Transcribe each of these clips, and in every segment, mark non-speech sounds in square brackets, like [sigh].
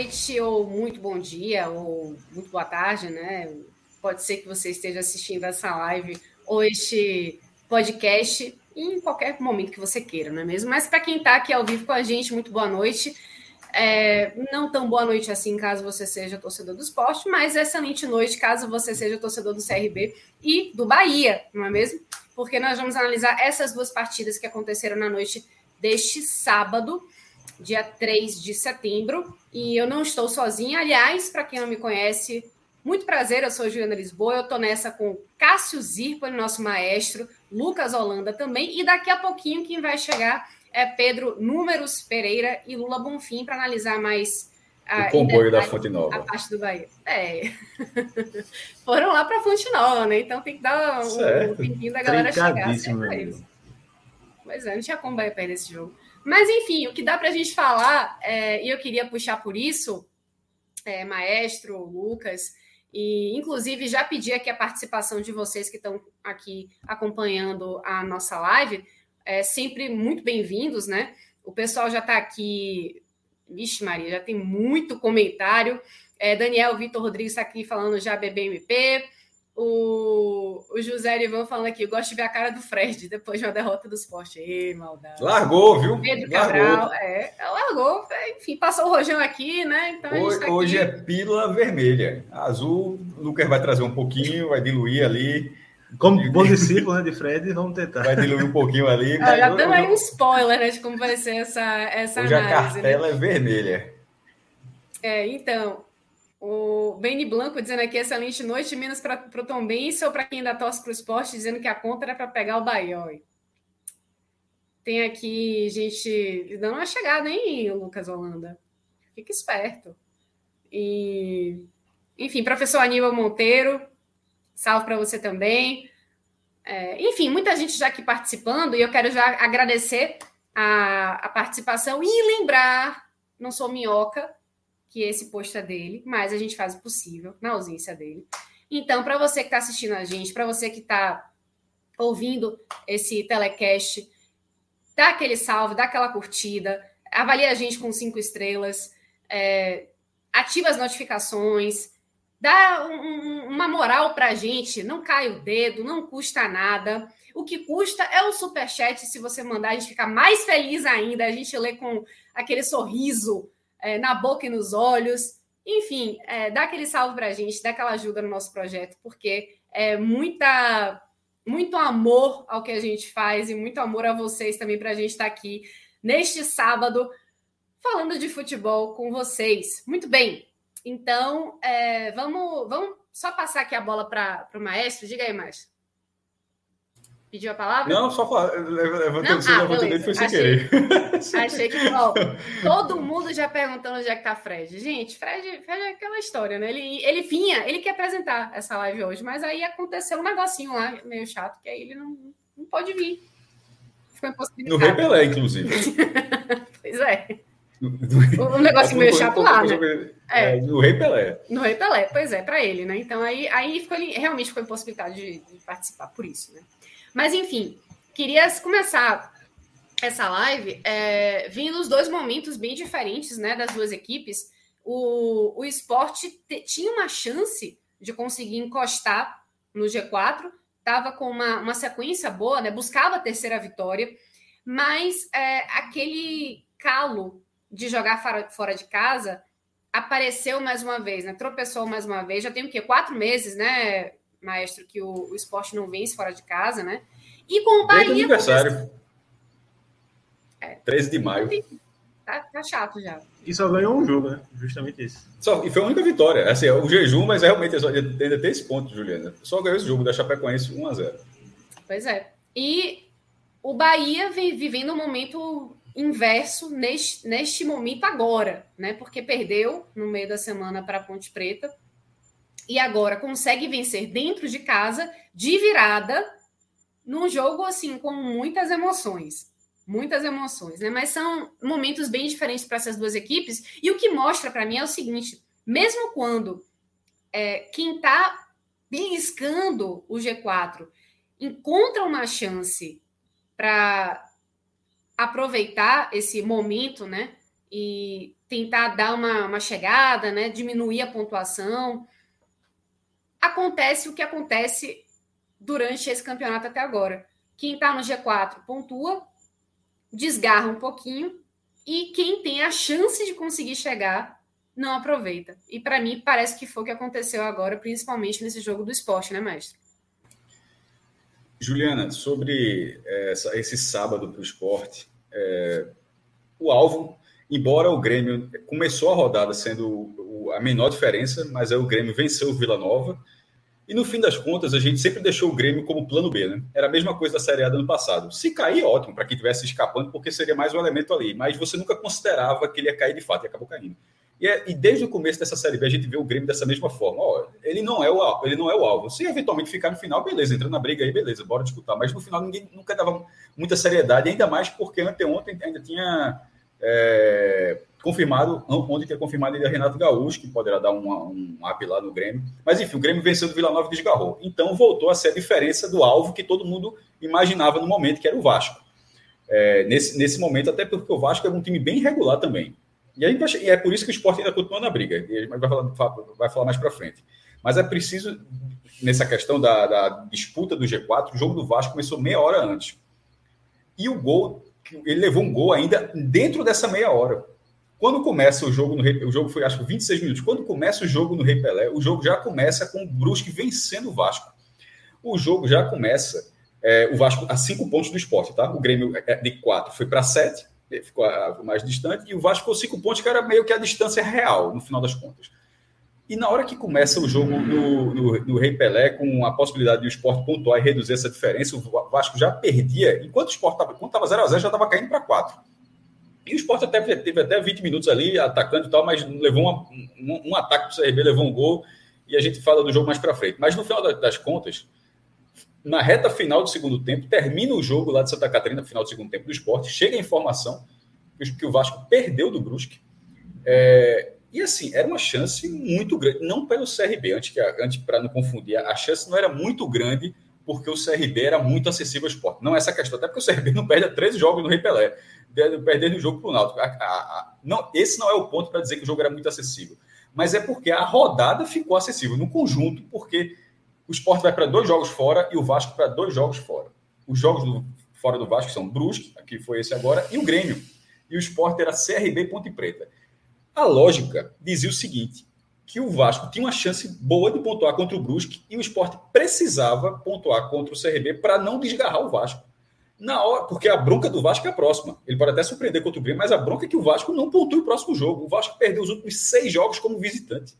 Noite, ou muito bom dia, ou muito boa tarde, né? Pode ser que você esteja assistindo essa live ou este podcast em qualquer momento que você queira, não é mesmo? Mas para quem está aqui ao vivo com a gente, muito boa noite. É, não tão boa noite assim, caso você seja torcedor do esporte, mas excelente noite, caso você seja torcedor do CRB e do Bahia, não é mesmo? Porque nós vamos analisar essas duas partidas que aconteceram na noite deste sábado dia 3 de setembro. E eu não estou sozinha. Aliás, para quem não me conhece, muito prazer, eu sou Juliana Lisboa. Eu estou nessa com Cássio Zirpoli, nosso maestro, Lucas Holanda também. E daqui a pouquinho quem vai chegar é Pedro Números Pereira e Lula Bonfim para analisar mais. A, o comboio da Fonte Nova. A parte do Bahia. É. [laughs] Foram lá para a Fonte Nova, né? Então tem que dar um, um tempinho da galera chegar. Mesmo. Pois é, não tinha como Bahia perder esse jogo. Mas, enfim, o que dá para a gente falar, é, e eu queria puxar por isso, é, Maestro, Lucas, e inclusive já pedi aqui a participação de vocês que estão aqui acompanhando a nossa live, é, sempre muito bem-vindos, né? O pessoal já está aqui, vixe Maria, já tem muito comentário. É, Daniel Vitor Rodrigues está aqui falando já BBMP. O, o José Ivan falando aqui, eu gosto de ver a cara do Fred depois de uma derrota do esporte. Ei, maldade. Largou, viu? Pedro Cabral, largou. é, largou. Enfim, passou o rojão aqui, né? Então hoje, tá hoje é pílula vermelha. Azul, o Lucas vai trazer um pouquinho, vai diluir ali. Como bom discípulo né, de Fred, vamos tentar. Vai diluir um pouquinho ali. Ah, já dando aí um spoiler né, de como vai ser essa, essa hoje análise. a cartela né? é vermelha. É, então, o Benny Blanco dizendo aqui, excelente noite, menos para o Tom Benz ou para quem ainda torce para o esporte, dizendo que a conta era para pegar o Bahia. Tem aqui gente dando uma chegada, hein, Lucas Holanda? Fica esperto. E, enfim, professor Aníbal Monteiro, salve para você também. É, enfim, muita gente já aqui participando e eu quero já agradecer a, a participação e lembrar, não sou minhoca, que esse post é dele, mas a gente faz o possível na ausência dele. Então, para você que está assistindo a gente, para você que está ouvindo esse telecast, dá aquele salve, dá aquela curtida, avalia a gente com cinco estrelas, é, ativa as notificações, dá um, uma moral para a gente, não cai o dedo, não custa nada. O que custa é o superchat, se você mandar, a gente fica mais feliz ainda, a gente lê com aquele sorriso é, na boca e nos olhos. Enfim, é, dá aquele salve para a gente, dá aquela ajuda no nosso projeto, porque é muita, muito amor ao que a gente faz e muito amor a vocês também para a gente estar tá aqui neste sábado falando de futebol com vocês. Muito bem, então é, vamos, vamos só passar aqui a bola para o maestro. Diga aí, Márcio. Pediu a palavra? Não, só falar. Levantei o seu, levantei dele, foi sem achei, querer. Achei que, ó, [laughs] todo mundo já perguntando onde é que tá Fred. Gente, Fred, Fred é aquela história, né? Ele, ele vinha, ele quer apresentar essa live hoje, mas aí aconteceu um negocinho lá, meio chato, que aí ele não, não pode vir. Ficou impossibilitado. No Rei Pelé, inclusive. [laughs] pois é. Um negócio meio chato lá, né? É, é, no Rei Pelé. No Rei Pelé, pois é, para ele, né? Então aí, aí ficou, ele realmente ficou impossibilitado de, de participar por isso, né? Mas, enfim, queria começar essa live é, vindo os dois momentos bem diferentes né, das duas equipes. O, o esporte te, tinha uma chance de conseguir encostar no G4, estava com uma, uma sequência boa, né, buscava a terceira vitória, mas é, aquele calo de jogar fora, de casa apareceu mais uma vez, né? Tropeçou mais uma vez. Já tem o quê? Quatro meses, né? Maestro, que o, o esporte não vence fora de casa, né? E com o Bahia. aniversário. É. 13 de maio. Tá, tá, chato já. E só ganhou um jogo, né? Justamente isso. Só, e foi a única vitória. Assim, o jejum, mas realmente ainda tem esse ponto, Juliana. Só ganhou esse jogo da Chapecoense 1x0. Pois é. E o Bahia vem vivendo um momento inverso neste, neste momento agora, né? Porque perdeu no meio da semana para a Ponte Preta e agora consegue vencer dentro de casa de virada num jogo assim com muitas emoções, muitas emoções, né? Mas são momentos bem diferentes para essas duas equipes e o que mostra para mim é o seguinte: mesmo quando é, quem está beliscando o G4 encontra uma chance para aproveitar esse momento, né? E tentar dar uma, uma chegada, né? Diminuir a pontuação. Acontece o que acontece durante esse campeonato até agora. Quem está no G4 pontua, desgarra um pouquinho, e quem tem a chance de conseguir chegar não aproveita. E para mim parece que foi o que aconteceu agora, principalmente nesse jogo do esporte, né, mestre? Juliana, sobre é, essa, esse sábado para o esporte, é, o alvo, embora o Grêmio começou a rodada sendo a menor diferença, mas aí o Grêmio venceu o Vila Nova. E no fim das contas, a gente sempre deixou o Grêmio como plano B, né? Era a mesma coisa da Série A do ano passado. Se cair, ótimo, para quem estivesse escapando, porque seria mais um elemento ali. Mas você nunca considerava que ele ia cair de fato e acabou caindo. E, é, e, desde o começo dessa série B a gente vê o Grêmio dessa mesma forma. Ó, ele não é o ele não é o alvo. Se eventualmente ficar no final, beleza, entrando na briga aí, beleza, bora disputar. Mas no final ninguém nunca dava muita seriedade, ainda mais porque anteontem ainda tinha é, confirmado, onde tinha confirmado ainda Renato Gaúcho, que poderá dar um up lá no Grêmio. Mas enfim, o Grêmio venceu do Vila Nova e desgarrou. Então voltou a ser a diferença do alvo que todo mundo imaginava no momento, que era o Vasco. É, nesse, nesse momento, até porque o Vasco é um time bem regular também. E, aí, e é por isso que o esporte ainda continua na briga. Gente vai falar, vai falar mais para frente. Mas é preciso, nessa questão da, da, disputa do G4, o jogo do Vasco começou meia hora antes. E o gol, ele levou um gol ainda dentro dessa meia hora. Quando começa o jogo no Rei, o jogo foi acho que 26 minutos. Quando começa o jogo no Rei Pelé, o jogo já começa com o Brusque vencendo o Vasco. O jogo já começa é, o Vasco a cinco pontos do esporte, tá? O Grêmio é, de quatro foi para sete ficou mais distante, e o Vasco ficou cinco pontos, que era meio que a distância real, no final das contas. E na hora que começa o jogo no, no, no Rei Pelé, com a possibilidade de o esporte pontuar e reduzir essa diferença, o Vasco já perdia, enquanto o esporte estava 0x0, já estava caindo para 4. E o esporte até teve até 20 minutos ali, atacando e tal, mas levou uma, um, um ataque para o CRB, levou um gol, e a gente fala do jogo mais para frente. Mas no final das contas, na reta final do segundo tempo, termina o jogo lá de Santa Catarina, final do segundo tempo do esporte, chega a informação que o Vasco perdeu do Brusque. É, e assim, era uma chance muito grande, não pelo CRB, antes, que, antes para não confundir, a chance não era muito grande porque o CRB era muito acessível ao esporte. Não é essa questão, até porque o CRB não perde 13 jogos no Rei Pelé, perdendo o jogo para o Náutico. A, a, não, esse não é o ponto para dizer que o jogo era muito acessível, mas é porque a rodada ficou acessível no conjunto, porque o esporte vai para dois jogos fora e o Vasco para dois jogos fora. Os jogos do, fora do Vasco são Brusque, aqui foi esse agora, e o Grêmio. E o esporte era CRB Ponte Preta. A lógica dizia o seguinte: que o Vasco tinha uma chance boa de pontuar contra o Brusque e o esporte precisava pontuar contra o CRB para não desgarrar o Vasco. Na hora, porque a bronca do Vasco é a próxima. Ele pode até surpreender contra o Grêmio, mas a bronca é que o Vasco não pontue o próximo jogo. O Vasco perdeu os últimos seis jogos como visitante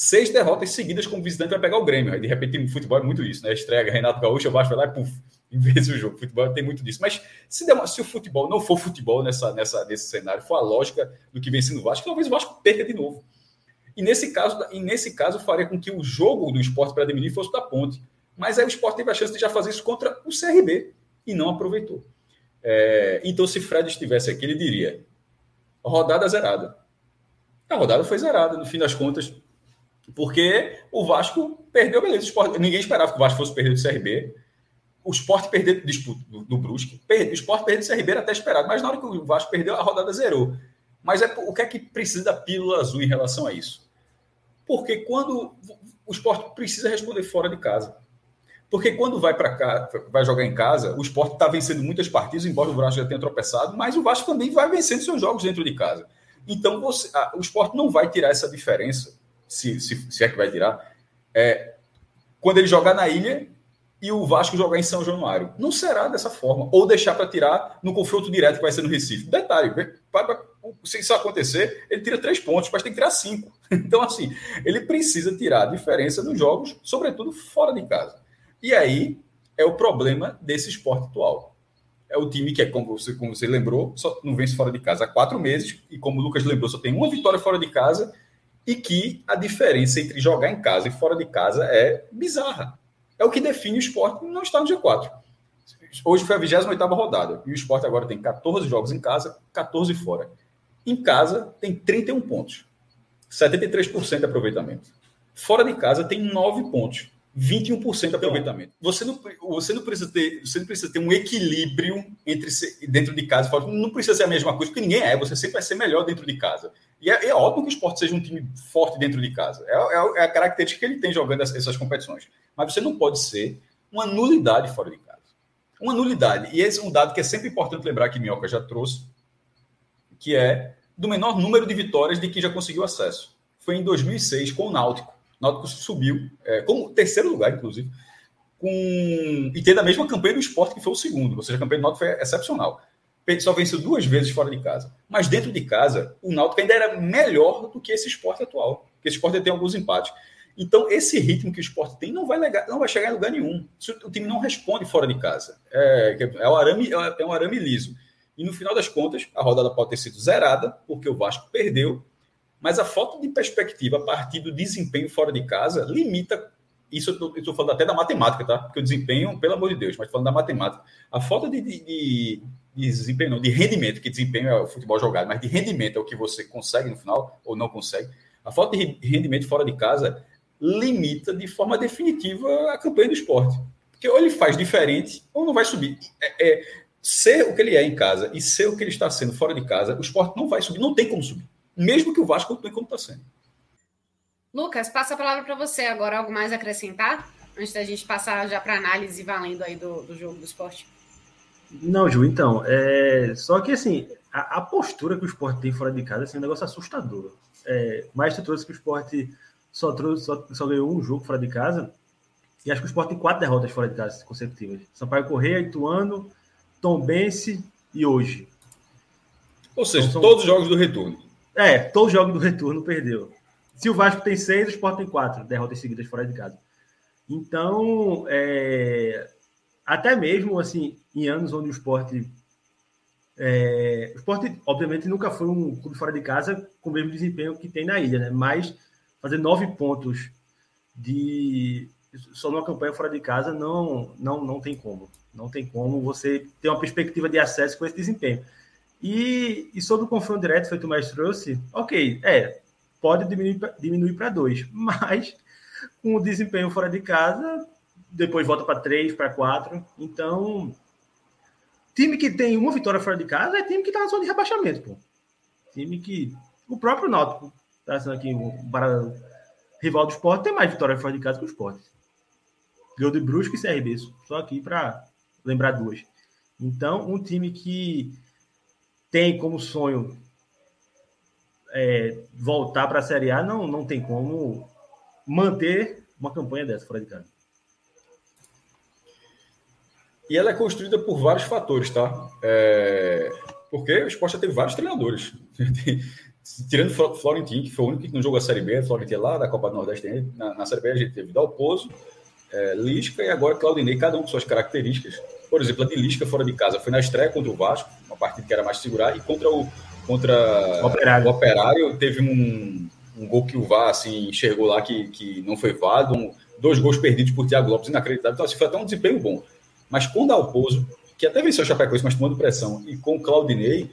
seis derrotas seguidas como visitante vai pegar o Grêmio. Aí, de repente, no futebol é muito isso, né? Estreia Renato Gaúcho, o Vasco vai lá e puf, vez do jogo. O futebol tem muito disso. Mas se, der se o futebol não for futebol nessa, nessa, nesse cenário, for a lógica do que vem sendo o Vasco, talvez o Vasco perca de novo. E nesse caso, e nesse caso faria com que o jogo do esporte para diminuir fosse da ponte. Mas aí o esporte teve a chance de já fazer isso contra o CRB e não aproveitou. É, então, se Fred estivesse aqui, ele diria: rodada zerada. A rodada foi zerada, no fim das contas, porque o Vasco perdeu, beleza. Esporte, ninguém esperava que o Vasco fosse perder do CRB. O Sport perdeu disputa do, do Brusque. Perde, o Sport perdeu do CRB era até esperado. Mas na hora que o Vasco perdeu, a rodada zerou. Mas é, o que é que precisa da pílula azul em relação a isso? Porque quando o Sport precisa responder fora de casa. Porque quando vai para cá, vai jogar em casa, o Sport está vencendo muitas partidas, embora o Vasco já tenha tropeçado, mas o Vasco também vai vencendo seus jogos dentro de casa. Então você, a, o Sport não vai tirar essa diferença se, se, se é que vai tirar, é, quando ele jogar na ilha e o Vasco jogar em São Januário. Não será dessa forma. Ou deixar para tirar no confronto direto que vai ser no Recife. Detalhe, se isso acontecer, ele tira três pontos, mas tem que tirar cinco. [laughs] Então, assim, ele precisa tirar a diferença nos jogos, sobretudo fora de casa. E aí é o problema desse esporte atual. É o time que, é, como você, como você lembrou, só não vence fora de casa há quatro meses, e como o Lucas lembrou, só tem uma vitória fora de casa, e que a diferença entre jogar em casa e fora de casa é bizarra. É o que define o esporte não está no G4. Hoje foi a 28 rodada, e o esporte agora tem 14 jogos em casa, 14 fora. Em casa tem 31 pontos, 73% de aproveitamento. Fora de casa tem 9 pontos, 21% de aproveitamento. Você não, você, não precisa ter, você não precisa ter um equilíbrio entre dentro de casa e fora. Não precisa ser a mesma coisa, porque ninguém é. Você sempre vai ser melhor dentro de casa. E é, é óbvio que o esporte seja um time forte dentro de casa. É, é, é, a característica que ele tem jogando essas competições. Mas você não pode ser uma nulidade fora de casa. Uma nulidade. E esse é um dado que é sempre importante lembrar que Minhoca já trouxe, que é do menor número de vitórias de quem já conseguiu acesso. Foi em 2006 com o Náutico. Náutico subiu, é, como terceiro lugar, inclusive, com e tendo a mesma campanha do esporte que foi o segundo. Ou seja, a campanha do Náutico foi excepcional. Só venceu duas vezes fora de casa. Mas dentro de casa, o Náutico ainda era melhor do que esse esporte atual. Porque esse esporte tem alguns empates. Então, esse ritmo que o esporte tem não vai, não vai chegar em lugar nenhum. O time não responde fora de casa. É, é, um arame, é um arame liso. E no final das contas, a rodada pode ter sido zerada, porque o Vasco perdeu, mas a falta de perspectiva a partir do desempenho fora de casa limita. Isso eu estou falando até da matemática, tá? Porque o desempenho, pelo amor de Deus, mas falando da matemática, a falta de, de, de, desempenho, não, de rendimento, que desempenho é o futebol jogado, mas de rendimento é o que você consegue no final ou não consegue. A falta de rendimento fora de casa limita de forma definitiva a campanha do esporte. Porque ou ele faz diferente ou não vai subir. É, é, ser o que ele é em casa e ser o que ele está sendo fora de casa, o esporte não vai subir, não tem como subir. Mesmo que o Vasco continue como está sendo. Lucas, passa a palavra para você agora. Algo mais a acrescentar? Antes da gente passar já para análise valendo aí do, do jogo do esporte. Não, Ju, então, é... só que assim, a, a, postura que o esporte tem fora de casa assim, é um negócio assustador. É, mais tu trouxe que o esporte só, trouxe, só, só ganhou um jogo fora de casa. E acho que o Sport tem quatro derrotas fora de casa consecutivas. Sampaio Correia, Ituano, Tombense e hoje. Ou seja, então, são... todos os jogos do retorno. É, todos os jogos do retorno perdeu. Se o Vasco tem seis, o Sport tem quatro derrotas seguidas fora de casa. Então, é... até mesmo assim, em anos onde o esporte. É... o esporte, obviamente, nunca foi um clube fora de casa com o mesmo desempenho que tem na ilha, né? Mas fazer nove pontos de só numa campanha fora de casa não, não, não tem como. Não tem como você ter uma perspectiva de acesso com esse desempenho. E, e sobre o confronto direto feito o mais trouxe, ok, é, pode diminuir, para dois, [laughs] mas com o desempenho fora de casa, depois volta para três, para quatro. Então, time que tem uma vitória fora de casa é time que está na zona de rebaixamento, pô. Time que. O próprio Náutico tá sendo aqui para rival do esporte, tem mais vitória fora de casa que o esporte. Ganhou de Brusque e CRB, só aqui para lembrar duas. Então, um time que tem como sonho é, voltar para a Série A, não, não tem como manter uma campanha dessa fora de casa. E ela é construída por vários fatores, tá? É... Porque o esporte já teve vários treinadores. [laughs] tirando Florentino, que foi o único que não jogou a Série B, Florentino lá da Copa do Nordeste, na, na Série B a gente teve Dalpozo, é, Lisca e agora Claudinei, cada um com suas características. Por exemplo, a de Lisca fora de casa foi na estreia contra o Vasco, uma partida que era mais segurar, e contra o, contra operário. o Operário teve um, um gol que o VAR assim, enxergou lá que, que não foi válido, um, dois gols perdidos por Thiago Lopes, inacreditável. Então, assim, foi até um desempenho bom. Mas com o Dalpozo, que até venceu o Chapecoense, mas tomando pressão, e com o Claudinei,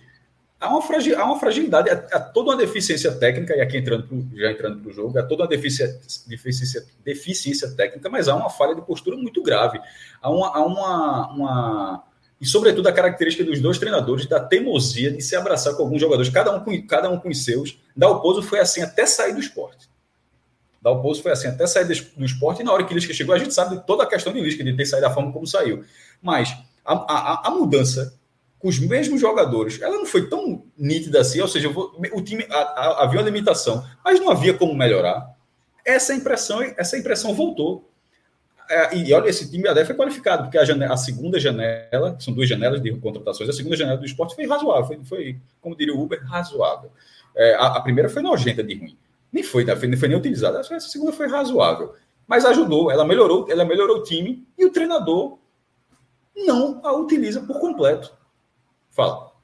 há uma, há uma fragilidade, há, há, toda uma deficiência técnica, e aqui entrando pro, já entrando para o jogo, há toda uma deficiência, deficiência, deficiência técnica, mas há uma falha de postura muito grave. Há uma, há uma, uma e sobretudo a característica dos dois treinadores da teimosia de se abraçar com alguns jogadores, cada um com, cada um com os seus. Dalpozo foi assim até sair do esporte. Dalpozo foi assim até sair do esporte, e na hora que Lisca chegou, a gente sabe de toda a questão de Lisca, de ter saído da forma como saiu. Mas a, a, a mudança os mesmos jogadores, ela não foi tão nítida assim, ou seja, o time a, a, havia uma limitação, mas não havia como melhorar. Essa impressão, essa impressão voltou. é, e olha, esse time até foi qualificado, porque a, janela, a, segunda janela, são duas janelas de contratações, a segunda janela do esporte foi razoável, foi, foi como diria o Uber, razoável. É, a, primeira foi nojenta de ruim. Nem foi, não foi, foi nem utilizada. Essa segunda foi razoável. Mas ajudou, ela melhorou, ela melhorou o time e o treinador não a utiliza por completo. Fala.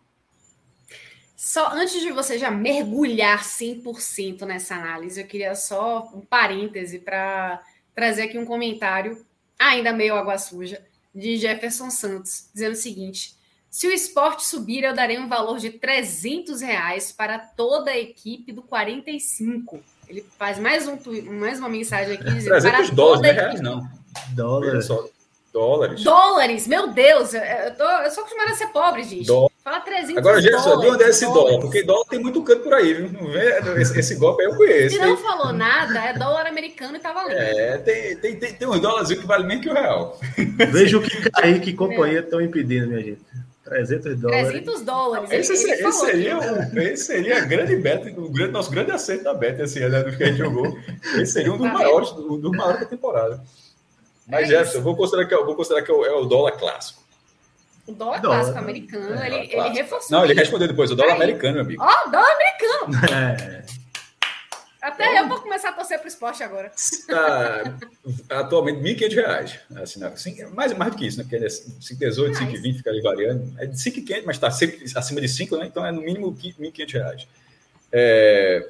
Só antes de você já mergulhar 100% nessa análise, eu queria só um parêntese para trazer aqui um comentário, ainda meio água suja, de Jefferson Santos, dizendo o seguinte: se o esporte subir, eu darei um valor de 300 reais para toda a equipe do 45. Ele faz mais, um, mais uma mensagem aqui dizendo 300 para dólares, toda reais não. Dólares. Dólares. Dólares, meu Deus, eu, tô, eu sou acostumada a ser pobre, gente. Dó Fala 300 Agora, gente, de onde é esse dólar? Porque dólar tem muito canto por aí, viu? Não vê? Esse, esse golpe aí eu conheço. Se não falou nada, é dólar americano e tá valendo. É, tem, tem, tem, tem uns dólares que vale menos que o real. [laughs] Veja o que Kaique e companhia estão impedindo, minha gente. 300 dólares. 300 dólares. Esse, esse, esse seria, o, esse seria a grande beta, o grande, nosso grande acerto da beta, assim, né, do que a gente jogou. Esse seria um dos tá maiores, um dos maiores da temporada. Mas, é Jefferson, eu vou considerar que, eu vou considerar que é o, é o dólar clássico. O dólar, dólar clássico americano, é, ele, ele reforçou. Não, ele respondeu depois, o dólar Aí. americano, meu amigo. Ó, oh, dólar americano! [laughs] É. Até eu vou começar a torcer para o esporte agora. Tá, atualmente, R$ 1.500. Assim, mais, mais do que isso, né? Porque é 5,18, 5,20 fica ali variando. É de 5,500, mas está sempre acima de 5, né? Então é no mínimo R$ 1.500. É...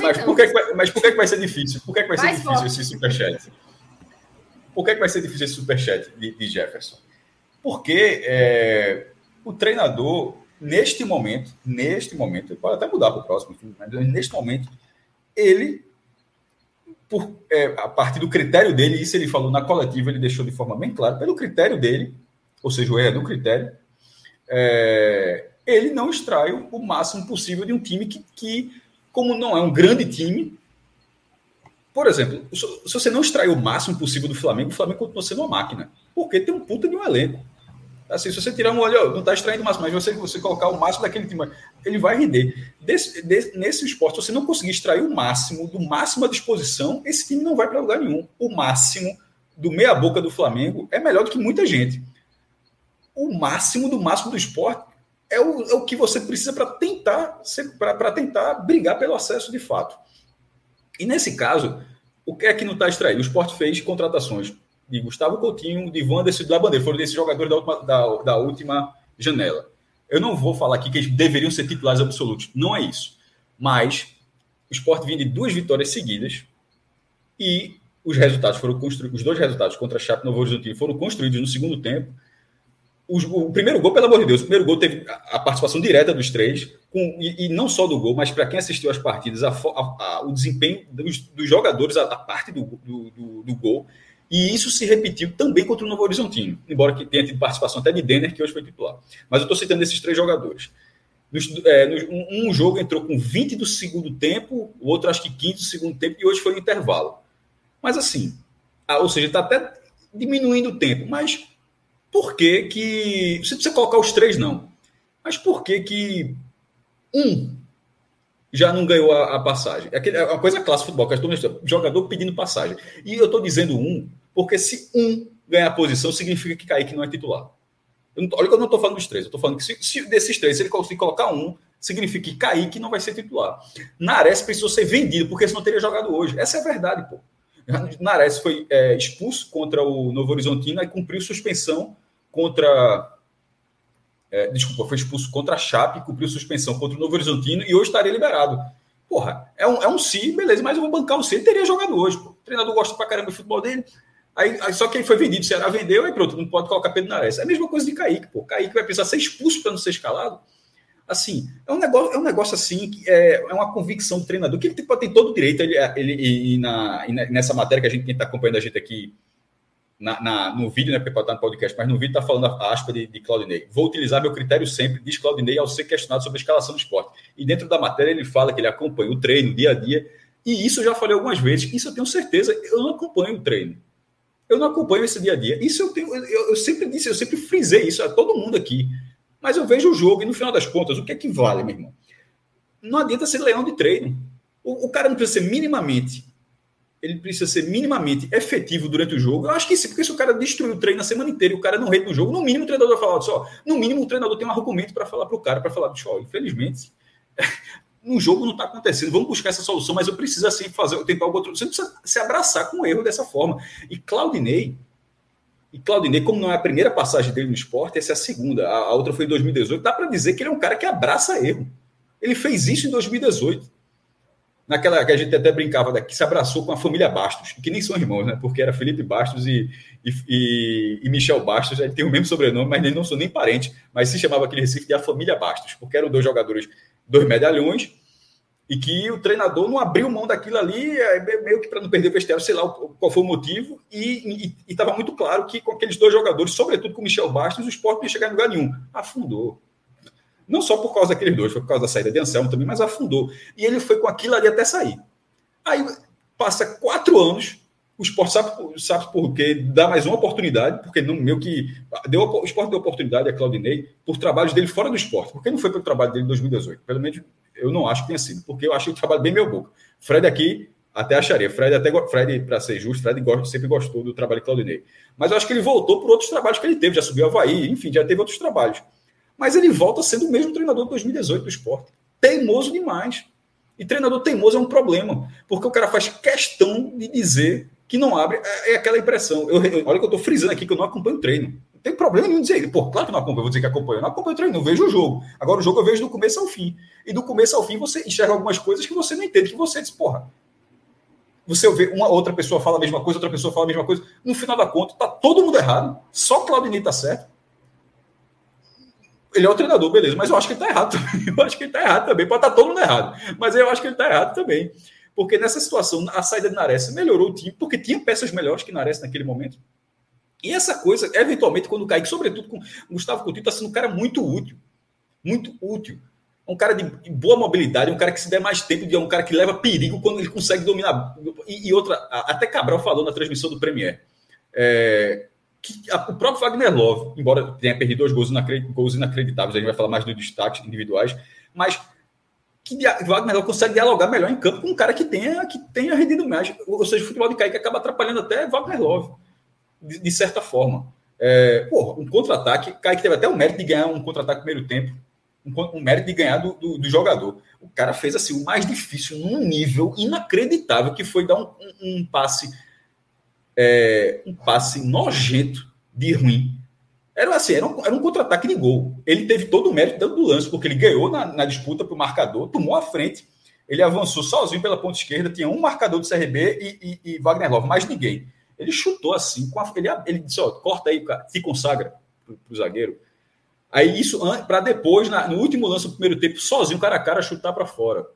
Mas, por que, mas por que, vai ser difícil? Por que, vai ser difícil forte. esse superchat? Por que, vai ser difícil esse superchat de, de Jefferson? Porque é, o treinador, neste momento, neste momento, pode até mudar para o próximo, mas neste momento, ele, por, é, a partir do critério dele, isso ele falou na coletiva, ele deixou de forma bem clara, pelo critério dele, ou seja, o erro é do critério, é, ele não extrai o máximo possível de um time que, que, como não é um grande time, por exemplo, se você não extrai o máximo possível do Flamengo, o Flamengo continua sendo uma máquina, porque tem um puta de um elenco. Assim, se você tirar um olho, não está extraindo o máximo, mas você, você colocar o máximo daquele time, ele vai render. Desse, nesse esporte, se você não conseguir extrair o máximo, do máximo à disposição, esse time não vai para lugar nenhum. O máximo do meia-boca do Flamengo é melhor do que muita gente. O máximo do máximo do esporte é o, é o que você precisa para tentar, para tentar brigar pelo acesso de fato. E nesse caso, o que é que não está extraído? O esporte fez contratações de Gustavo Coutinho, de Wanderson e da Bandeira. Foram desses jogadores da última, da, da última janela. Eu não vou falar aqui que eles deveriam ser titulares absolutos. Não é isso. Mas o esporte vinha de duas vitórias seguidas e os resultados foram construídos. Os dois resultados contra a Chape Novo Horizonte foram construídos no segundo tempo. O primeiro gol, pelo amor de Deus, o primeiro gol teve a participação direta dos três, com, e, e não só do gol, mas para quem assistiu às partidas, a, a, a, o desempenho dos, dos jogadores, a, parte do, do, do, do gol, e isso se repetiu também contra o Novo Horizontino, embora que tenha tido participação até de Denner, que hoje foi titular. Mas eu estou citando esses três jogadores. Nos, é, nos, um, jogo entrou com 20 do segundo tempo, o outro acho que 15 do segundo tempo, e hoje foi o intervalo. Mas assim, ou seja, está até diminuindo o tempo. Mas por que que. Você precisa colocar os três, não. Mas por que que um já não ganhou a, a passagem? É, é uma coisa clássica futebol, que eu jogador pedindo passagem. E eu estou dizendo um porque se um ganhar posição, significa que Kaique não é titular. Eu olha que eu não estou falando dos três, eu estou falando que se, se, desses três, se ele conseguir colocar um, significa que Kaique não vai ser titular. Nares precisou ser vendido, porque senão teria jogado hoje. Essa é a verdade, pô. Nares foi é, expulso contra o Novo Horizontino e cumpriu suspensão contra. É, desculpa, foi expulso contra a Chape, cumpriu suspensão contra o Novo Horizontino e hoje estaria liberado. Porra, é um, é um si, beleza, mas eu vou bancar o si. Ele teria jogado hoje, pô. O treinador gosta pra caramba do futebol dele. Aí, aí, só que ele foi vendido, o Ceará vendeu, aí pronto, não pode colocar Pedro Nares. É a mesma coisa de Kaique, pô. Kaique vai precisar ser expulso para não ser escalado. Assim, é um negócio, é um negócio assim, que é, é uma convicção do treinador, que ele tem, tem todo o direito, ele, ele na, nessa matéria que a gente, está acompanhando a gente aqui na, na, no vídeo, né, porque pode estar no podcast, mas no vídeo está falando a aspa de, de Claudinei. Vou utilizar meu critério sempre, diz Claudinei, ao ser questionado sobre a escalação do esporte. E dentro da matéria ele fala que ele acompanha o treino, dia a dia, e isso eu já falei algumas vezes, isso eu tenho certeza, eu não acompanho o treino. Eu não acompanho esse dia a dia. Isso eu tenho, eu, eu sempre disse, eu sempre frisei isso a todo mundo aqui. Mas eu vejo o jogo e no final das contas, o que é que vale, meu irmão? Não adianta ser leão de treino. O, o cara não precisa ser minimamente. Ele precisa ser minimamente efetivo durante o jogo. Eu acho que sim, porque se o cara destruir o treino a semana inteira e o cara não rende no jogo, no mínimo o treinador vai falar só. No mínimo o treinador tem um argumento para falar para o cara, para falar, bicho, infelizmente, [laughs] no jogo não está acontecendo. Vamos buscar essa solução, mas eu preciso assim fazer, tentar algo outro. Você precisa se abraçar com o erro dessa forma. E Claudinei, e Claudinei, como não é a primeira passagem dele no esporte, essa é a segunda. A, a outra foi em 2018. Dá para dizer que ele é um cara que abraça erro. Ele fez isso em 2018 naquela que a gente até brincava daqui, se abraçou com a família Bastos, que nem são irmãos, né? Porque era Felipe Bastos e, e, e Michel Bastos, ele tem o mesmo sobrenome, mas eles não são nem parentes, mas se chamava aquele Recife de a família Bastos, porque eram dois jogadores, dois medalhões, e que o treinador não abriu mão daquilo ali, é, meio que para não perder o vestiário, sei lá qual foi o motivo, e estava muito claro que com aqueles dois jogadores, sobretudo com o Michel Bastos, o esporte não ia chegar em lugar nenhum. Afundou. Não só por causa daqueles dois, foi por causa da saída de Anselmo também, mas afundou. E ele foi com aquilo ali até sair. Aí passa quatro anos, o esporte sabe, sabe por quê? Dá mais uma oportunidade, porque não meio que. Deu, o esporte deu oportunidade a Claudinei por trabalhos dele fora do esporte. Porque não foi pelo trabalho dele em 2018. Pelo menos eu não acho que tenha sido, porque eu achei o trabalho bem meu boca. Fred aqui até acharia. Fred, até, Fred para ser justo, Fred sempre gostou do trabalho de Claudinei. Mas eu acho que ele voltou por outros trabalhos que ele teve, já subiu Havaí, enfim, já teve outros trabalhos. Mas ele volta sendo o mesmo treinador de 2018 do esporte. Teimoso demais. E treinador teimoso é um problema, porque o cara faz questão de dizer que não abre. É, é aquela impressão. Eu, eu, olha que eu estou frisando aqui que eu não acompanho o treino. Não tem problema nenhum dizer. Pô, claro que não acompanho, vou dizer que acompanho. Eu não acompanho o treino, não vejo o jogo. Agora o jogo eu vejo do começo ao fim. E do começo ao fim você enxerga algumas coisas que você não entende, que você diz, porra. Você vê uma outra pessoa fala a mesma coisa, outra pessoa fala a mesma coisa. No final da conta, tá todo mundo errado. Só Claudinei tá certo ele é o treinador, beleza, mas eu acho que ele está errado também. [laughs] Eu acho que ele está errado também. Pode estar tá todo mundo errado, mas eu acho que ele está errado também. Porque nessa situação, a saída de Nares melhorou o time, porque tinha peças melhores que Nares naquele momento. E essa coisa, eventualmente, quando cai, sobretudo com Gustavo Coutinho, está sendo um cara muito útil. Muito útil. Um cara de boa mobilidade, um cara que se der mais tempo, é um cara que leva perigo quando ele consegue dominar. E, e outra, até Cabral falou na transmissão do Premier. É, que a, o próprio Wagner Love, embora tenha perdido dois gols, gols inacreditáveis, a gente vai falar mais dos destaques individuais, mas que Wagner Love consegue dialogar melhor em campo com um cara que tenha, que tenha rendido mais. Ou seja, o futebol de Kaique acaba atrapalhando até Wagner Love, de, de certa forma. É, porra, um contra-ataque, Kaique teve até o mérito de ganhar um contra-ataque no primeiro tempo, um, um mérito de ganhar do, do, do, jogador. O cara fez assim o mais difícil num nível inacreditável, que foi dar um, um, um passe é, um passe nojento de ruim. Era assim, era um, era um contra-ataque de gol. Ele teve todo o mérito do lance, porque ele ganhou na, na disputa para o marcador, tomou a frente, ele avançou sozinho pela ponta esquerda, tinha um marcador do CRB e, e, e Wagner Love, mais ninguém. Ele chutou assim, a, ele, ele disse: ó, corta aí, se consagra para o zagueiro. Aí isso para depois, na, no último lance do primeiro tempo, sozinho, cara a cara, chutar para fora.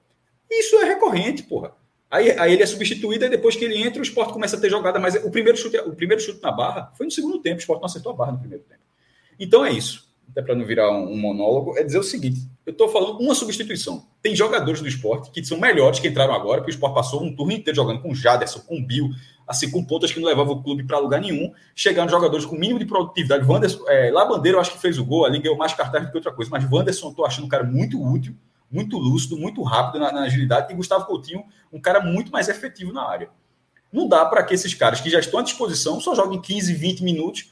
Isso é recorrente, porra. Aí, aí ele é substituído e depois que ele entra, o esporte começa a ter jogada, mas o primeiro chute, o primeiro chute na barra foi no segundo tempo, o esporte não acertou a barra no primeiro tempo. Então é isso. Até para não virar um, um, monólogo, é dizer o seguinte: eu estou falando uma substituição. Tem jogadores do esporte que são melhores que entraram agora, porque o esporte passou um turno inteiro jogando com Jaderson, com Bill, assim, com pontas que não levavam o clube para lugar nenhum, chegando jogadores com mínimo de produtividade. Wanderson, é, Labandeiro, eu acho que fez o gol, ali ganhou mais cartaz do que outra coisa, mas Wanderson, estou achando um cara muito útil muito lúcido, muito rápido na, na, agilidade, e Gustavo Coutinho, um cara muito mais efetivo na área. Não dá para que esses caras que já estão à disposição só joguem 15, 20 minutos,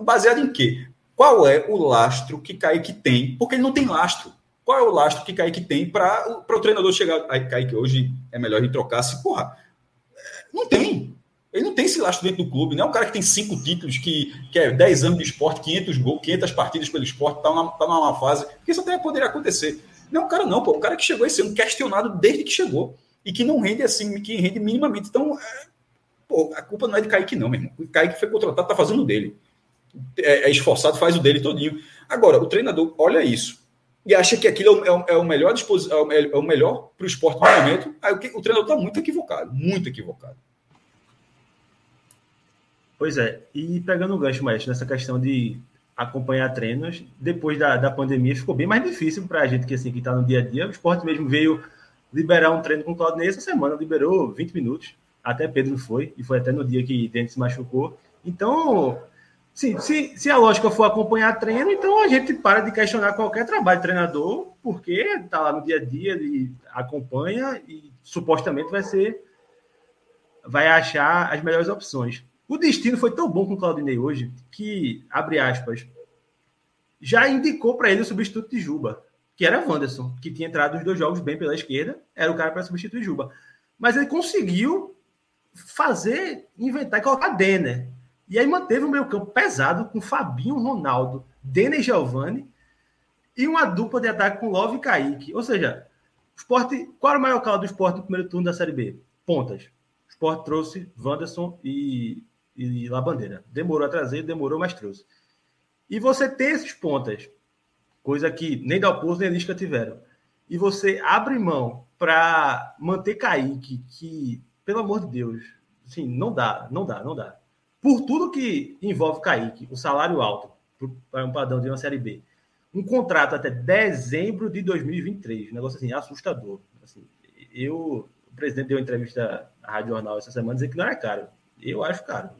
baseado em quê? Qual é o lastro que Kaique tem? Porque ele não tem lastro. Qual é o lastro que Kaique tem para o treinador chegar. Aí, Kaique, hoje é melhor ele trocar se, porra. Não tem. Ele não tem esse lastro dentro do clube, não é um cara que tem cinco títulos, que, que é 10 anos de esporte, 500 gols, 500 partidas pelo esporte, está tá numa fase. Porque isso até poderia acontecer. Não, o cara não, pô. O cara que chegou esse ano questionado desde que chegou. E que não rende assim, que rende minimamente. Então, é, pô, a culpa não é de Kaique, não, meu irmão. O Kaique foi contratado, tá fazendo o dele. É, é, esforçado, faz o dele todinho. Agora, o treinador olha isso e acha que aquilo é o, é o melhor é o melhor para o esporte no momento. Aí o, o treinador está muito equivocado, muito equivocado. Pois é, e pegando o gancho, mais nessa questão de acompanhar treinos. Depois da, da pandemia ficou bem mais difícil para a gente que assim, está no dia a dia. O esporte mesmo veio liberar um treino com o Claudinei essa semana, liberou 20 minutos. Até Pedro foi, e foi até no dia que Dente se machucou. Então, sim, se, se a lógica for acompanhar treino, então a gente para de questionar qualquer trabalho de treinador, porque está lá no dia a dia, ele acompanha e supostamente vai ser vai achar as melhores opções. O destino foi tão bom com o Claudinei hoje que, abre aspas, já indicou para ele o substituto de Juba, que era Wanderson, que tinha entrado os dois jogos bem pela esquerda, era o cara para substituir Juba. Mas ele conseguiu fazer, inventar e colocar Denner. E aí manteve o meio campo pesado com Fabinho, Ronaldo, Denner e Giovanni, e uma dupla de ataque com Love e Kaique. Ou seja, Sport, qual era o maior caldo do esporte no primeiro turno da Série B? Pontas. O Sport trouxe Wanderson e, e Labandeira. Demorou a trazer, demorou, mas trouxe. E você tem esses pontas, coisa que nem Dalpozo nem Lisca tiveram. E você abre mão para manter Kaique, que, pelo amor de Deus, assim, não dá, não dá, não dá. Por tudo que envolve Kaique, o salário alto, para um padrão de uma Série B, um contrato até dezembro de 2023. Um negócio assim, assustador. Assim, eu, o presidente deu uma entrevista à Rádio Jornal essa semana dizendo que não era caro. Eu acho caro.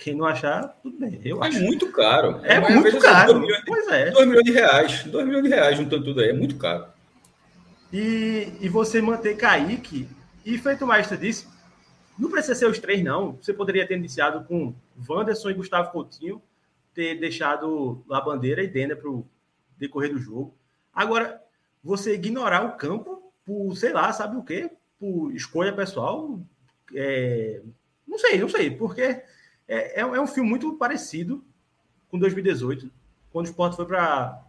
Quem não achar, tudo bem. Eu é acho. muito caro. É, é muito caro. 2 milhões, pois é. 2 milhões de reais. 2 milhões de reais juntando tudo aí. É muito caro. E, e você manter Kaique, e feito o Maestro disse, não precisa ser os três, não. Você poderia ter iniciado com Wanderson e Gustavo Coutinho, ter deixado a bandeira e Denner para o decorrer do jogo. Agora, você ignorar o campo por, sei lá, sabe o quê? Por escolha pessoal. É... Não sei, não sei, porque é, é, é um filme muito parecido com 2018, quando o Sport foi para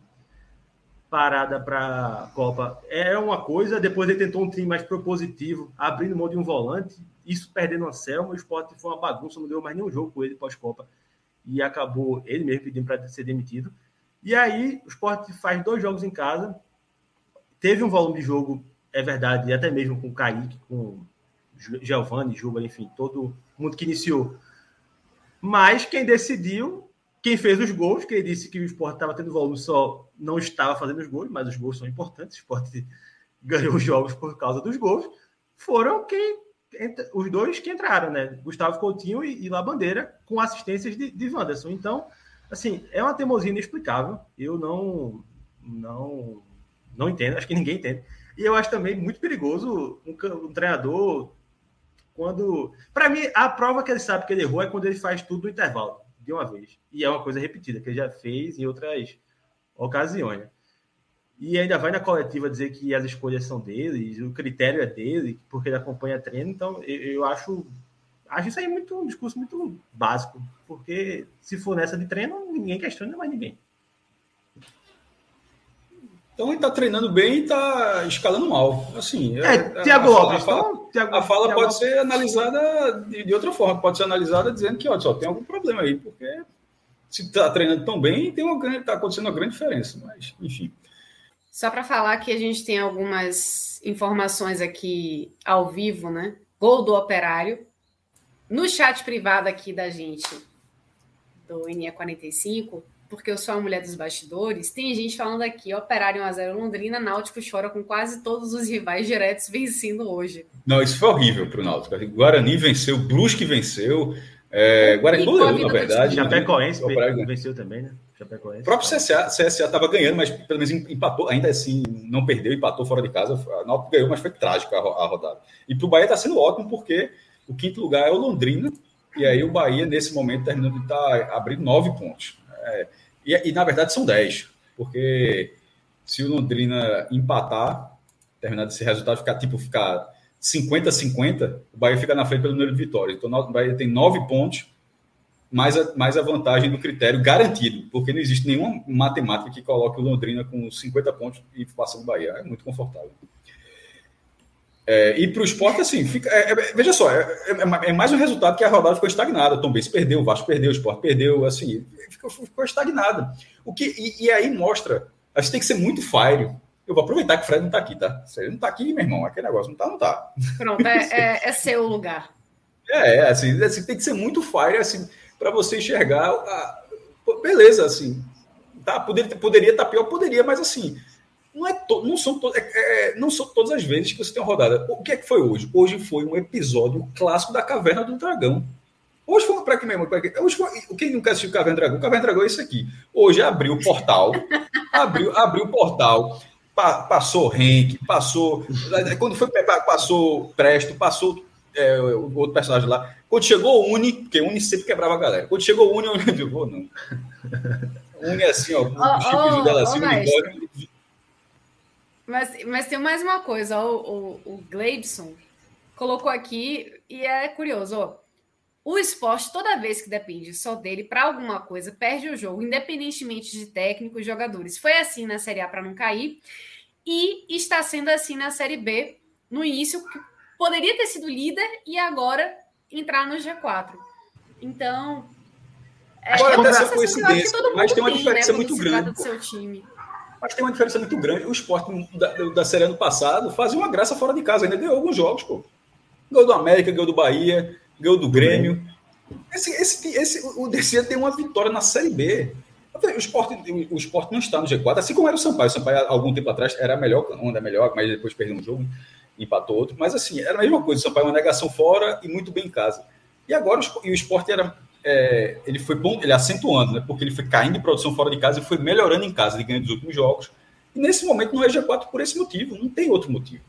parada para Copa. É uma coisa, depois ele tentou um time mais propositivo, abrindo mão de um volante, isso perdendo a Selma, o Sport foi uma bagunça, não deu mais nenhum jogo com ele pós-Copa e acabou ele mesmo pedindo para ser demitido. E aí o Sport faz dois jogos em casa, teve um volume de jogo, é verdade, até mesmo com o Kaique, com Giovanni, Juba, enfim, todo mundo que iniciou. Mas quem decidiu, quem fez os gols, quem disse que o Sport estava tendo volume só não estava fazendo os gols, mas os gols são importantes, o Sport [laughs] ganhou os jogos por causa dos gols, foram quem os dois que entraram, né? Gustavo Coutinho e, e Labandeira, com assistências de, de Wanderson. Então, assim, é uma teimosia inexplicável. Eu não, não, não entendo, acho que ninguém entende. E eu acho também muito perigoso um, um treinador quando. Para mim, a prova que ele sabe que ele errou é quando ele faz tudo no intervalo, de uma vez. E é uma coisa repetida, que ele já fez em outras ocasiões. E ainda vai na coletiva dizer que as escolhas são dele, o critério é dele, porque ele acompanha treino. Então, eu, eu acho, acho isso aí muito um discurso muito básico, porque se for nessa de treino, ninguém questiona mais ninguém. Então ele está treinando bem e está escalando mal. Assim, é, é Tiago Lopes. A fala, então, Thiago, a fala Thiago pode ser analisada de, de, outra forma, pode ser analisada dizendo que ó, só tem algum problema aí, porque se está treinando tão bem, tem uma está acontecendo uma grande diferença. Mas, enfim. Só para falar que a gente tem algumas informações aqui ao vivo, né? Gol do Operário. No chat privado aqui da gente, do NE45, porque eu sou a mulher dos bastidores, tem gente falando aqui, Operário 1x0 Londrina, Náutico chora com quase todos os rivais diretos vencendo hoje. Não, isso foi horrível para o Náutico. Guarani venceu, Brusque venceu, é, Guarani goleou, na verdade. Chapecoense venceu também, né? O próprio CSA estava ganhando, mas pelo menos empatou, ainda assim não perdeu, empatou fora de casa. A Náutico ganhou, mas foi trágico a, a rodada. E para o Bahia está sendo ótimo, porque o quinto lugar é o Londrina, e aí o Bahia, nesse momento, terminando de estar tá abrindo nove pontos. É, e, e, na verdade são dez, porque se o Londrina empatar, terminar desse resultado, ficar tipo ficar 50-50, o Bahia fica na frente pelo número de vitórias. Então o Bahia tem nove pontos mais a, mais a vantagem do critério garantido, porque não existe nenhuma matemática que coloque o Londrina com 50 pontos e passando o Bahia. É muito confortável. É, e para o esporte, assim, fica, é, é, veja só, é, é, é mais um resultado que a rodada ficou estagnada. Tom Benz perdeu, o Vasco perdeu, o esporte perdeu, assim, ficou, ficou estagnada. O que, e, e, aí mostra, a gente tem que ser muito fire. Eu vou aproveitar que o Fred não está aqui, tá? Se ele não está aqui, meu irmão, aquele negócio não está, não está. Pronto, é, é, seu lugar. [laughs] É, assim, assim, tem que ser muito fire, assim, para você enxergar. A... Beleza, assim. Tá, poderia, poderia estar tá pior, poderia, mas assim. Não, é to, não, são to, é, é, não são todas as vezes que você tem uma rodada. O que é que foi hoje? Hoje foi um episódio clássico da Caverna do Dragão. Hoje foi para que mesmo? Hoje foi, quem nunca assistiu Caverna do Dragão? Caverna do Dragão é isso aqui. Hoje abriu o portal, [laughs] abriu, abriu o portal, pa, passou Henk, passou. Quando foi passou Presto, passou é, o outro personagem lá. Quando chegou o Uni, porque o Uni sempre quebrava a galera. Quando chegou o Uni, eu [laughs] não digo, [laughs] não. Uni é assim, ó, o oh, chifre oh, dela assim, oh, mas, mas tem mais uma coisa, o, o, o Gleibson colocou aqui, e é curioso, ó. O esporte, toda vez que depende só dele para alguma coisa, perde o jogo, independentemente de técnicos e jogadores. Foi assim na Série A para não cair, e está sendo assim na Série B. No início, poderia ter sido líder e agora entrar no G4. Então. É, Agora, essa coincidência, mas tem uma diferença né, muito grande. Mas tem uma diferença muito grande. O esporte da, da série ano passado fazia uma graça fora de casa, ainda ganhou alguns jogos, pô. Ganhou do América, ganhou do Bahia, ganhou do Grêmio. Esse, esse, esse, o DC tem uma vitória na Série B. O esporte, o esporte não está no G4, assim como era o Sampaio. O Sampaio, algum tempo atrás, era melhor, não é melhor, mas depois perdeu um jogo, empatou outro. Mas assim, era a mesma coisa. O Sampaio é uma negação fora e muito bem em casa. E agora e o esporte era. É, ele foi bom, ele acentuando, né? Porque ele foi caindo de produção fora de casa e foi melhorando em casa, ele ganhou dos últimos jogos. E nesse momento não é G4 por esse motivo, não tem outro motivo.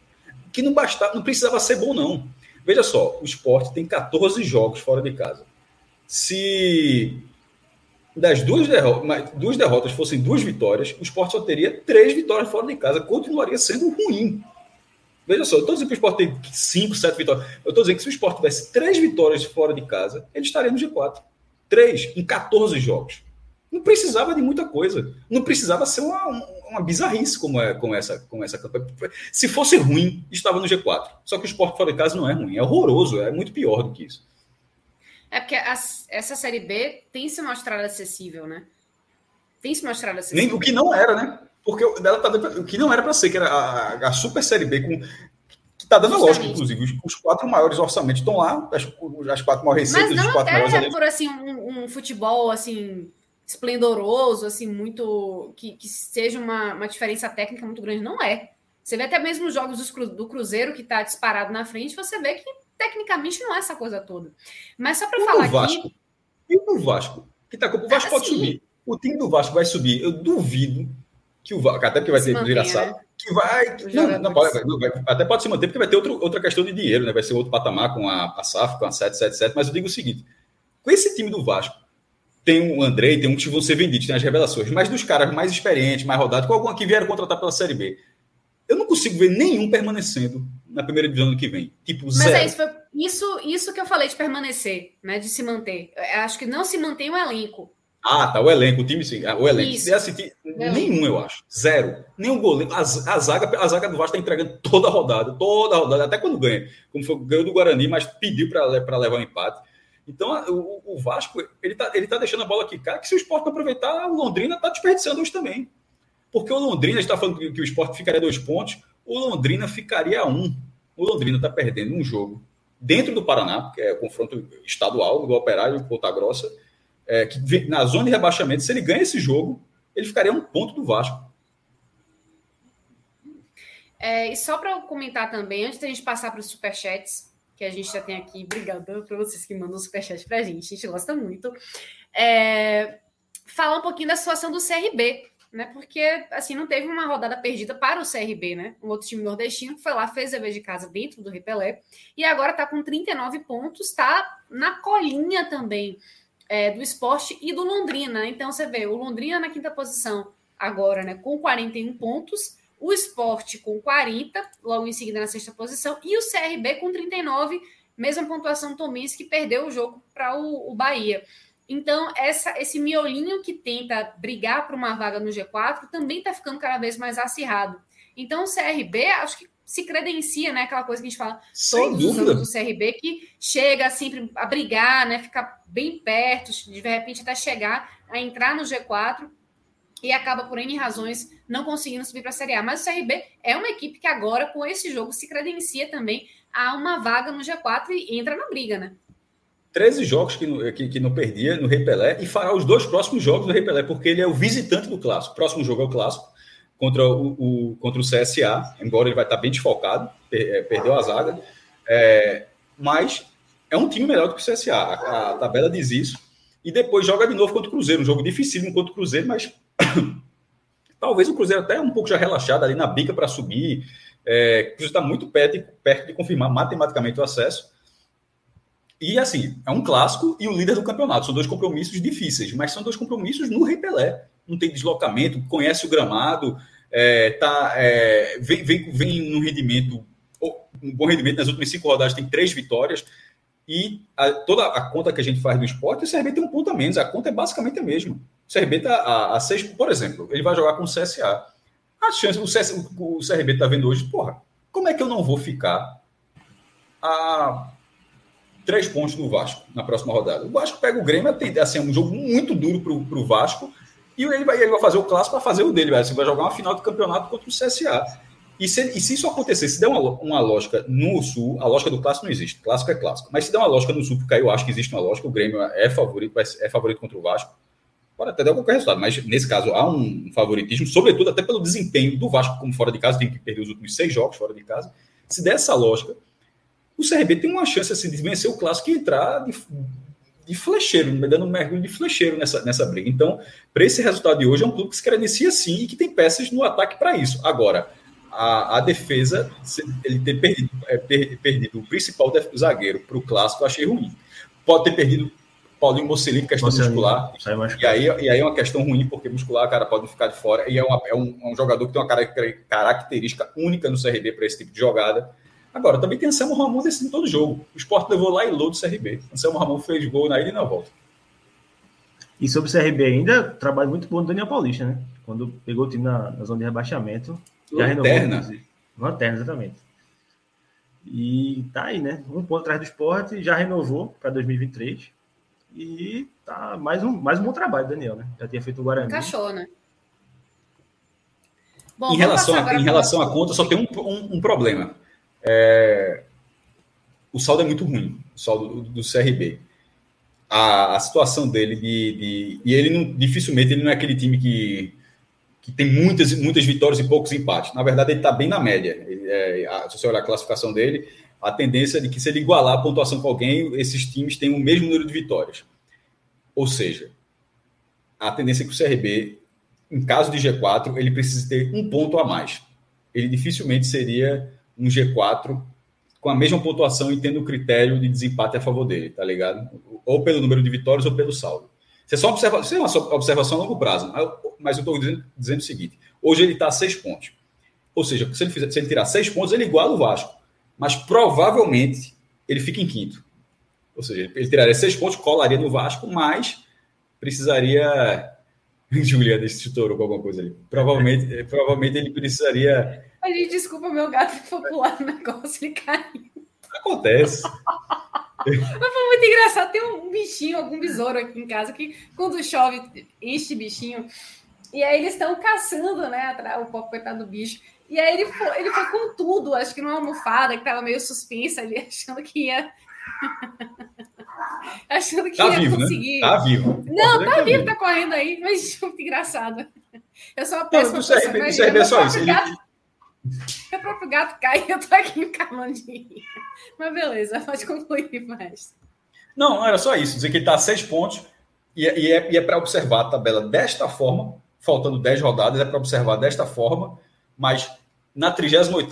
Que não bastava, não precisava ser bom, não. Veja só, o esporte tem 14 jogos fora de casa. Se das duas derrotas, duas derrotas fossem duas vitórias, o esporte só teria três vitórias fora de casa. Continuaria sendo ruim. Veja só, eu estou dizendo que o esporte tem 5, 7 vitórias. Eu estou dizendo que se o esporte tivesse três vitórias fora de casa, ele estaria no G4. Três em 14 jogos. Não precisava de muita coisa. Não precisava ser uma, uma bizarrice como, é, como, essa, como essa campanha. Se fosse ruim, estava no G4. Só que o esporte fora de casa não é ruim, é horroroso, é muito pior do que isso. É porque essa Série B tem se mostrado acessível, né? Tem se mostrado acessível. Nem o que não era, né? Porque ela tá, o que não era para ser, que era a, a, Super Série B, com, que está dando lógica, inclusive. Os, os, quatro maiores orçamentos estão lá, as, as quatro maiores receitas. Mas não quatro até por assim, um, um, futebol assim esplendoroso, assim, muito. que, que seja uma, uma diferença técnica muito grande. Não é. Você vê até mesmo os jogos do Cruzeiro, que está disparado na frente, você vê que tecnicamente não é essa coisa toda. Mas só para falar Vasco, aqui. E o Vasco? Que tá, o Vasco ah, pode sim. subir. O time do Vasco vai subir. Eu duvido que o Vasco, até porque vai ter viraçado, né? que vai. Não, não, pode, não, vai, até pode se manter, porque vai ter outro, outra questão de dinheiro, né? Vai ser outro patamar com a, a SAF, com a 777. Mas eu digo o seguinte: com esse time do Vasco, tem um Andrei, tem um que vão ser vendidos, tem as revelações, mas dos caras mais experientes, mais rodados, com algum que vieram contratar pela Série B, eu não consigo ver nenhum permanecendo na primeira divisão do que vem. Tipo, mas zero. é isso, foi isso, isso que eu falei de permanecer, né? De se manter. Eu acho que não se mantém o elenco. Ah, tá. O elenco, o time sim. Ah, o elenco. Isso. Assistir, nenhum, eu acho. Zero. Nenhum goleiro. A, a, zaga, a zaga do Vasco está entregando toda a rodada, toda a rodada, até quando ganha. Como foi ganhou do Guarani, mas pediu para levar o um empate. Então, o, o, Vasco, ele tá, ele tá deixando a bola aqui, cara, que se o esporte não aproveitar, o Londrina tá desperdiçando hoje também. Porque o Londrina está falando que, que o esporte ficaria dois pontos, o Londrina ficaria um. O Londrina está perdendo um jogo dentro do Paraná, que é o confronto estadual do Operário e Ponta Grossa é, que na zona de rebaixamento, se ele ganha esse jogo, ele ficaria um ponto do Vasco. É, e só para comentar também, antes da gente passar para os superchats, que a gente já tem aqui, obrigada para vocês que mandam superchat para a gente, a gente gosta muito. É, falar um pouquinho da situação do CRB, né? Porque assim não teve uma rodada perdida para o CRB, né? Um outro time nordestino foi lá, fez a vez de casa dentro do Repelé e agora está com 39 pontos, está na colinha também é, do esporte e do Londrina. Então você vê o Londrina na quinta posição agora, né, com 41 pontos, o esporte com 40, logo em seguida na sexta posição, e o CRB com 39, mesma pontuação do Tomins, que perdeu o jogo para o, o Bahia. Então, essa, esse miolinho que tenta brigar por uma vaga no G4 também está ficando cada vez mais acirrado. Então, o CRB, acho que se credencia, né? Aquela coisa que a gente fala Sem todos dúvida. os anos do CRB, que chega sempre a brigar, né? Ficar bem perto, de repente até chegar a entrar no G4 e acaba por N razões não conseguindo subir para a Série A. Mas o CRB é uma equipe que agora, com esse jogo, se credencia também a uma vaga no G4 e entra na briga, né? 13 jogos que, que, que não perdia no Rei Pelé e fará os dois próximos jogos no Rei Pelé, porque ele é o visitante do clássico. O próximo jogo é o clássico contra o, o, contra o CSA, embora ele vai estar bem desfocado, per, é, perdeu a zaga, é, mas é um time melhor do que o CSA, a, a, tabela diz isso, e depois joga de novo contra o Cruzeiro, um jogo dificílimo contra o Cruzeiro, mas [coughs] talvez o Cruzeiro até um pouco já relaxado ali na bica para subir, é, o Cruzeiro está muito perto, perto de confirmar matematicamente o acesso, E assim, é um clássico e o líder do campeonato. São dois compromissos difíceis, mas são dois compromissos no repelé. Não tem deslocamento, conhece o gramado, é, tá, é, vem, vem, vem no rendimento, um bom rendimento nas últimas cinco rodadas, tem três vitórias. E a, toda a conta que a gente faz do esporte, o CRB tem um ponto a menos. A conta é basicamente a mesma. O CRB está a, a, seis, por exemplo, ele vai jogar com o CSA. A chance, o, CS, o, o CRB está vendo hoje, porra, como é que eu não vou ficar a três pontos do Vasco na próxima rodada? O Vasco pega o Grêmio, tem, assim, é um jogo muito duro para o Vasco, e ele vai, ele vai fazer o clássico para fazer o dele, vai, vai jogar uma final do campeonato contra o CSA. E se, e se isso acontecer, se der uma, uma lógica no Sul, a lógica do clássico não existe. Clássico é clássico. Mas se der uma lógica no Sul, porque aí eu acho que existe uma lógica, o Grêmio é favorito, é favorito contra o Vasco. Pode até dar qualquer resultado, mas nesse caso há um favoritismo, sobretudo até pelo desempenho do Vasco como fora de casa, tem que perder os últimos seis jogos fora de casa. Se der essa lógica, o CRB tem uma chance assim, de vencer o clássico e entrar de, de flecheiro, dando um mergulho de flecheiro nessa, nessa briga. Então, para esse resultado de hoje, é um clube que se credencia sim e que tem peças no ataque para isso. Agora, a, a defesa, ele ter perdido, é, per, perdido o principal zagueiro para o clássico, eu achei ruim. Pode ter perdido Paulinho Mocelin, questão Mocelin, muscular. E aí, e aí é uma questão ruim, porque muscular, cara, pode ficar de fora. E é, uma, é, um, é um, jogador que tem uma característica única no CRB para esse tipo de jogada. Agora, também tem Anselmo Ramon decidindo todo jogo. O Sport levou lá e low do CRB. Anselmo Ramon fez gol na ida e na volta. E sobre o CRB ainda, trabalho muito bom do Daniel Paulista, né? Quando pegou o time na, na zona de rebaixamento, já Lanterna. renovou. Lanterna, exatamente. E tá aí, né? Um ponto atrás do esporte, já renovou para 2023. E tá mais um, mais um bom trabalho, Daniel, né? Já tinha feito o Guarani. Encaixou, né? Bom, em relação, a, em relação à conta, só tem um, um, um problema. É... O saldo é muito ruim, o saldo do, do CRB. A, a, situação dele de, de, E ele não, dificilmente ele não é aquele time que que tem muitas, muitas vitórias e poucos empates. Na verdade, ele está bem na média. Ele, é, a, se você olhar a classificação dele, a tendência é de que se ele igualar a pontuação com alguém, esses times têm o mesmo número de vitórias. Ou seja, a tendência é que o CRB, em caso de G4, ele precisa ter um ponto a mais. Ele dificilmente seria um G4 com a mesma pontuação e tendo o critério de desempate a favor dele, tá ligado? Ou pelo número de vitórias ou pelo saldo. Você só observa, isso é uma observação a longo prazo, mas eu estou dizendo, dizendo, o seguinte: hoje ele está a seis pontos. Ou seja, se ele, fizer, se ele tirar seis pontos, ele iguala o Vasco. Mas provavelmente ele fica em quinto. Ou seja, ele tiraria seis pontos, colaria no Vasco, mas precisaria. [laughs] Juliana estourou com alguma coisa ali. Provavelmente, provavelmente ele precisaria. A gente desculpa, meu gato foi pular no negócio e caiu. Acontece. Mas foi muito engraçado. Tem um bichinho, algum besouro aqui em casa que, quando chove, enche bichinho. E aí eles estão caçando, né? O pobre coitado do bicho. E aí ele foi, ele foi com tudo, acho que numa almofada que tava meio suspensa ali, [laughs] achando que ia. [laughs] achando que tá ia vivo, né? conseguir. Né? Tá vivo. Não, tá, tá vivo, tá correndo aí, mas [laughs] muito engraçado. Eu sou uma péssima pessoa. Isso é só isso. Ele, meu próprio gato cai e eu tô aqui acabando de rir. Mas beleza, pode concluir mais. Não, era só isso. Dizer que ele está a seis pontos e, é, e é, é para observar a tabela desta forma, faltando 10 rodadas, é para observar desta forma, mas na 38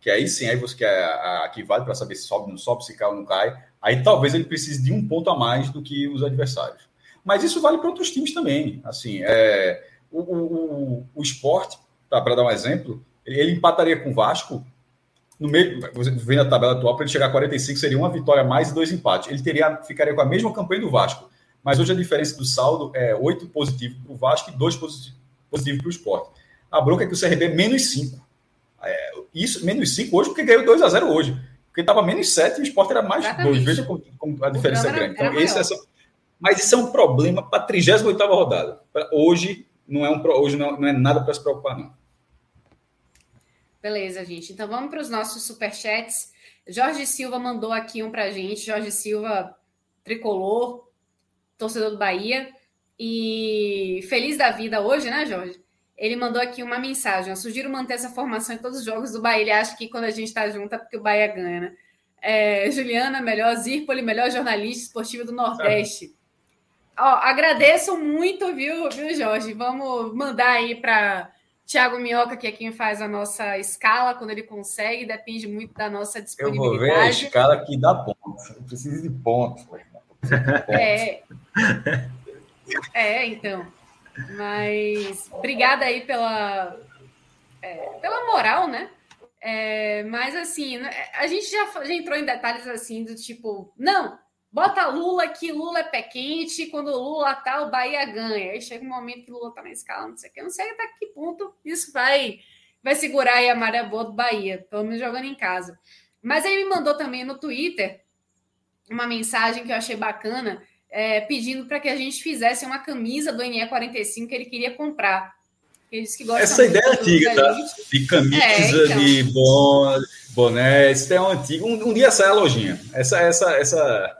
que aí sim, aí você quer a, a que vale para saber se sobe ou não sobe, se cai ou não cai, aí talvez ele precise de um ponto a mais do que os adversários. Mas isso vale para outros times também. Assim, é, o, o, o esporte, para dar um exemplo, ele empataria com o Vasco. No meio, vendo a tabela atual, para ele chegar a 45, seria uma vitória mais e dois empates. Ele teria, ficaria com a mesma campanha do Vasco. Mas hoje a diferença do saldo é 8 positivo para o Vasco e 2 positivo, positivo para o esporte. A bronca é que o CRB é menos 5. É, isso, menos 5 hoje, porque ganhou 2 a 0 hoje. Porque estava menos 7 e o esporte era mais 2. Veja como, como, a diferença é grande. Então, esse é só... Mas isso é um problema para a 38 rodada. Hoje não é, um, hoje não, não é nada para se preocupar, não. Beleza, gente. Então vamos para os nossos superchats. Jorge Silva mandou aqui um para a gente. Jorge Silva, tricolor, torcedor do Bahia. E feliz da vida hoje, né, Jorge? Ele mandou aqui uma mensagem. Eu sugiro manter essa formação em todos os jogos do Bahia. Ele acha que quando a gente está junto é porque o Bahia ganha, né? É, Juliana, melhor Zirpoli, melhor jornalista esportivo do Nordeste. Ó, agradeço muito, viu, viu, Jorge? Vamos mandar aí para Tiago Minhoca, que é quem faz a nossa escala, quando ele consegue, depende muito da nossa disponibilidade. Eu vou ver a escala que dá pontos. Eu preciso de pontos. É. É, então. Mas obrigada aí pela, é, pela moral, né? É, mas assim, né, a gente já, já entrou em detalhes assim do tipo, não, bota Lula que Lula é pé quente, quando Lula tá, o Bahia ganha. Aí chega um momento que Lula tá na escala, não sei o que, não sei até que ponto isso vai vai segurar aí a maré boa do Bahia, pelo menos jogando em casa. Mas aí me mandou também no Twitter uma mensagem que eu achei bacana, é, pedindo para que a gente fizesse uma camisa do NE45 que ele queria comprar. Ele disse que gosta Essa ideia é antiga, tá? De camisa, é, então. de bon, boné, isso é um antigo. Um, um, dia sai a lojinha. Essa, essa, essa.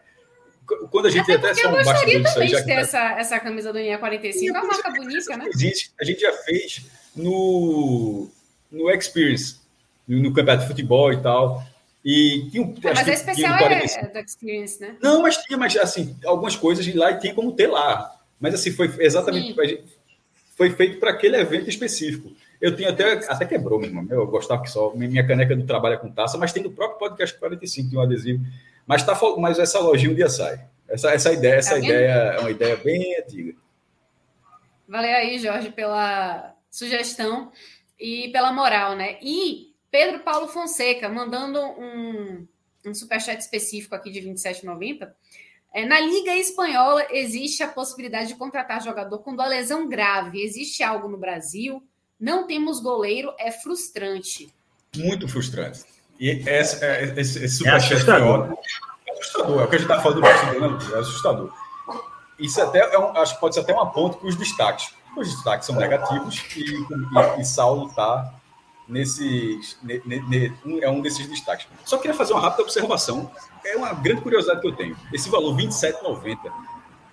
Quando a gente até, até Eu gostaria também de ter essa, essa camisa do NE45. É uma marca bonita, né? Existe, a gente já fez no, no Experience, no campeonato de futebol e tal. E tinha um, é, mas a especial é, é da Experience, né? Não, mas tinha, mas assim, algumas coisas de lá e tinha como ter lá. Mas assim, foi exatamente. Sim. Foi feito para aquele evento específico. Eu tinha até, até quebrou, meu irmão. Eu gostava que só. Minha caneca não trabalha com taça, mas tem no próprio podcast 45, tem um adesivo. Mas, tá, mas essa lojinha um dia sai. Essa, essa ideia, essa tá ideia é uma ideia bem antiga. Valeu aí, Jorge, pela sugestão e pela moral, né? E Pedro Paulo Fonseca, mandando um, um superchat específico aqui de 27,90. É, na Liga Espanhola existe a possibilidade de contratar jogador quando a lesão grave. Existe algo no Brasil? Não temos goleiro, é frustrante. Muito frustrante. E esse, é, esse, esse é assustador. É assustador. É o que a gente está falando do bastidor, é assustador. Isso até é um, acho que pode ser até uma ponte para os destaques. Os destaques são negativos e, e, e Saulo está nesses, ne, ne, um, é um desses destaques. Só queria fazer uma rápida observação. É uma grande curiosidade que eu tenho. Esse valor, R$ 27,90.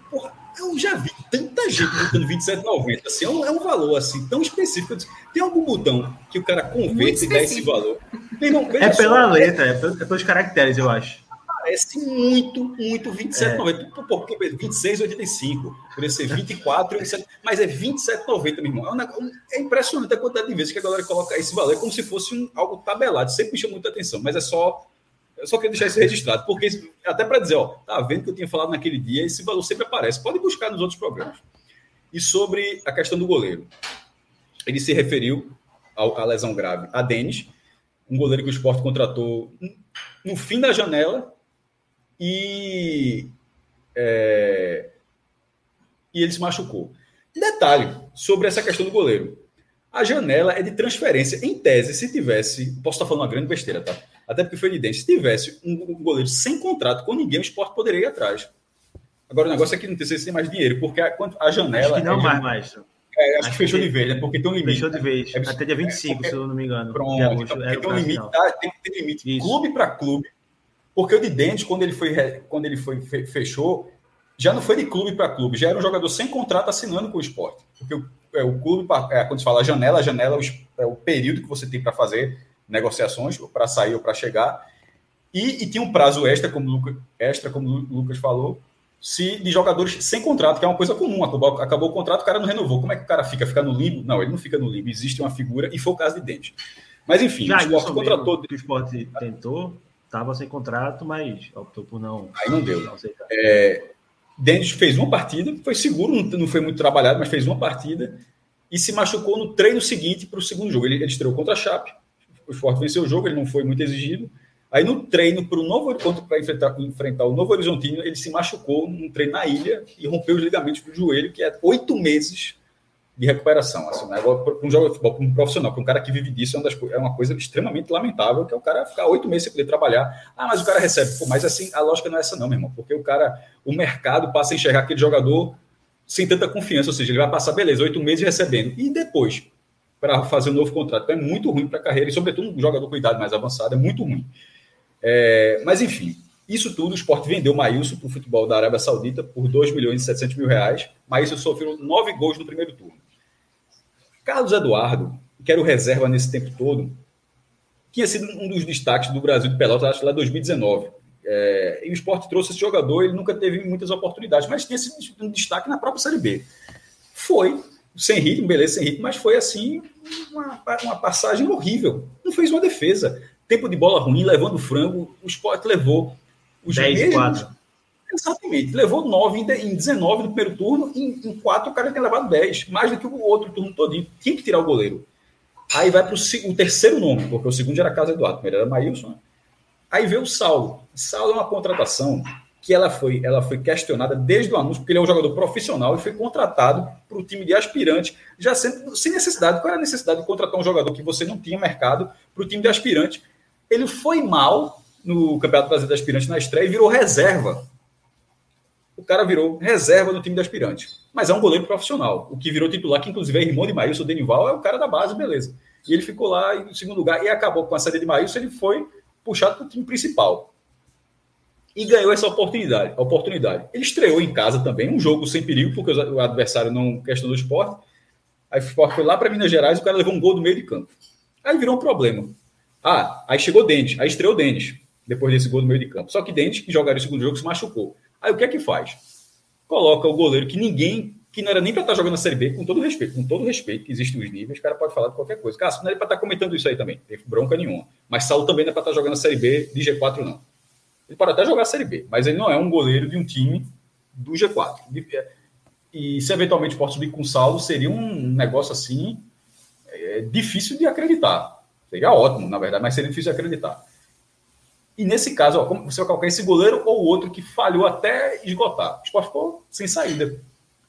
Porra, eu já vi tanta gente botando 27,90. Assim, é um, é um valor assim tão específico. Tem algum botão que o cara converte e dá esse valor? Não, é pela só, letra, é, é pelos caracteres, eu acho parece muito, muito 27,90. É. Por que 26,85? Poderia ser 24, mas é 27,90, meu irmão. É, é, impressionante a quantidade de vezes que a galera coloca esse valor. É como se fosse um, algo tabelado. Sempre me chama muita atenção, mas é só. Eu só queria deixar isso registrado, porque até para dizer, ó, tá vendo que eu tinha falado naquele dia, esse valor sempre aparece. Pode buscar nos outros programas. E sobre a questão do goleiro. Ele se referiu à lesão grave a Denis, um goleiro que o esporte contratou no fim da janela e, é, e ele se machucou. Detalhe sobre essa questão do goleiro. A janela é de transferência. Em tese, se tivesse. Posso estar falando uma grande besteira, tá? Até porque foi evidente. Se tivesse um goleiro sem contrato com ninguém, o esporte poderia ir atrás. Agora, o negócio é que não tem, se tem mais dinheiro, porque a, a janela. Acho que não é mais, mais. É, acho, acho, que fechou que... de vez, né? Porque tem um limite. Fechou de vez. É, Até dia 25, é, se eu não me engano. Pronto. Então, tem um limite, tá? tem, tem limite. Isso. Clube para clube. Porque o de Dente, quando ele foi, quando ele foi fechou, já não foi de clube para clube, já era um jogador sem contrato assinando com o esporte. Porque o, é, o clube, é, quando se fala janela, a janela é o período que você tem para fazer negociações, para sair ou para chegar. E, e, tinha um prazo extra, como, Lucas, extra, como o Lucas falou, se de jogadores sem contrato, que é uma coisa comum. Acabou, acabou o contrato, o cara não renovou. Como é que o cara fica? Fica no limbo? Não, ele não fica no limbo. Existe uma figura, e foi o caso de Dente. Mas enfim, Já, o esporte contratou. O esporte tentou estava sem contrato, mas optou por não. Aí não deu. Não é, fez uma partida, foi seguro, não foi muito trabalhado, mas fez uma partida e se machucou no treino seguinte para o segundo jogo. Ele, ele estreou contra a Chape, o Sport venceu o jogo, ele não foi muito exigido. Aí no treino para o novo para enfrentar, enfrentar o Novo Horizontino, ele se machucou num treino na ilha e rompeu os ligamentos do joelho, que é oito meses de recuperação. Assim, né? Um jogador de futebol, um profissional, para um cara que vive disso, é uma, das, é uma, coisa extremamente lamentável, que é o cara ficar oito meses sem poder trabalhar. Ah, mas o cara recebe. Pô, mas assim, a lógica não é essa não, meu irmão, porque o cara, o mercado passa a enxergar aquele jogador sem tanta confiança, ou seja, ele vai passar, beleza, oito meses recebendo. E depois, para fazer um novo contrato, então, é muito ruim para a carreira, e sobretudo um jogador com idade mais avançada, é muito ruim. É, mas enfim, isso tudo, o esporte vendeu Maílson para o futebol da Arábia Saudita por 2 milhões e 700 mil reais. Maílson sofreu nove gols no primeiro turno. Carlos Eduardo, que era o reserva nesse tempo todo, tinha sido um dos destaques do Brasil de Pelotas, acho lá em 2019. É, e o esporte trouxe esse jogador, ele nunca teve muitas oportunidades, mas tinha sido um destaque na própria Série B. Foi, sem ritmo, beleza, sem ritmo, mas foi assim, uma, uma passagem horrível. Não fez uma defesa. Tempo de bola ruim, levando frango. O Sport levou os 10 mesmos, 4. Exatamente. Levou 9 em 19 no primeiro turno. Em, em 4 o cara tinha levado 10. Mais do que o outro turno todinho. Tinha que tirar o goleiro. Aí vai para o terceiro nome, porque o segundo era Casa Eduardo, o primeiro era Maílson. Aí veio o Saulo. Saulo é uma contratação que ela foi, ela foi questionada desde o anúncio, porque ele é um jogador profissional e foi contratado para o time de aspirante, já sendo, sem necessidade. Qual era a necessidade de contratar um jogador que você não tinha mercado para o time de aspirante? Ele foi mal no Campeonato Brasileiro de Aspirante na estreia e virou reserva. O cara virou reserva no time de aspirante. Mas é um goleiro profissional. O que virou titular, que inclusive é irmão de Maílson Denival, é o cara da base, beleza. E ele ficou lá em segundo lugar e acabou com a saída de Maílson, ele foi puxado para o time principal e ganhou essa oportunidade. oportunidade. Ele estreou em casa também, um jogo sem perigo, porque o adversário não questionou o esporte. Aí o esporte foi lá para Minas Gerais o cara levou um gol do meio de campo. Aí virou um problema. Ah, aí chegou Denis, aí estreou Denis, depois desse gol do meio de campo. Só que Denis, que jogaria o segundo jogo, se machucou. Aí o que é que faz? Coloca o goleiro que ninguém, que não era nem para estar tá jogando na Série B, com todo respeito, com todo respeito, que existem os níveis, o cara pode falar de qualquer coisa. Cássio, não é para estar tá comentando isso aí também, tem bronca nenhuma. Mas Saulo também não é para estar tá jogando na Série B de G4, não. Ele pode até jogar a Série B, mas ele não é um goleiro de um time do G4. E se eventualmente pode subir com saldo, seria um negócio assim é, difícil de acreditar. Seria ótimo, na verdade, mas seria difícil de acreditar. E nesse caso, ó, como você vai colocar esse goleiro ou outro que falhou até esgotar. O esporte ficou sem saída.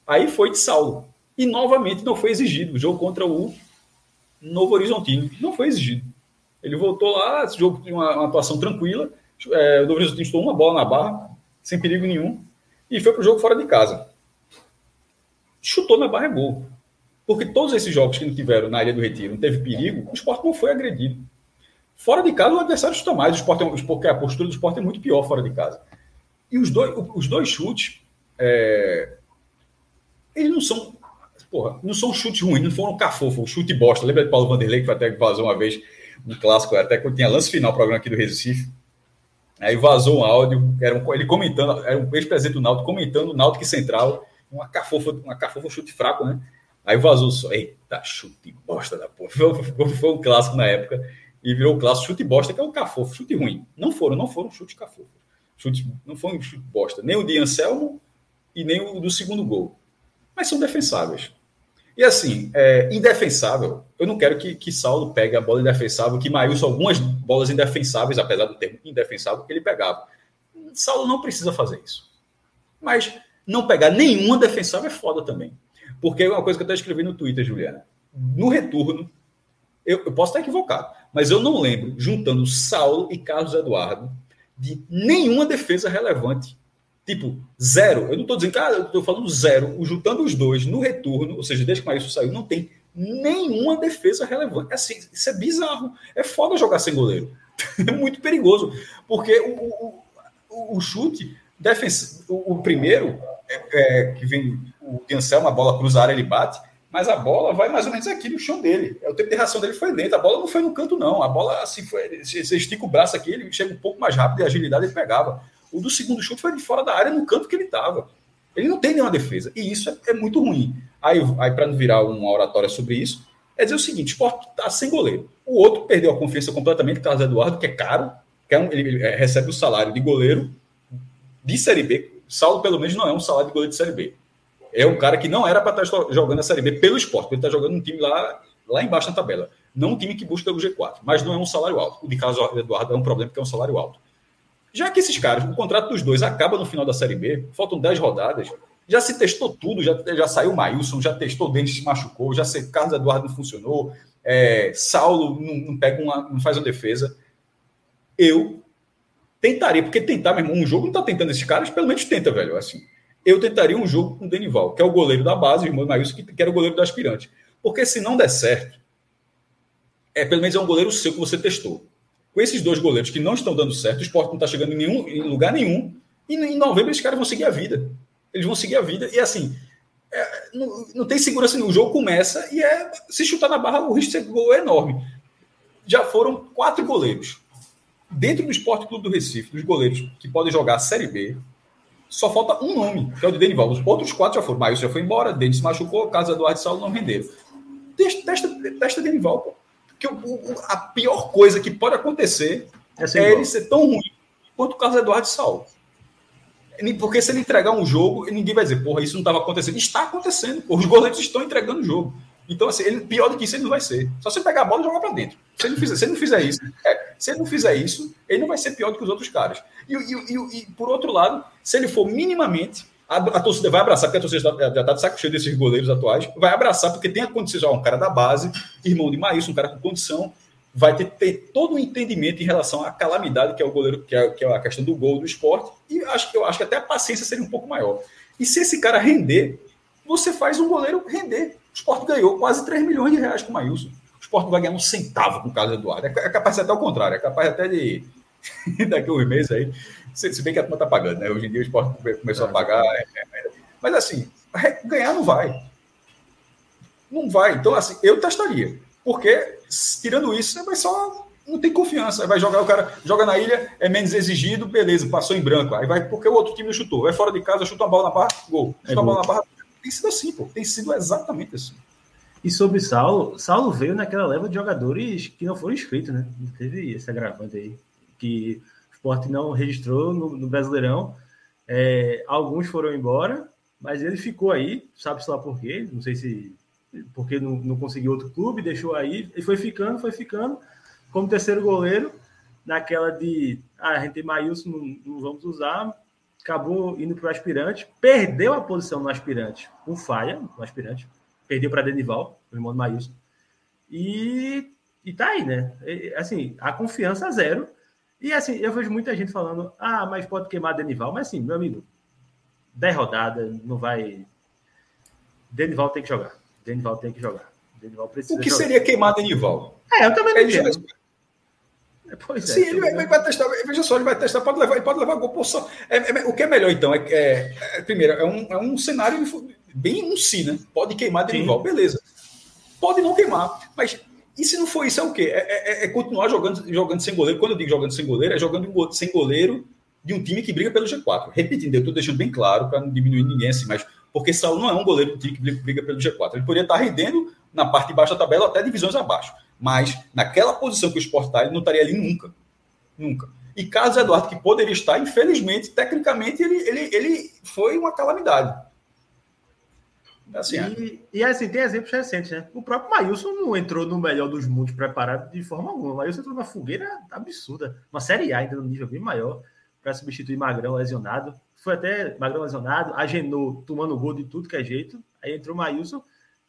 Aí foi de saldo. E novamente não foi exigido. O jogo contra o Novo Horizontino não foi exigido. Ele voltou lá, esse jogo tinha uma, uma atuação tranquila é, o Horizontino estou uma bola na barra, sem perigo nenhum, e foi para o jogo fora de casa. Chutou na barra é gol. Porque todos esses jogos que não tiveram na Ilha do Retiro, não teve perigo, o esporte não foi agredido. Fora de casa, o adversário chuta mais. O esporte, é, porque a postura do esporte é muito pior fora de casa. E os dois, os dois chutes, é, eles não são. Porra, não são chutes ruins, não foram cafofo, chute bosta. Lembra de Paulo Vanderlei, que até vazou uma vez um clássico, até quando tinha lance final, programa aqui do Recife. Aí vazou um áudio, era um, ele comentando, era um ex-presidente do Náutico comentando o Náutico Central, uma cafofa, uma cafofa chute fraco, né? Aí vazou só, eita, chute bosta da porra. Foi, foi, um clássico na época e virou o clássico chute bosta, que é o cafofo, chute ruim. Não foram, não foram chute cafofo. Chute, não foi um chute bosta, nem o de Anselmo e nem o do segundo gol. Mas são defensáveis. E assim, é, indefensável, eu não quero que, que Saulo pegue a bola indefensável, que Maílson algumas bolas indefensáveis, apesar do termo indefensável, que ele pegava. Saulo não precisa fazer isso. Mas não pegar nenhuma defensável é foda também. Porque é uma coisa que eu até escrevi no Twitter, Juliana. No retorno, eu, eu posso estar equivocado, mas eu não lembro, juntando Saulo e Carlos Eduardo, de nenhuma defesa relevante Tipo, zero. Eu não estou dizendo, cara, eu estou falando zero. Juntando os dois no retorno, ou seja, desde que o Maílson saiu, não tem nenhuma defesa relevante. Assim, isso é bizarro. É foda jogar sem goleiro. [laughs] É muito perigoso. Porque o, o, o, chute, defensa, o, o primeiro, é, é, que vem o Cancel, uma bola cruzar, ele bate, mas a bola vai mais ou menos aqui no chão dele. É, o tempo de reação dele foi lento. A bola não foi no canto, não. A bola, assim, foi, você estica o braço aqui, ele chega um pouco mais rápido e a agilidade ele pegava. O do segundo chute foi de fora da área, no canto que ele estava. Ele não tem nenhuma defesa. E isso é, é muito ruim. Aí, aí para não virar uma oratória sobre isso, é dizer o seguinte: o esporte está sem goleiro. O outro perdeu a confiança completamente, Carlos Eduardo, que é caro, que é um, ele, ele, recebe o salário de goleiro de Série B. Saulo, pelo menos, não é um salário de goleiro de Série B. É um cara que não era para estar tá jogando a Série B pelo esporte, ele está jogando um time lá, lá embaixo na tabela. Não um time que busca o G4, mas não é um salário alto. O de Carlos Eduardo é um problema, porque é um salário alto. Já que esses caras, o contrato dos dois acaba no final da Série B, faltam 10 rodadas, já se testou tudo, já, já saiu o Maílson, já testou o Denis se machucou, já sei, Carlos Eduardo não funcionou, é, Saulo não, não, pega uma, não faz uma defesa. Eu tentaria, porque tentar, meu irmão, um jogo não tá tentando esses caras, pelo menos tenta, velho. Assim, eu tentaria um jogo com o Denival, que é o goleiro da base, o irmão Maílson, que, que era o goleiro do aspirante. Porque se não der certo, é pelo menos é um goleiro seu que você testou com esses dois goleiros que não estão dando certo, o esporte não está chegando em, nenhum, em lugar nenhum, e em novembro esses caras vão seguir a vida. Eles vão seguir a vida, e assim, é, não, não, tem segurança nenhum. O jogo começa e é se chutar na barra, o risco de ser gol é enorme. Já foram quatro goleiros. Dentro do Esporte Clube do Recife, dos goleiros que podem jogar a Série B, só falta um nome, que é o de Denival. Os outros quatro já foram. Maílson já foi embora, Denis se machucou, Casa Eduardo e Saulo não renderam. Testa, testa Denival, pô. Porque o, o, a pior coisa que pode acontecer é, é ele ser tão ruim quanto o Carlos Eduardo Saulo. Porque se ele entregar um jogo, ninguém vai dizer, porra, isso não estava acontecendo. Está acontecendo, porra. Os goleiros estão entregando o jogo. Então, assim, ele, pior do que isso, ele não vai ser. Só você pegar a bola e jogar para dentro. Se ele não fizer, se ele não fizer isso, é, se ele não fizer isso, ele não vai ser pior do que os outros caras. E, e, e, e por outro lado, se ele for minimamente, a, a torcida vai abraçar, porque a torcida já está de saco cheio desses goleiros atuais, vai abraçar, porque tem a condição, um cara da base, irmão de Maílson, um cara com condição, vai ter, ter todo o um entendimento em relação à calamidade que é o goleiro, que é, que é a questão do gol do esporte, e acho, eu acho que até a paciência seria um pouco maior. E se esse cara render, você faz um goleiro render. O esporte ganhou quase 3 milhões de reais com o Maílson. O esporte não vai ganhar um centavo com o Carlos Eduardo. É, é capaz até o contrário, é capaz até de [laughs] daqui a uns meses aí. Se, bem que a turma está pagando, né? Hoje em dia o esporte começou a pagar. É, é, é, mas assim, ganhar não vai. Não vai. Então, assim, eu testaria. Porque, tirando isso, vai só. Não tem confiança. Vai jogar o cara, joga na ilha, é menos exigido, beleza, passou em branco. Aí vai, porque o outro time chutou. Vai fora de casa, chuta a bola na barra, gol. Chuta é a bola na barra. Tem sido assim, pô. Tem sido exatamente assim. E sobre Saulo, Saulo veio naquela leva de jogadores que não foram inscritos, né? Teve esse agravante aí, que o esporte não registrou no, no Brasileirão. É, alguns foram embora, mas ele ficou aí, sabe-se lá por quê, não sei se porque não, não conseguiu outro clube, deixou aí, e foi ficando, foi ficando, como terceiro goleiro, naquela de, ah, a gente tem Maílson, não, não vamos usar, acabou indo para o aspirante, perdeu a posição no aspirante, com falha no aspirante, perdeu para Denival, o irmão do Maílson, e, e tá aí, né? E, assim, a confiança zero, e assim, eu vejo muita gente falando, ah, mas pode queimar Denival, mas assim, meu amigo, 10 rodadas, não vai... Denival tem que jogar. Denival tem que jogar. Denival precisa o que jogar. seria queimar Denival? É, eu também não ele entendo. É, pois Sim, é, ele vai, vai, testar. Veja só, ele vai testar, pode levar, ele pode levar gol por só. É, é, o que é melhor, então, é, é, é, primeiro, é um, é um cenário bem um si, né? Pode queimar Denival, beleza. Pode não queimar, mas e se não for isso, é o quê? É, é, continuar jogando, jogando sem goleiro. Quando eu digo jogando sem goleiro, é jogando sem goleiro de um time que briga pelo G4. Repetindo, eu estou deixando bem claro para não diminuir ninguém assim, mas porque Saulo não é um goleiro do time que briga pelo G4. Ele poderia estar rendendo na parte de baixo da tabela até divisões abaixo. Mas naquela posição que o Sport está, ele não estaria ali nunca. Nunca. E Carlos Eduardo, que poderia estar, infelizmente, tecnicamente, ele, ele, ele foi uma calamidade. Assim, e, e, assim, tem exemplos recentes, né? O próprio Maílson não entrou no melhor dos mundos preparado de forma alguma. O Maílson entrou numa fogueira absurda. Uma Série A ainda no nível bem maior para substituir Magrão lesionado. Foi até Magrão lesionado, agenou tomando gol de tudo que é jeito. Aí entrou o Maílson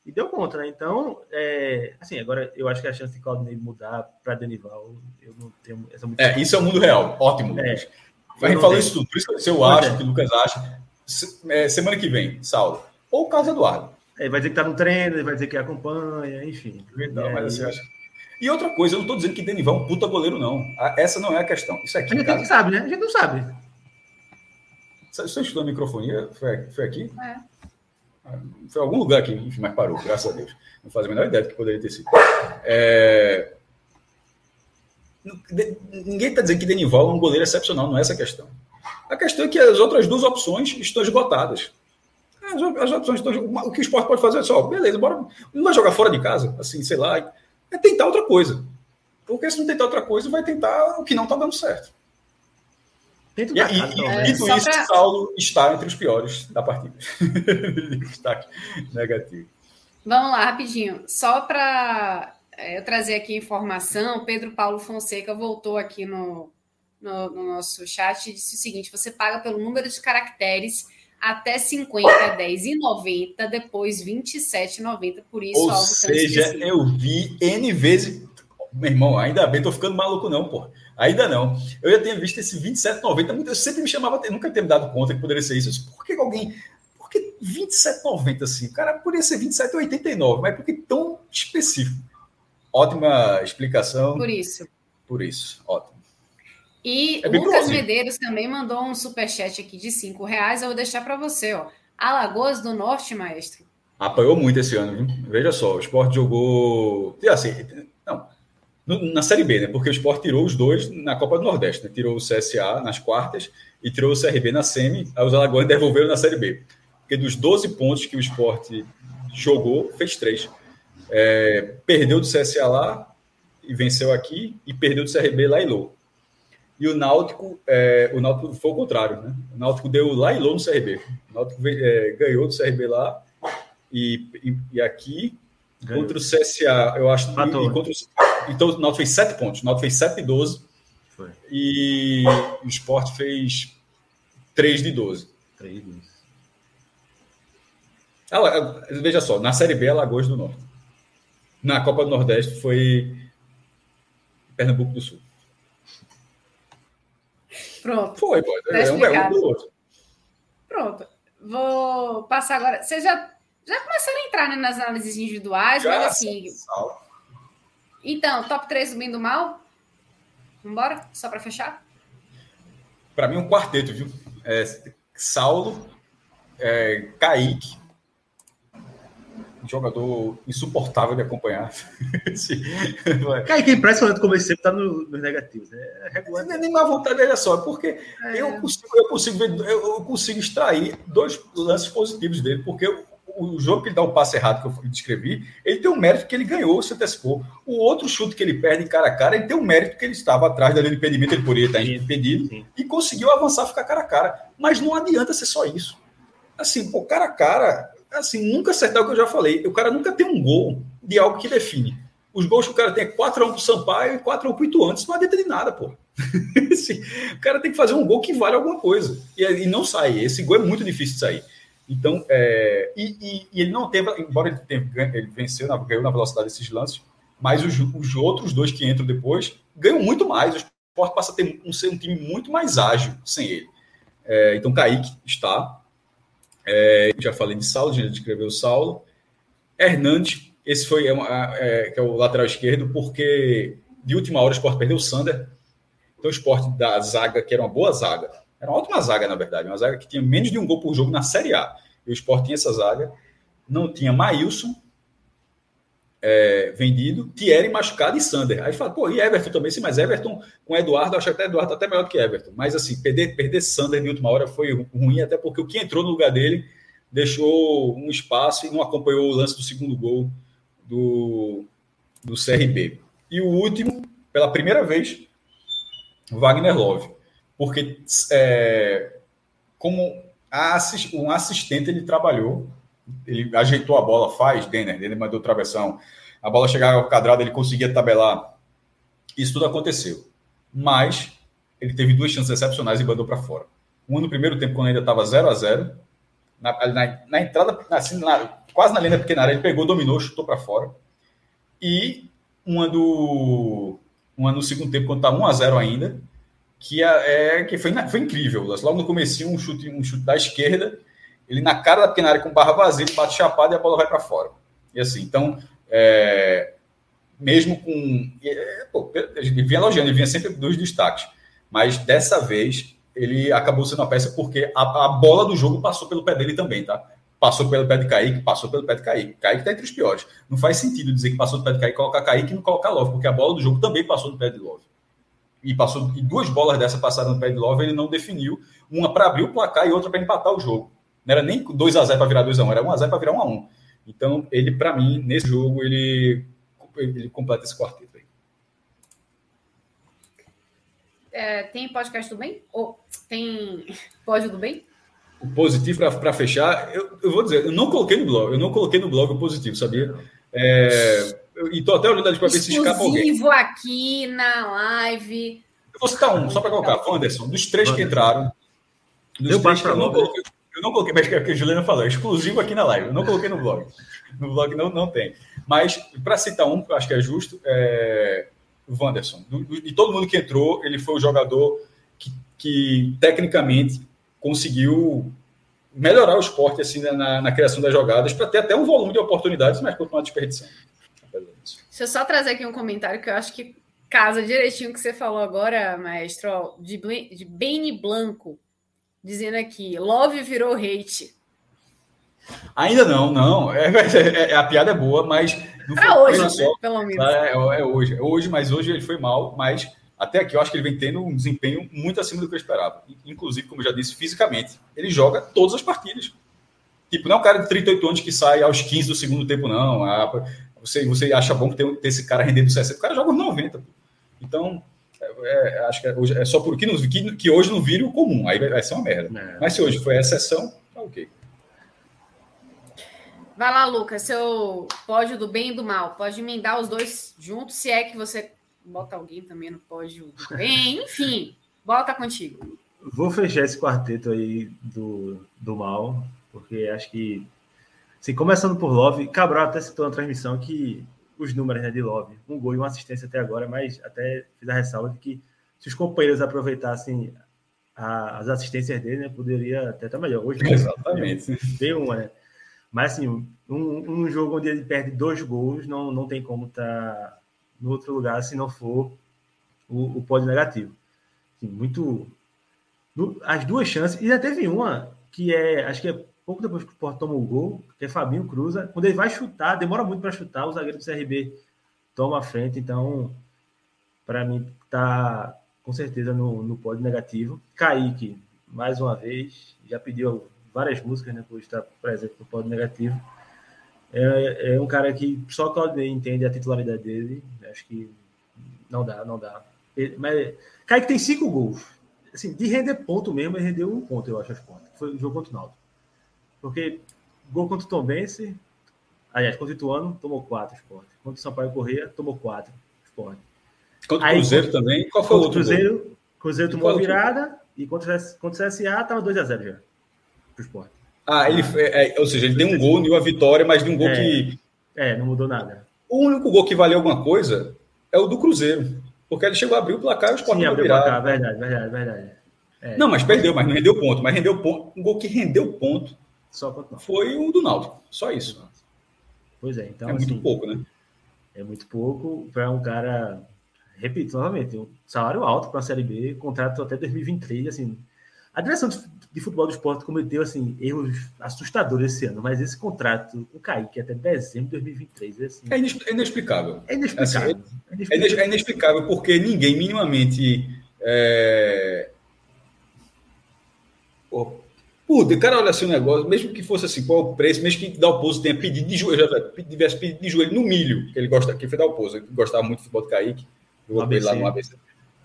e deu conta, né? Então, é, assim, agora eu acho que a chance de Claudinei mudar para Denival, eu não tenho essa muito É, isso é o mundo real. Ótimo. É, a gente falou isso tudo. Por isso que eu acho, é. que o Lucas acha. É, semana que vem, Saulo. Ou o Carlos Eduardo. É, vai dizer que está no treino, vai dizer que acompanha, enfim. Não, mas assim, acho e outra coisa, eu não estou dizendo que Denival é um puta goleiro, não. Essa não é a questão. Isso aqui. A gente cara... sabe, né? A gente não sabe. Você estudou a microfonia? Foi, foi aqui? É. Foi algum lugar aqui, enfim, mas parou, graças a Deus. Não faz a menor ideia do que poderia ter sido. É... Ninguém está dizendo que Denival é um goleiro excepcional, não é essa a questão. A questão é que as outras duas opções estão esgotadas. As, as opções estão. O que o esporte pode fazer é só, beleza, bora. Não vai jogar fora de casa, assim, sei lá é tentar outra coisa. Porque se não tentar outra coisa, vai tentar o que não está dando certo. E, e, então, é, dito isso, pra... Saulo está entre os piores da partida. [laughs] Destaque negativo. Vamos lá, rapidinho. Só para é, eu trazer aqui informação, Pedro Paulo Fonseca voltou aqui no, no, no, nosso chat e disse o seguinte: você paga pelo número de caracteres até 50, 10 e 90, depois 27,90. Por isso, Ou seja, eu vi N vezes. Meu irmão, ainda bem, tô ficando maluco, não, pô. Ainda não. Eu já tinha visto esse 27,90. Eu sempre me chamava, nunca tinha me dado conta que poderia ser isso. Disse, por que alguém. Por que 27,90 assim? Cara poderia ser 27,89, mas por que tão específico? Ótima explicação. Por isso. Por isso, ótimo. E é Lucas Medeiros também mandou um superchat aqui de cinco reais. Eu vou deixar para você, ó. Alagoas do Norte, maestro. Apanhou muito esse ano, viu? Veja só, o Sport jogou. Assim, não, na Série B, né? Porque o Sport tirou os dois na Copa do Nordeste, né? Tirou o CSA nas quartas e tirou o CRB na semi. Aí os Alagoas devolveram na Série B. Porque dos 12 pontos que o Sport jogou, fez três. É, perdeu do CSA lá e venceu aqui, e perdeu do CRB lá e Lô. E o Náutico, é, o Náutico foi o contrário, né? O Náutico deu lá e Lô no CRB. O Náutico é, ganhou do CRB lá e, e, e aqui ganhou. contra o CSA, eu acho. E, e contra o, então o Náutico fez 7 pontos. O Náutico fez 7 de 12. Foi. E o Sport fez 3 de 12. 3 de 12. Ah, veja só, na Série B é Lagoas do Norte. Na Copa do Nordeste foi Pernambuco do Sul. Pronto. Foi, pô. Tá é um, é um do outro. Pronto. Vou passar agora. Vocês já, já começaram a entrar né, nas análises individuais, já, mas assim. Então, top 3 do bem do mal? Vambora? Só para fechar? Para mim, um quarteto, viu? É, Saulo, é, Kaique, jogador insuportável de acompanhar. [laughs] Cara, que é impressionante como ele sempre está no, nos negativos. Né? É. Não é nem má vontade dele só, porque é. eu, consigo, eu, consigo ver, eu consigo extrair dois lances positivos dele, porque o, o jogo que ele dá o passe errado que eu descrevi, ele tem um mérito que ele ganhou, se antecipou. O outro chute que ele perde cara a cara, ele tem um mérito que ele estava atrás da linha de impedimento, ele poderia estar impedido, Sim. e conseguiu avançar, ficar cara a cara. Mas não adianta ser só isso. Assim, pô, cara a cara, assim, nunca acertar o que eu já falei. O cara nunca tem um gol de algo que define. Os gols que o cara tem é 4x1 pro Sampaio e 4x1 pro Ituano. Isso não adianta de nada, pô. [laughs] o cara tem que fazer um gol que vale alguma coisa. E, e não sai. Esse gol é muito difícil de sair. Então, é, e, e, e, ele não teve, embora ele, tenha, ele venceu, na, ganhou na velocidade desses lances, mas os, os, outros dois que entram depois ganham muito mais. O Sport passa a ter um, ser um time muito mais ágil sem ele. É, então, Kaique está, é, já falei de Saulo, já descreveu o Saulo. Hernandes, esse foi é, é, que é o lateral esquerdo, porque de última hora o Sport perdeu o Sander. Então o Sport da zaga, que era uma boa zaga, era uma ótima zaga, na verdade, uma zaga que tinha menos de um gol por jogo na Série A. E o Sport tinha essa zaga. Não tinha Maílson é, vendido, Thierry machucado e Sander. Aí fala, pô, e Everton também? Sim, mas Everton com Eduardo, acho que até Eduardo até melhor do que Everton. Mas assim, perder, perder Sander de última hora foi ruim, até porque o que entrou no lugar dele deixou um espaço e não acompanhou o lance do segundo gol do, do CRB. E o último, pela primeira vez, Wagner Love. Porque é, como um assistente ele trabalhou ele ajeitou a bola, faz, Denner, ele mandou travessão, a bola chegava ao quadrado, ele conseguia tabelar. Isso tudo aconteceu. Mas ele teve duas chances excepcionais e mandou para fora. Uma no primeiro tempo, quando ainda estava 0 a 0 na, na, na entrada, assim, na, quase na linha da pequena área, ele pegou, dominou, chutou para fora. E uma do uma no segundo tempo, quando está 1 a 0 ainda, que é, é que foi, foi incrível. Logo no começo, um chute, um chute da esquerda, ele na cara da pequena área com barra vazia, ele bate chapado e a bola vai para fora. E assim, então, é, mesmo com. É, pô, ele vinha elogiando, ele vinha sempre dos destaques. Mas dessa vez, ele acabou sendo uma peça porque a, a, bola do jogo passou pelo pé dele também, tá? Passou pelo pé de Kaique, passou pelo pé de Kaique. Kaique tá entre os piores. Não faz sentido dizer que passou do pé de Kaique, colocar Kaique e não colocar Love, porque a bola do jogo também passou no pé de Love. E passou e duas bolas dessa passaram no pé de Love, ele não definiu. Uma para abrir o placar e outra para empatar o jogo. Não era nem 2 a 0 para virar 2 a 1 era 1 a 0 para virar 1 a 1 Então, ele, para mim, nesse jogo, ele, ele completa esse quarteto aí. É, tem podcast do bem? Ou tem pódio do bem? O positivo, para fechar, eu, eu, vou dizer, eu não coloquei no blog, eu não coloquei no blog o positivo, sabia? É, e tô até olhando ali para ver se escapa alguém. Exclusivo aqui na live. Eu vou citar um, só para colocar. Anderson, dos três que entraram, dos eu três que eu não coloquei, eu não coloquei, mas que a Juliana falou, exclusivo aqui na live. Eu não coloquei no blog. No blog não, não tem. Mas, para citar um, que eu acho que é justo, é o Wanderson. De todo mundo que entrou, ele foi o jogador que, que tecnicamente conseguiu melhorar o esporte assim, na, na criação das jogadas, para ter até um volume de oportunidades, mas continuar desperdiçando. Deixa eu só trazer aqui um comentário que eu acho que casa direitinho o que você falou agora, maestro, de, de Beni Blanco dizendo aqui: Love virou hate. Ainda não, não. É, [laughs] é, é a piada é boa, mas. Para hoje, né? só, pelo menos. É, é, hoje. É hoje, mas hoje ele foi mal. Mas até aqui eu acho que ele vem tendo um desempenho muito acima do que eu esperava. Inclusive, como eu já disse, fisicamente. Ele joga todas as partidas. Tipo, não é um cara de 38 anos que sai aos 15 do segundo tempo, não. Ah, você, você acha bom ter, ter esse cara rendendo 60. O cara joga os 90. Então, é, é, acho que é, é só por que, que, que, hoje não vire o comum. Aí vai, vai ser uma merda. É. Mas se hoje foi a exceção, tá ok. Vai lá, Lucas, seu pódio do bem e do mal. Pode emendar os dois juntos, se é que você bota alguém também no pódio do bem. [laughs] Enfim, bota contigo. Vou fechar esse quarteto aí do, do mal, porque acho que, assim, começando por Love, Cabral até citou na transmissão que os números né, de Love, um gol e uma assistência até agora, mas até fiz a ressalva de que se os companheiros aproveitassem a, as assistências dele, né, poderia até estar melhor. Hoje, [laughs] Exatamente. Deu uma, né? Mas, assim, um, um jogo onde ele perde dois gols, não, não tem como estar tá no outro lugar se não for o, o pódio negativo. Assim, muito. As duas chances, e já teve uma que é, acho que é pouco depois que o Porto toma o gol, que é Fabinho cruza. Quando ele vai chutar, demora muito para chutar, o zagueiro do CRB toma a frente. Então, para mim, tá com certeza no, no pódio negativo. Kaique, mais uma vez, já pediu várias músicas, né, por estar presente no pódio negativo. É, é um cara que só Claudio entende a titularidade dele. Acho que não dá, não dá. Ele, mas Kaique tem cinco gols. Assim, de render ponto mesmo, ele rendeu um ponto, eu acho, as contas. Foi o jogo contra o Naldo. Porque gol contra o Tom Bense, aliás, contra o Ituano, tomou quatro, esporte. Contra o Sampaio Correia, tomou quatro, esporte. Contra o Cruzeiro Aí, também? Qual foi o outro? Cruzeiro, Cruzeiro tomou a virada e contra, contra o CSA estava 2x0 já pro esporte. Ah, ele, é, é, ou seja, ele deu um gol e uma vitória, mas de um gol é, que. É, não mudou nada. O único gol que valeu alguma coisa é o do Cruzeiro. Porque ele chegou a abrir o placar e o esporte Sim, abriu o placar, verdade, verdade, verdade. É. Não, mas perdeu, mas não rendeu ponto. Mas rendeu ponto. Um gol que rendeu ponto foi o do Náutico. Só isso. Pois é, então. É muito assim, pouco, né? É muito pouco para um cara. Repito novamente, um salário alto para a Série B, contrato até 2023. Assim, a direção de, futebol do esporte cometeu assim, erros assustadores esse ano, mas esse contrato o Kaique até dezembro de 2023 é, assim, é, inexplicável. É inexplicável. Assim, é, inexplicável. é, inexplicável porque ninguém minimamente. É... Pô, o cara olha assim o negócio, mesmo que fosse assim, qual o preço, mesmo que Dalpozo tenha pedido de joelho, já tivesse pedido de joelho no milho, que ele gosta, que foi Dalpozo, ele gostava muito do futebol de Kaique, eu vou lá no ABC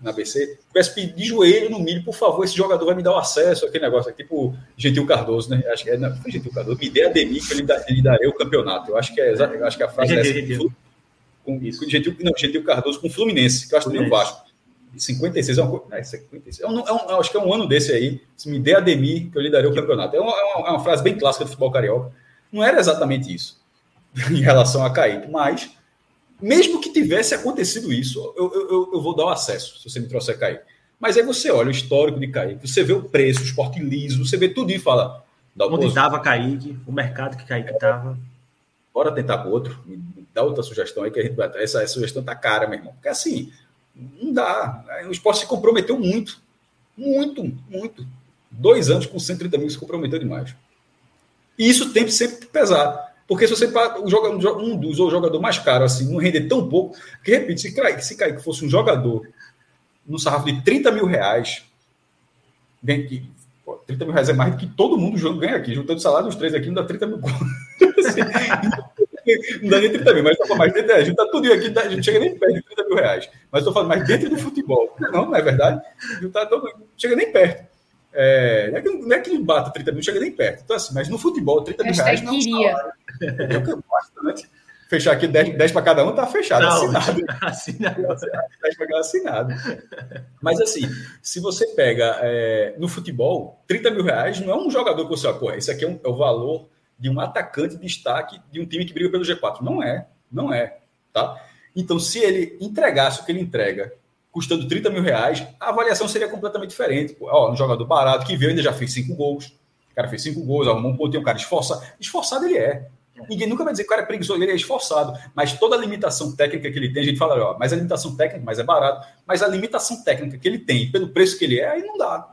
na ABC, tivesse pedido de joelho no milho, por favor, esse jogador vai me dar o acesso, aquele negócio, tipo Gentil Cardoso, né? Acho que é, não, foi Gentil Cardoso, me dê a Demi que ele, ele darei o campeonato. Eu acho que é, acho que a frase é, é essa. Com, com Gentil, não, Gentil Cardoso com Fluminense, que eu acho que tem o Vasco. 56 é uma coisa. É, 56. É um, é um, acho que é um ano desse aí. Se me der a Demi, que eu lhe darei o campeonato. É uma, é uma, é uma frase bem clássica do futebol carioca. Não era exatamente isso [laughs] em relação a Kaique, mas mesmo que tivesse acontecido isso, eu, eu, eu vou dar o acesso, se você me trouxer Kaique. Mas aí você olha o histórico de Kaique, você vê o preço, o esporte liso, você vê tudo e fala. Onde estava Kaique, o mercado que Kaique estava. Bora tentar com outro, dá outra sugestão aí que a gente vai. Essa, essa sugestão tá cara, meu irmão. Porque assim, não dá. O esporte se comprometeu muito. Muito, muito. Dois anos com 130 mil se comprometeu demais. E isso tem que sempre pesar. Porque se você o jogador, um dos ou jogador mais caro assim, não render tão pouco, que repito, se cair, se cair que fosse um jogador no sarrafo de 30 mil reais, que, pô, 30 mil reais é mais do que todo mundo ganha aqui. Juntando o salário dos três aqui, não dá 30 mil. [laughs] não dá nem 30 mil, mas tá mais dentro, é, juntar tudo aqui, a gente chega nem perto de 30 mil reais. Mas estou falando mais dentro do futebol. Não, não é verdade? Juntar todo, chega nem perto. É, não, é que, não é que bata 30 mil, chega nem perto. Então, assim, mas no futebol, 30 mil reais não é um bastante. Fechar aqui 10, 10 para cada um, tá fechado, não, assinado. [laughs] assinado. 10 para cada assinado. Mas assim, se você pega é, no futebol, 30 mil reais não é um jogador que você pô, esse aqui é, um, é o valor de um atacante de destaque de um time que briga pelo G4. Não é, não é, tá? Então, se ele entregasse o que ele entrega custando 30 mil reais, a avaliação seria completamente diferente. Ó, um jogador barato que veio ainda já fez cinco gols. O cara fez cinco gols, arrumou um pontinho, um cara esforçado. Esforçado ele é. Ninguém nunca vai dizer que o cara é preguiçoso, ele é esforçado. Mas toda a limitação técnica que ele tem, a gente fala, ó, mas a limitação técnica, mas é barato. Mas a limitação técnica que ele tem, pelo preço que ele é, aí não dá.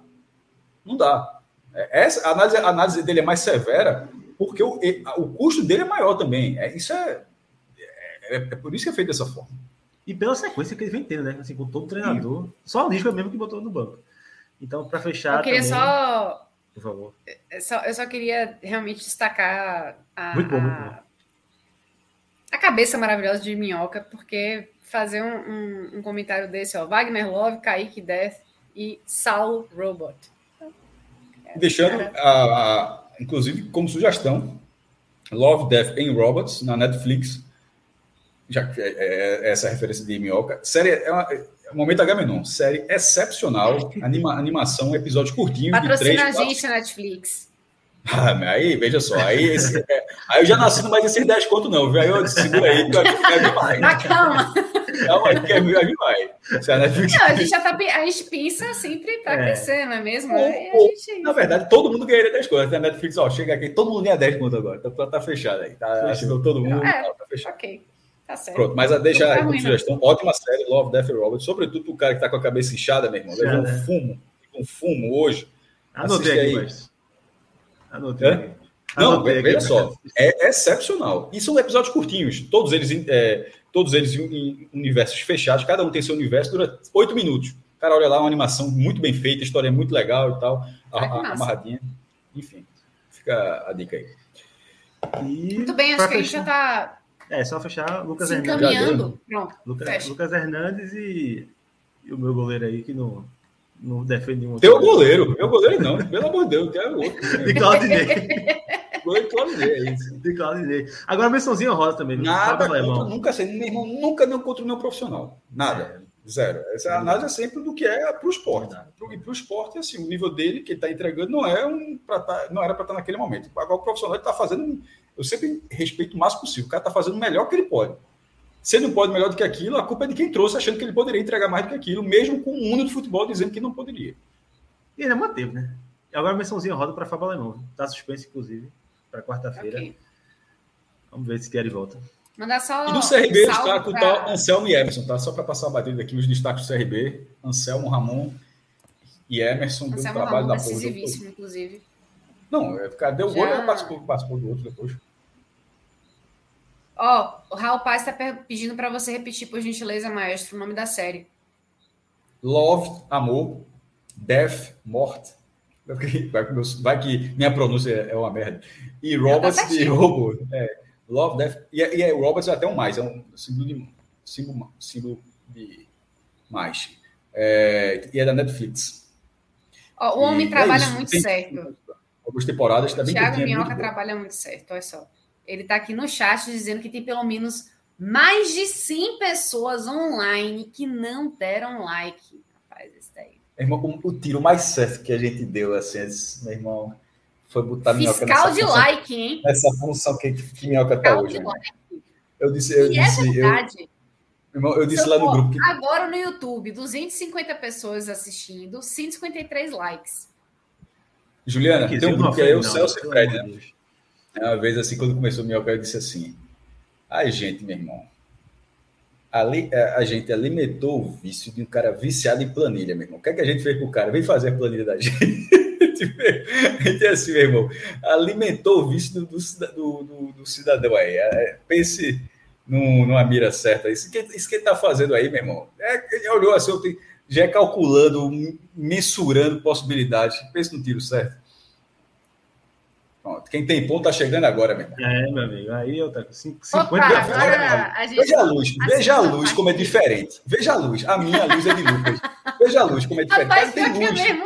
Não dá. É, essa, a, análise, a análise dele é mais severa, porque o, o custo dele é maior também. É, isso é, é, é por isso que é feito dessa forma. E pela sequência que ele vem tendo, né? Assim, com todo treinador. Sim. Só o Lisca mesmo que botou no banco. Então, para fechar. Eu queria também... só por favor. Eu é, só, eu só queria realmente destacar a, muito bom, muito bom. a cabeça maravilhosa de Minhoca, porque fazer um, um, um, comentário desse, ó, Wagner Love, Kaique Death e Saul Robot. Deixando, a, a, inclusive, como sugestão, Love, Death and Robots na Netflix, já que é, é, é essa referência de Minhoca. Série é uma, Momento Agamenon, série excepcional, [laughs] anima, animação, episódio curtinho. Patrocina a gente na Netflix. [laughs] Ah, aí, veja só, aí, esse, é, aí eu já nasci mais esses 10 conto, não, viu? Aí eu segura aí, que vai demais. Mas calma. Calma aí, que vai demais. A, não, a, gente já tá, a gente pensa sempre para é. crescer, não é mesmo? Ou, gente... Na verdade, todo mundo ganharia 10 conto. A Netflix, ó, chega aqui, todo mundo ganha 10 conto agora. Tá, tá fechado aí. Tá, assinou todo mundo, é, tá, tá fechado. Ok. Tá certo. Pronto, mas a deixa aí como sugestão. Ótima série, Love, Death and Robert. Sobretudo o cara que tá com a cabeça inchada, meu irmão. Levou um né? fumo, um fumo hoje. Anotei aqui, mas... Anotei é? Não, veja só. É excepcional. E são episódios curtinhos. Todos eles, é, todos eles em universos fechados. Cada um tem seu universo. Dura oito minutos. O cara olha lá, uma animação muito bem feita, história muito legal e tal. A, a, amarradinha. Enfim, fica a dica aí. E muito bem, acho que a gente já tá é, só fechar Lucas Se Hernandes. Encaminhando. Pronto. Lucas, Lucas Hernandes e, e, o meu goleiro aí que não, não defende nenhum. Teu goleiro, meu goleiro não, pelo amor de Deus, quero outro. De Claudinei. goleiro Claudinei, é isso. De Claudinei. Agora, mençãozinha rosa também. Nada, contra, nunca sei, meu irmão, nunca nem contra o meu profissional. Nada. Zero. Essa análise é sempre do que é para o esporte. E para o esporte, assim, o nível dele que ele está entregando não, é um tá, não era para estar tá naquele momento. Agora o profissional está fazendo eu sempre respeito o máximo possível. O cara está fazendo o melhor que ele pode. Se ele não pode melhor do que aquilo, a culpa é de quem trouxe, achando que ele poderia entregar mais do que aquilo, mesmo com o mundo do futebol dizendo que não poderia. E ainda manteve, né? Agora a mençãozinha roda para Fábio Alemão. Está suspenso, inclusive, para quarta-feira. Okay. Vamos ver se quer de volta. Mandar só. E do CRB, destaco o tal Anselmo e Emerson, tá? Só para passar a batida aqui, os destaques do CRB: Anselmo, Ramon e Emerson. Anselmo, um trabalho Ramon, da porra. inclusive. Não, é, cadê o Já... gol? Ele participou, participou do outro depois. Ó, oh, o Raul Paz está pedindo para você repetir, por gentileza, maestro, o nome da série. Love, amor, death, morte. Vai que minha pronúncia é uma merda. E tá Roberts tá e Robo. É, love, Death. E, e é, Roberts é até um mais, é um símbolo de, símbolo, símbolo de mais. É, e é da Netflix. Ó, o homem e é trabalha é muito Tem, certo. Algumas temporadas também. Thiago Minhoca trabalha muito certo, olha só. Ele está aqui no chat dizendo que tem pelo menos mais de 100 pessoas online que não deram like. Rapaz, esse daí. Irmão, o, tiro mais certo que a gente deu, assim, meu irmão, foi botar Fiscal minhoca nessa de função, like, hein? Nessa função que, que minhoca tá hoje. Eu disse, eu e é disse, é verdade. Eu, irmão, eu disse lá no grupo. Que... Agora no YouTube, 250 pessoas assistindo, 153 likes. Juliana, tem um grupo que é eu, Celso e Fred, né? Uma vez, assim, quando começou o Minhoca, eu disse assim: ai, gente, meu irmão, ali, é, a gente alimentou o vício de um cara viciado em planilha, meu irmão. O que é que a gente fez com o cara? Vem fazer a planilha da [laughs] gente. a é assim, meu irmão, alimentou o vício do, do, do, do cidadão aí. É, pense num, numa mira certa. Isso que, isso que ele está fazendo aí, meu irmão. É, ele olhou assim, já calculando, mensurando possibilidades. Pense no tiro certo. Pronto. Quem tem ponto tá chegando agora, meu É, meu amigo. Aí eu tô com 50 Opa, agora, a gente... Veja a luz, veja a luz como é diferente. Veja a luz. A minha luz é de Lucas. Veja a luz como é diferente. Rapaz, tem luz. Mesmo.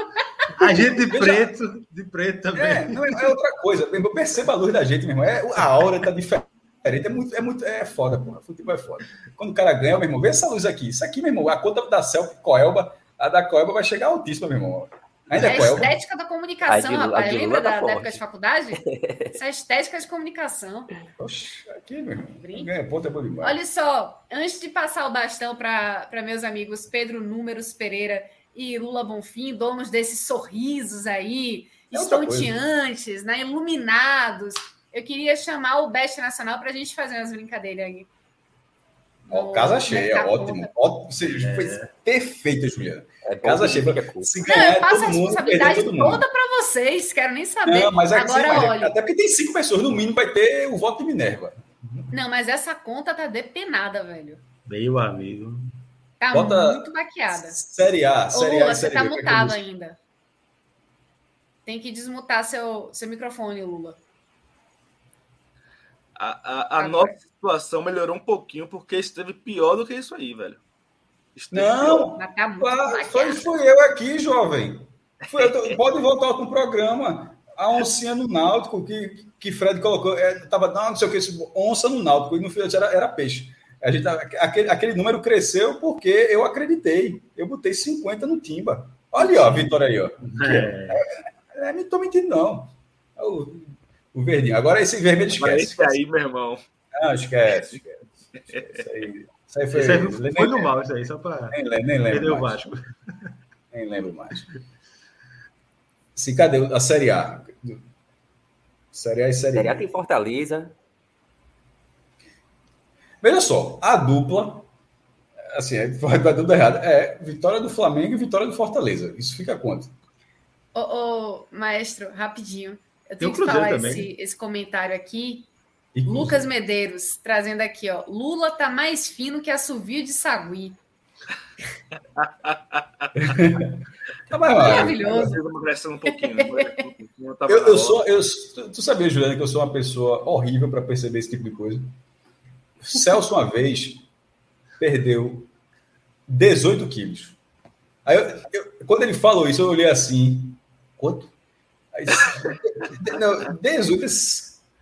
A gente de veja... preto, de preto também. É, não, é outra coisa. Perceba a luz da gente, meu irmão. É, a aura tá diferente. É muito, é muito, é foda, porra. Futebol é foda. Quando o cara ganha, meu irmão, vê essa luz aqui. Isso aqui, meu irmão, a conta da Celtic Coelba, a da Coelba vai chegar altíssima, meu irmão. Ainda é a estética da comunicação, de, rapaz. Lembra da, da, época de faculdade? [laughs] Essa é estética de comunicação. Oxe, aqui, meu irmão. É, é demais. Olha só, antes de passar o bastão para meus amigos Pedro Números Pereira e Lula Bonfim, donos desses sorrisos aí, é estonteantes, né, iluminados, eu queria chamar o Best Nacional para a gente fazer umas brincadeiras aí. Ó, casa cheia, ótimo. ótimo. Você é. foi perfeita, Juliana. É casa cheia. Se ganhar, não, eu passo a responsabilidade toda para vocês, quero nem saber. Não, mas Agora, olha... Até porque tem cinco pessoas, no mínimo vai ter o voto de Minerva. Não, mas essa conta tá depenada, velho. Meu amigo. Tá Bota muito maquiada. Série A, Série Ô, A. Você série tá mutado ainda. tem que desmutar seu, seu microfone, Lula. A, a, a nossa situação melhorou um pouquinho porque esteve pior do que isso aí, velho. Esteve não, tá foi, foi eu aqui, jovem. Foi, tô, pode voltar com o programa. A oncinha no Náutico que, que Fred colocou, é, tava não, não sei o que, onça no Náutico, e no final era, era peixe. A gente, aquele, aquele número cresceu porque eu acreditei. Eu botei 50 no Timba. Olha ó, a vitória aí, ó. É. É, é, não estou mentindo, não. É o, verdinho. Agora esse vermelho esquece. Esse aí, meu irmão. Não, esquece, esquece. Isso aí, isso aí foi. Isso aí foi, foi do mal, isso aí, só para. Nem, nem lembro. o Vasco. Nem lembro mais. Se, cadê a Série A? Série A e Série, Série A tem Fortaleza. Veja só, a dupla, assim, é, vai dar tudo errado. É vitória do Flamengo e vitória do Fortaleza. Isso fica quanto? Ô, ô maestro, rapidinho. Eu tenho que falar esse, esse, comentário aqui. Lucas Medeiros, trazendo aqui, ó. Lula tá mais fino que assovio de sagui. [laughs] tá mais Maravilhoso. Um pouquinho, né? eu, eu sou, eu, tu sabia, Juliana, que eu sou uma pessoa horrível para perceber esse tipo de coisa. Celso, uma vez, perdeu 18 quilos. Aí, eu, eu, quando ele falou isso, eu olhei assim: quanto? [laughs] Não, 18,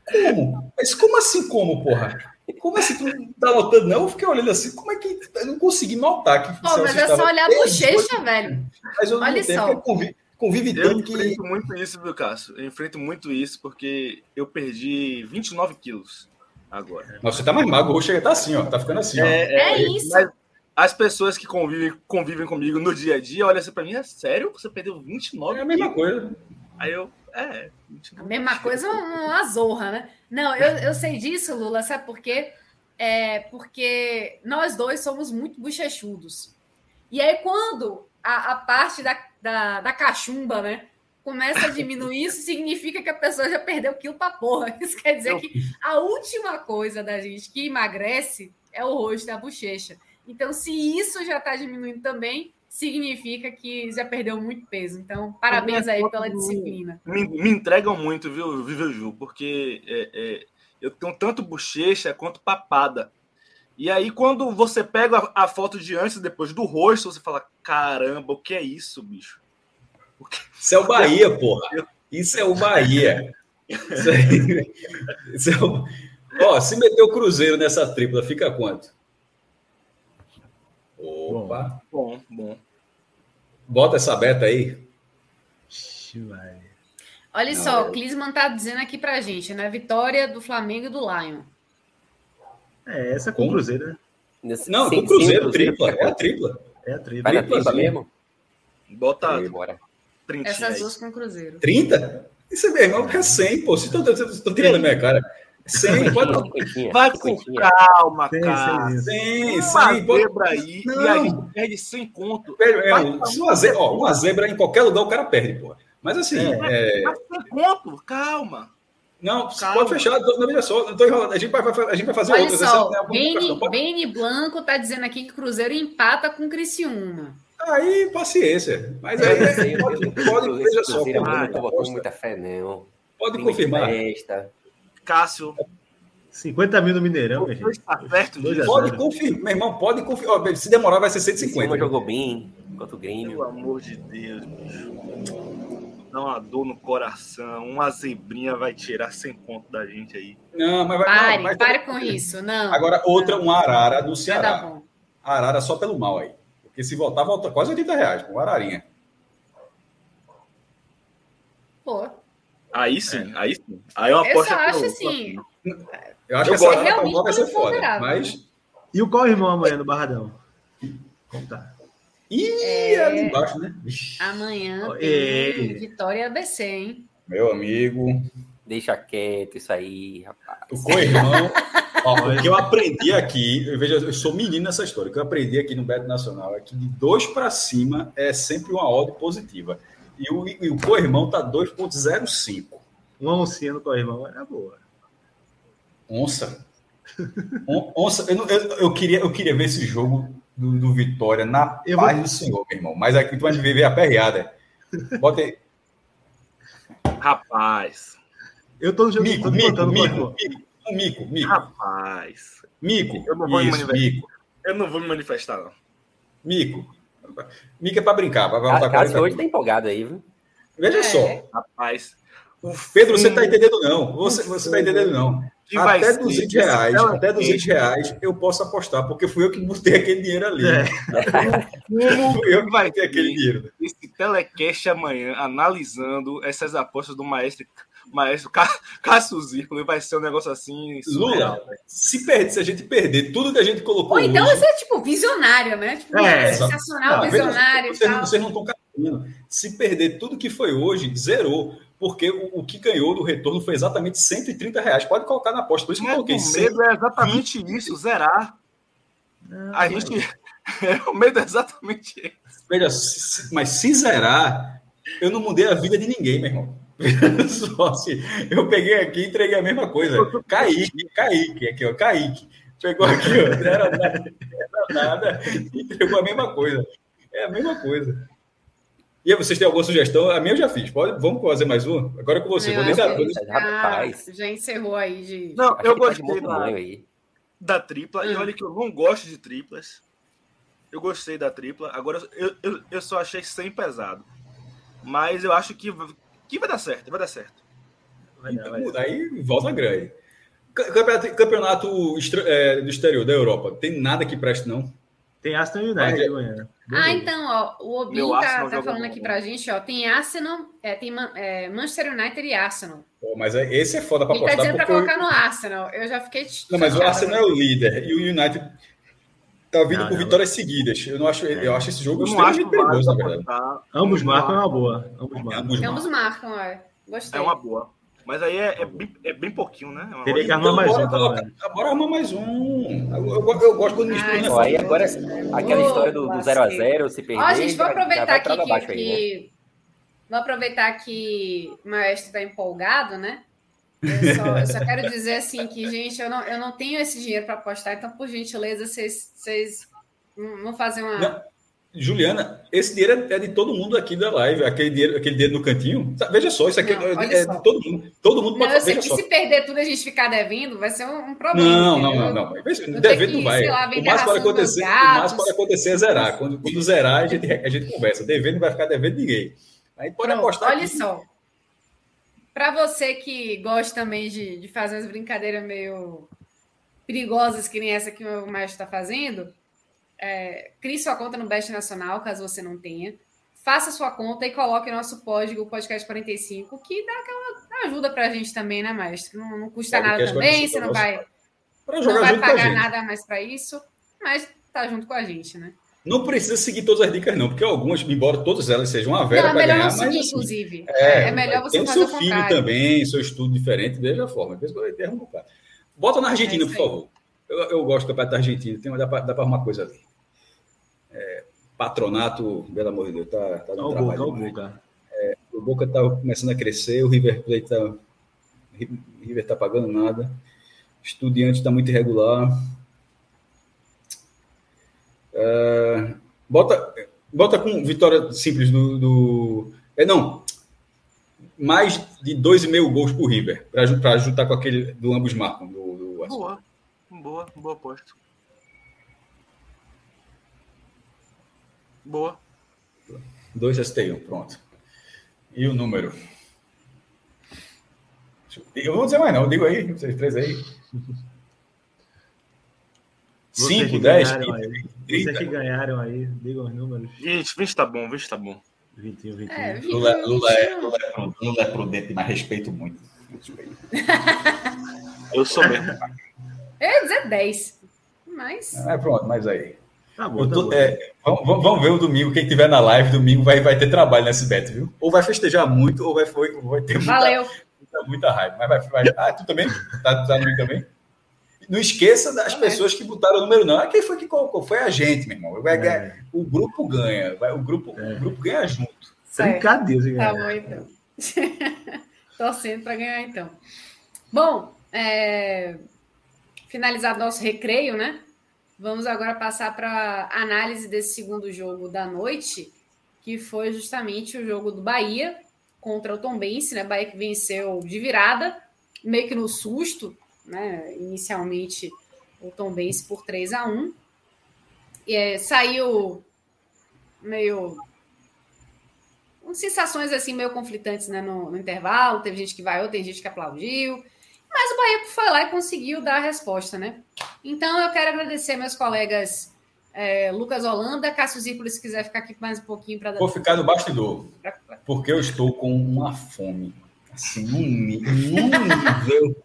como? Mas como assim, como, porra? Como assim tu não tá notando, não? Eu fiquei olhando assim, como é que. Eu não consegui notar que. Pô, mas é só olhar a bochecha, velho. Mas eu não Olha só. Convive, convive eu tanto enfrento que... muito isso, viu, Cássio? Eu enfrento muito isso porque eu perdi 29 quilos agora. Nossa, você tá mais magro, o rosto tá assim, ó. Tá ficando assim, ó. É, é isso. Mas as pessoas que convivem, convivem comigo no dia a dia olham assim pra mim, é sério? Você perdeu 29 É a mesma coisa. Aí eu, é. A mesma coisa, uma zorra, né? Não, eu, eu sei disso, Lula, sabe por quê? É porque nós dois somos muito bochechudos. E aí, quando a, a parte da, da, da cachumba, né? começa a diminuir, isso significa que a pessoa já perdeu quilo pra porra. [laughs] Isso quer dizer que a última coisa da gente que emagrece é o rosto da bochecha. Então, se isso já está diminuindo também, significa que já perdeu muito peso. Então, parabéns aí pela disciplina. Me, me entregam muito, viu, viu Ju? Porque é, é, eu tenho tanto bochecha quanto papada. E aí, quando você pega a, a, foto de antes e depois do rosto, você fala: caramba, o que é isso, bicho? Isso é o Bahia, [laughs] porra. Isso é o Bahia. Isso aí. Isso é o... Ó, se meter o Cruzeiro nessa tripla, fica quanto? Opa. Bom, bom. Bota essa beta aí. Olha Não, só, é... o Clisman tá dizendo aqui pra gente, né? Vitória do Flamengo e do Lion. É, essa com o Cruzeiro, né? Não, com o Cruzeiro, tripla. É a tripla. É a tripla. Vai na tripla mesmo? Bota. Aí, bora. Essas duas com o Cruzeiro. 30? Isso é meu irmão, é 100, pô. Vocês estão tirando a minha cara. 100, pode... Vai com calma, cara. 100, 100. Pode... zebra aí não. e a gente perde 100 conto. Pera, é, uma, zebra, ó, uma zebra em qualquer lugar o cara perde, pô. Mas assim... É, é... 100 conto, calma. Não, Calma. pode fechar. Não, veja só, não tô enrolando. A gente vai, a gente vai fazer Olha outras. Só, Beni, Beni Blanco tá dizendo aqui que o Cruzeiro empata com o Criciúma. Aí, paciência. Mas aí, é, pode, pode veja só. Não botou muita fé, não. Pode confirmar. Cássio. 50 mil no Mineirão, meu gente. Tá perto Pode confirmar, meu irmão, pode confirmar. Se demorar, vai ser 150. Uma jogou bem, enquanto o Grêmio. Pelo amor de Deus, bicho. Dá uma dor no coração. Uma zebrinha vai tirar 100 pontos da gente aí. Não, mas vai. Pare, não, mas pare com isso. Não. Agora, outra, um Arara do Ceará. Arara só pelo mal aí. Porque se voltar, volta quase 80 reais, com Ararinha. Pô. Aí sim, é. aí sim. Aí eu aposto. Eu acho assim. Eu acho eu que essa realmente vai ser foda. Mas... Né? E o qual irmão amanhã no Barradão? Como tá? Ih, é... ali embaixo, né? Amanhã tem é... Vitória ABC, hein? Meu amigo. Deixa quieto isso aí, rapaz. O co-irmão. [laughs] o que eu aprendi aqui, eu vejo, eu sou menino nessa história. O que eu aprendi aqui no Beto Nacional é que de dois para cima é sempre uma ordem positiva. E o, e o co-irmão tá 2,05. Uma oncinha no co-irmão era boa. Onça. onça. Eu, eu, eu, queria, eu queria ver esse jogo do, do Vitória na eu paz vou... do Senhor, meu irmão. Mas aqui tu vai viver a perreada. Bota aí. Rapaz. Eu tô no jogo Mico, tô mico, mico, com mico, mico, mico, Rapaz. mico. Eu não vou me Isso, manifestar. mico, Eu não vou me manifestar, não. mico. Mico é pra brincar, pra A voltar Cássio hoje tá empolgado aí, viu? Veja É. só, Rapaz. O Pedro, você tá entendendo não. Você, você tá entendendo não. que vai Até ser 200 desse reais, até 200 quente, reais eu posso apostar, porque fui eu que botei aquele dinheiro ali. É. [laughs] Fui eu que vai botei aquele dinheiro. esse telecast amanhã, analisando essas apostas do maestro, maestro Cá- Cássio Zirpoli, vai ser um negócio assim. surreal, Lula, se, perder, se a gente perder tudo que a gente colocou Ou então hoje, você é tipo visionário, né? Tipo, É, sensacional, Não, veja, visionário vocês, não- tal. vocês não estão calculando. Se perder tudo que foi hoje, zerou. Porque o, o que ganhou do retorno foi exatamente 130 reais. Pode colocar na aposta. Por isso que eu Mas coloquei o 100. medo é exatamente isso, zerar. A gente. [laughs] o medo é exatamente esse. Veja, mas se zerar, eu não mudei a vida de ninguém, meu irmão. [laughs] Só assim, eu peguei aqui e entreguei a mesma coisa. Kaique, Kaique, aqui, ó, Kaique. Pegou aqui, ó, não era nada, não era nada, e entregou a mesma coisa. É a mesma coisa. E aí, vocês têm alguma sugestão? A minha eu já fiz. Pode, vamos fazer mais uma? Agora é com você. Eu Vou deixar, vou Rapaz. já encerrou aí de. Não, Acho eu tá gostei da, da tripla. E Hum. olha que eu não gosto de triplas. Eu gostei da tripla. Agora, eu, eu, eu só achei sem pesado. Mas eu acho que, que vai dar certo, vai dar certo. Vai dar, vai dar. Aí volta grande. Campeonato, campeonato é, do exterior, da Europa, tem nada que preste, não. Tem Aston United Vai. amanhã. Ah, então, ó, o Obin tá, tá falando bom. aqui pra gente, ó, tem Arsenal, é, tem Man- é, Manchester United e Arsenal. Pô, mas é- esse é foda pra Ele tá apostar. dizendo pra porque o- colocar no Arsenal. Eu já fiquei. Não, mas o Arsenal é o líder e o United tá vindo Não, com não. vitórias seguidas. Eu não acho, eu acho esse jogo Eu não acho extremamente perigoso, na verdade. apostar. Ambos marcam é uma boa. Ambos marcam. Ambos Ambos marcam. é. Gostei. É uma boa. Mas aí é, é bem, é bem pouquinho, né? É Teria que armar mais bora, um, menos. bora armar mais um. Eu, eu- eu gosto quando mistura, Ai, né? Ó, aí agora, aquela Ô, história do, do 0 a 0 se perder. Ó, gente, vou aproveitar aqui que, aí, né? que- Vou aproveitar que o maestro está empolgado, né? Eu só, eu só quero dizer assim que, gente, eu não, eu não tenho esse dinheiro para apostar, então, por gentileza, vocês, vocês não não fazem uma. Não. Juliana, esse dinheiro é de todo mundo aqui da live. Aquele dinheiro, aquele dinheiro no cantinho. Veja só, isso aqui Não, é, é só. de todo mundo. Todo mundo Não, pode só. se perder tudo e a gente ficar devendo, vai ser um, um problema. Não, não, não, não. Ter Devendo não vai. lá, O mais dos acontecer, o mais pode acontecer é zerar. Quando, quando zerar, a gente, a gente conversa. Devendo não vai ficar devendo ninguém. Aí pode Pronto, apostar. olha aqui. só. Para você que gosta também de, de fazer umas brincadeiras meio perigosas, que nem essa que o Maestro está fazendo, é, crie sua conta no Best Nacional, caso você não tenha. Faça sua conta e coloque o nosso código, o podcast 45, que dá aquela ajuda para a gente também, né, Maestro? Não, não custa nada também, 45 você não vai, não vai pagar nada mais para isso, mas tá junto com a gente, né? Não precisa seguir todas as dicas, não, porque algumas, embora todas elas sejam uma Não, vera é para melhor ganhar, não mas seguir, assim, inclusive. É, É, melhor você tem o fazer seu o filho contrário. também, seu estudo diferente, veja a forma. Às vezes um bocado. Bota na Argentina, É por favor. Eu, eu gosto do campeonato da Argentina, tem, dá para arrumar coisa ali. É, patronato, pelo amor de Deus, tá, tá Olha dando o trabalho. Boca, o. Boca. O Boca tá começando a crescer, o River Plate tá. o River tá pagando nada. Estudiante está muito irregular. Ah, bota, bota com vitória simples do, do. é não. Mais de 2,5 gols por River, para juntar com aquele do ambos marcam. Do, do boa, boa, boa aposta. Boa. 2 ST1, pronto. E o número? Eu vou dizer mais, não. Eu digo aí, vocês três aí. 5, 10, 15. Eita. Vocês que ganharam aí, digam os números. Gente, 20 tá bom, 20 tá bom. 21, 21. É, 21. Lula, Lula, é, Lula, é, é Lula é prudente, mas respeito muito. Respeito. [laughs] Eu sou mesmo. Eu ia dizer 10, mas... É, pronto, mas aí... Tá bom, tá tô, tá é, vamos, vamos, ver o domingo. Quem tiver na live, domingo vai, vai ter trabalho nesse bet, viu? Ou vai festejar muito, ou vai, vai ter muita, muita, muita, raiva. Mas vai, vai. Ah, tu também? Tá, tá no também? Não esqueça das pessoas que botaram o número, não. Ah, Quem foi que colocou? Foi a gente, meu irmão. Vai É, O grupo ganha. Vai, o, grupo, É. o grupo ganha junto. Certo. brincadeira, Tá bom, então. [laughs] Torcendo para ganhar, então. Bom, é... finalizado nosso recreio, né? Vamos agora passar para análise desse segundo jogo da noite, que foi justamente o jogo do Bahia contra o Tom Bense, né? Bahia que venceu de virada, meio que no susto, né? Inicialmente o Tom Bense por 3 a 1 e, é, Saiu meio sensações assim meio conflitantes né, no, no, intervalo. Teve gente que vaiou, tem gente que aplaudiu. Mas o Bahia foi lá e conseguiu dar a resposta, né? Então eu quero agradecer meus colegas é, Lucas Holanda, Cássio Zirpoli, se quiser ficar aqui mais um pouquinho para. Vou ficar no bastidor, porque eu estou com uma fome. Assim, num, nível.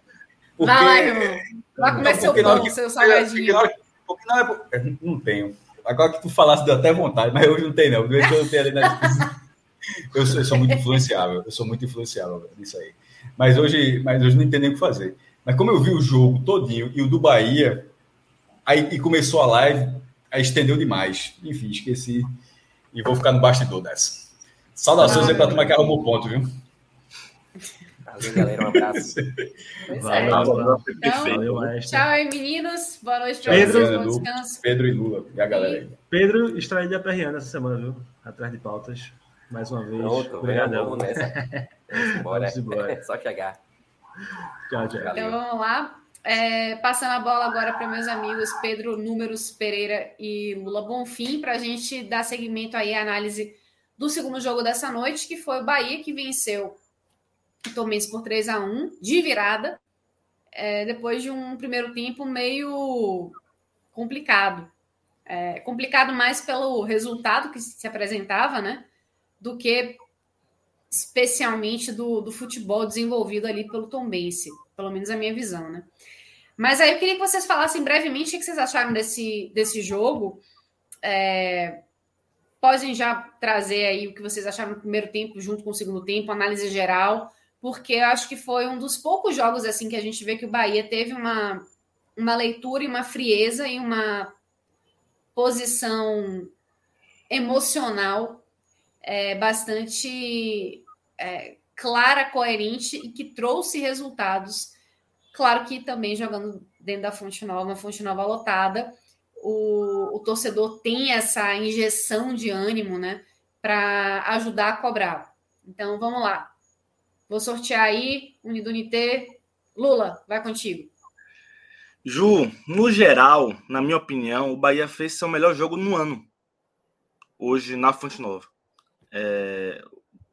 Porque... Vai lá, irmão. Seu pão, que, seu salgadinho. Porque não, é, é, não tenho. Agora que tu falasse, deu até vontade, mas hoje não tem, não. Eu tenho ali na [laughs] eu sou, eu sou muito influenciável, eu sou muito influenciável nisso aí. Mas hoje, mas hoje não entendi o que fazer. Mas como eu vi o jogo todinho e o do Bahia, aí e começou a live, aí estendeu demais. Enfim, esqueci e vou ficar no bastidor dessa. Saudações ah, aí para a turma que arrumou ponto, viu? Valeu, galera. Um abraço. [laughs] É. Valeu, então, tchau aí, meninos. Boa noite para vocês. Bom descanso. Pedro e Lula. E a galera aí. Pedro extraiu a perreando essa semana, viu? Atrás de pautas. Mais uma vez. Pronto, obrigadão. Vamos nessa. Vamos embora. [laughs] Só chegar. Tchau, tchau. Então vamos lá. É, passando a bola agora para meus amigos Pedro Números Pereira e Lula Bonfim, para a gente dar seguimento aí à análise do segundo jogo dessa noite, que foi o Bahia que venceu o Tomense por 3 a 1 de virada, é, depois de um primeiro tempo meio complicado. É, complicado mais pelo resultado que se apresentava, né? do que especialmente do, do futebol desenvolvido ali pelo Tom Bense, pelo menos a minha visão, né? Mas aí eu queria que vocês falassem brevemente o que vocês acharam desse, desse jogo. É, podem já trazer aí o que vocês acharam no primeiro tempo, junto com o segundo tempo, análise geral, porque acho que foi um dos poucos jogos assim que a gente vê que o Bahia teve uma, uma leitura e uma frieza e uma posição emocional é, bastante é, clara, coerente e que trouxe resultados. Claro que também jogando dentro da Fonte Nova, uma Fonte Nova lotada, o, o torcedor tem essa injeção de ânimo, né, para ajudar a cobrar. Então vamos lá. Vou sortear aí, Unidunité. Lula, vai contigo. Ju, no geral, na minha opinião, o Bahia fez seu melhor jogo no ano. Hoje na Fonte Nova. É,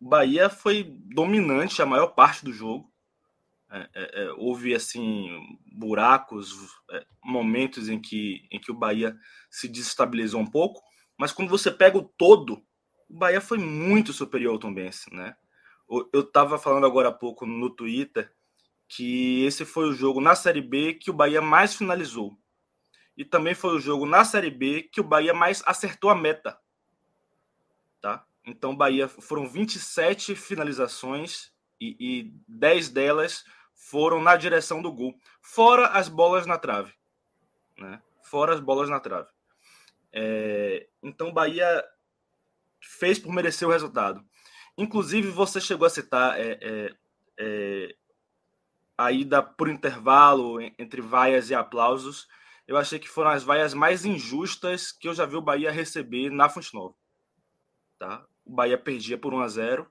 o Bahia foi dominante a maior parte do jogo. É, é, é houve assim buracos, é, momentos em que, em que o Bahia se desestabilizou um pouco, mas quando você pega o todo, o Bahia foi muito superior ao Tombense, né? Eu estava falando agora há pouco no Twitter que esse foi o jogo na Série B que o Bahia mais finalizou. E também foi o jogo na Série B que o Bahia mais acertou a meta. Tá? Então, Bahia foram 27 finalizações e, e 10 delas foram na direção do gol, fora as bolas na trave. Né? Fora as bolas na trave. É, então, Bahia fez por merecer o resultado. Inclusive, você chegou a citar é, é, é, a ida por intervalo entre vaias e aplausos. Eu achei que foram as vaias mais injustas que eu já vi o Bahia receber na Fonte Nova. Tá? o Bahia perdia por 1 a 0,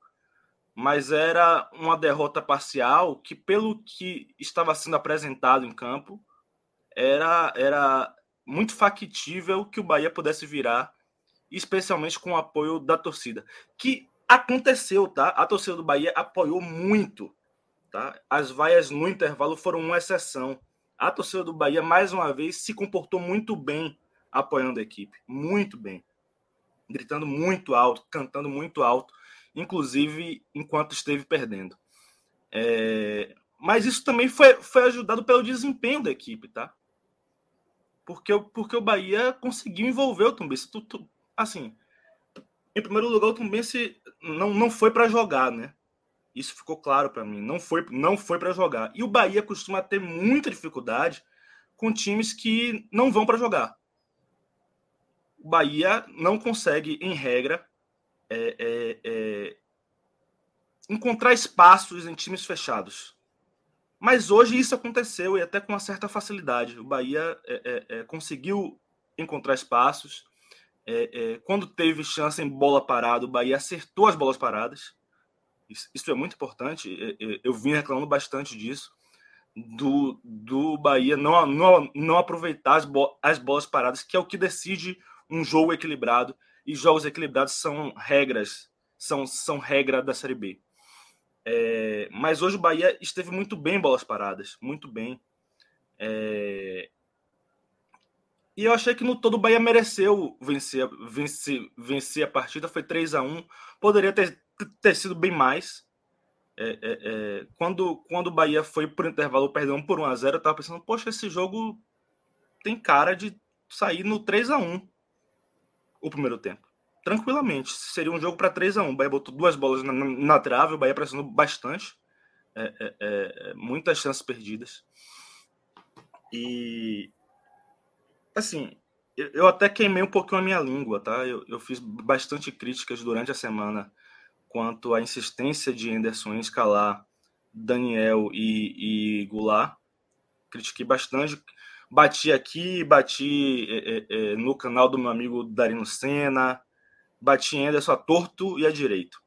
mas era uma derrota parcial que, pelo que estava sendo apresentado em campo, era, era muito factível que o Bahia pudesse virar, especialmente com o apoio da torcida. Que aconteceu, tá? A torcida do Bahia apoiou muito, tá? As vaias no intervalo foram uma exceção. A torcida do Bahia, mais uma vez, se comportou muito bem apoiando a equipe. Muito bem gritando muito alto, cantando muito alto, inclusive enquanto esteve perdendo. É... Mas isso também foi, foi ajudado pelo desempenho da equipe, tá? Porque, porque o Bahia conseguiu envolver o assim, em primeiro lugar, o Tumbense não, não foi para jogar, né? Isso ficou claro para mim. Não foi, não foi para jogar. E o Bahia costuma ter muita dificuldade com times que não vão para jogar o Bahia não consegue, em regra, é, é, é, encontrar espaços em times fechados. Mas hoje isso aconteceu e até com uma certa facilidade. O Bahia é, é, é, conseguiu encontrar espaços. Quando teve chance em bola parada, o Bahia acertou as bolas paradas. Isso, isso é muito importante. Eu vim reclamando bastante disso, do, do Bahia não, não, não aproveitar as, bo as bolas paradas, que é o que decide um jogo equilibrado. E jogos equilibrados são regras, são, são regra da Série B. É, mas hoje o Bahia esteve muito bem bolas paradas, muito bem. É, e eu achei que no todo o Bahia mereceu vencer, vencer, vencer a partida. Foi 3 a 1 Poderia ter, ter sido bem mais. É, é, é, quando, quando o Bahia foi por intervalo perdão por 1 a 0 eu estava pensando, poxa, esse jogo tem cara de sair no 3 a 1 o primeiro tempo. Tranquilamente. Seria um jogo para 3 a 1 O Bahia botou duas bolas na, na trave, o Bahia pressionou bastante. É, é, é, muitas chances perdidas. E assim, eu, até queimei um pouquinho a minha língua, tá? Eu, eu fiz bastante críticas durante a semana quanto à insistência de Anderson em escalar Daniel e, e Goulart. Critiquei bastante. Bati aqui, bati é, é, no canal do meu amigo Darino Senna, bati em Anderson a torto e a direito.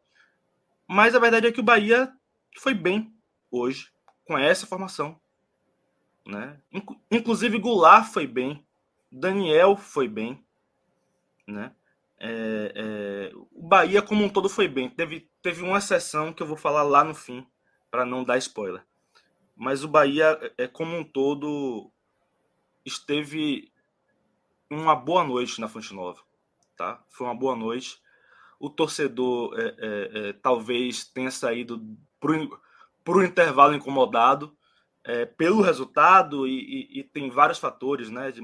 Mas a verdade é que o Bahia foi bem hoje com essa formação. Né? Inclusive Goulart foi bem. Daniel foi bem, né? É, é, o Bahia como um todo foi bem. Teve, teve uma exceção que eu vou falar lá no fim para não dar spoiler. Mas o Bahia é como um todo esteve uma boa noite na Fonte Nova, tá? Foi uma boa noite. O torcedor é, é, é talvez tenha saído para o intervalo incomodado é, pelo resultado e, e, e, tem vários fatores, né? De,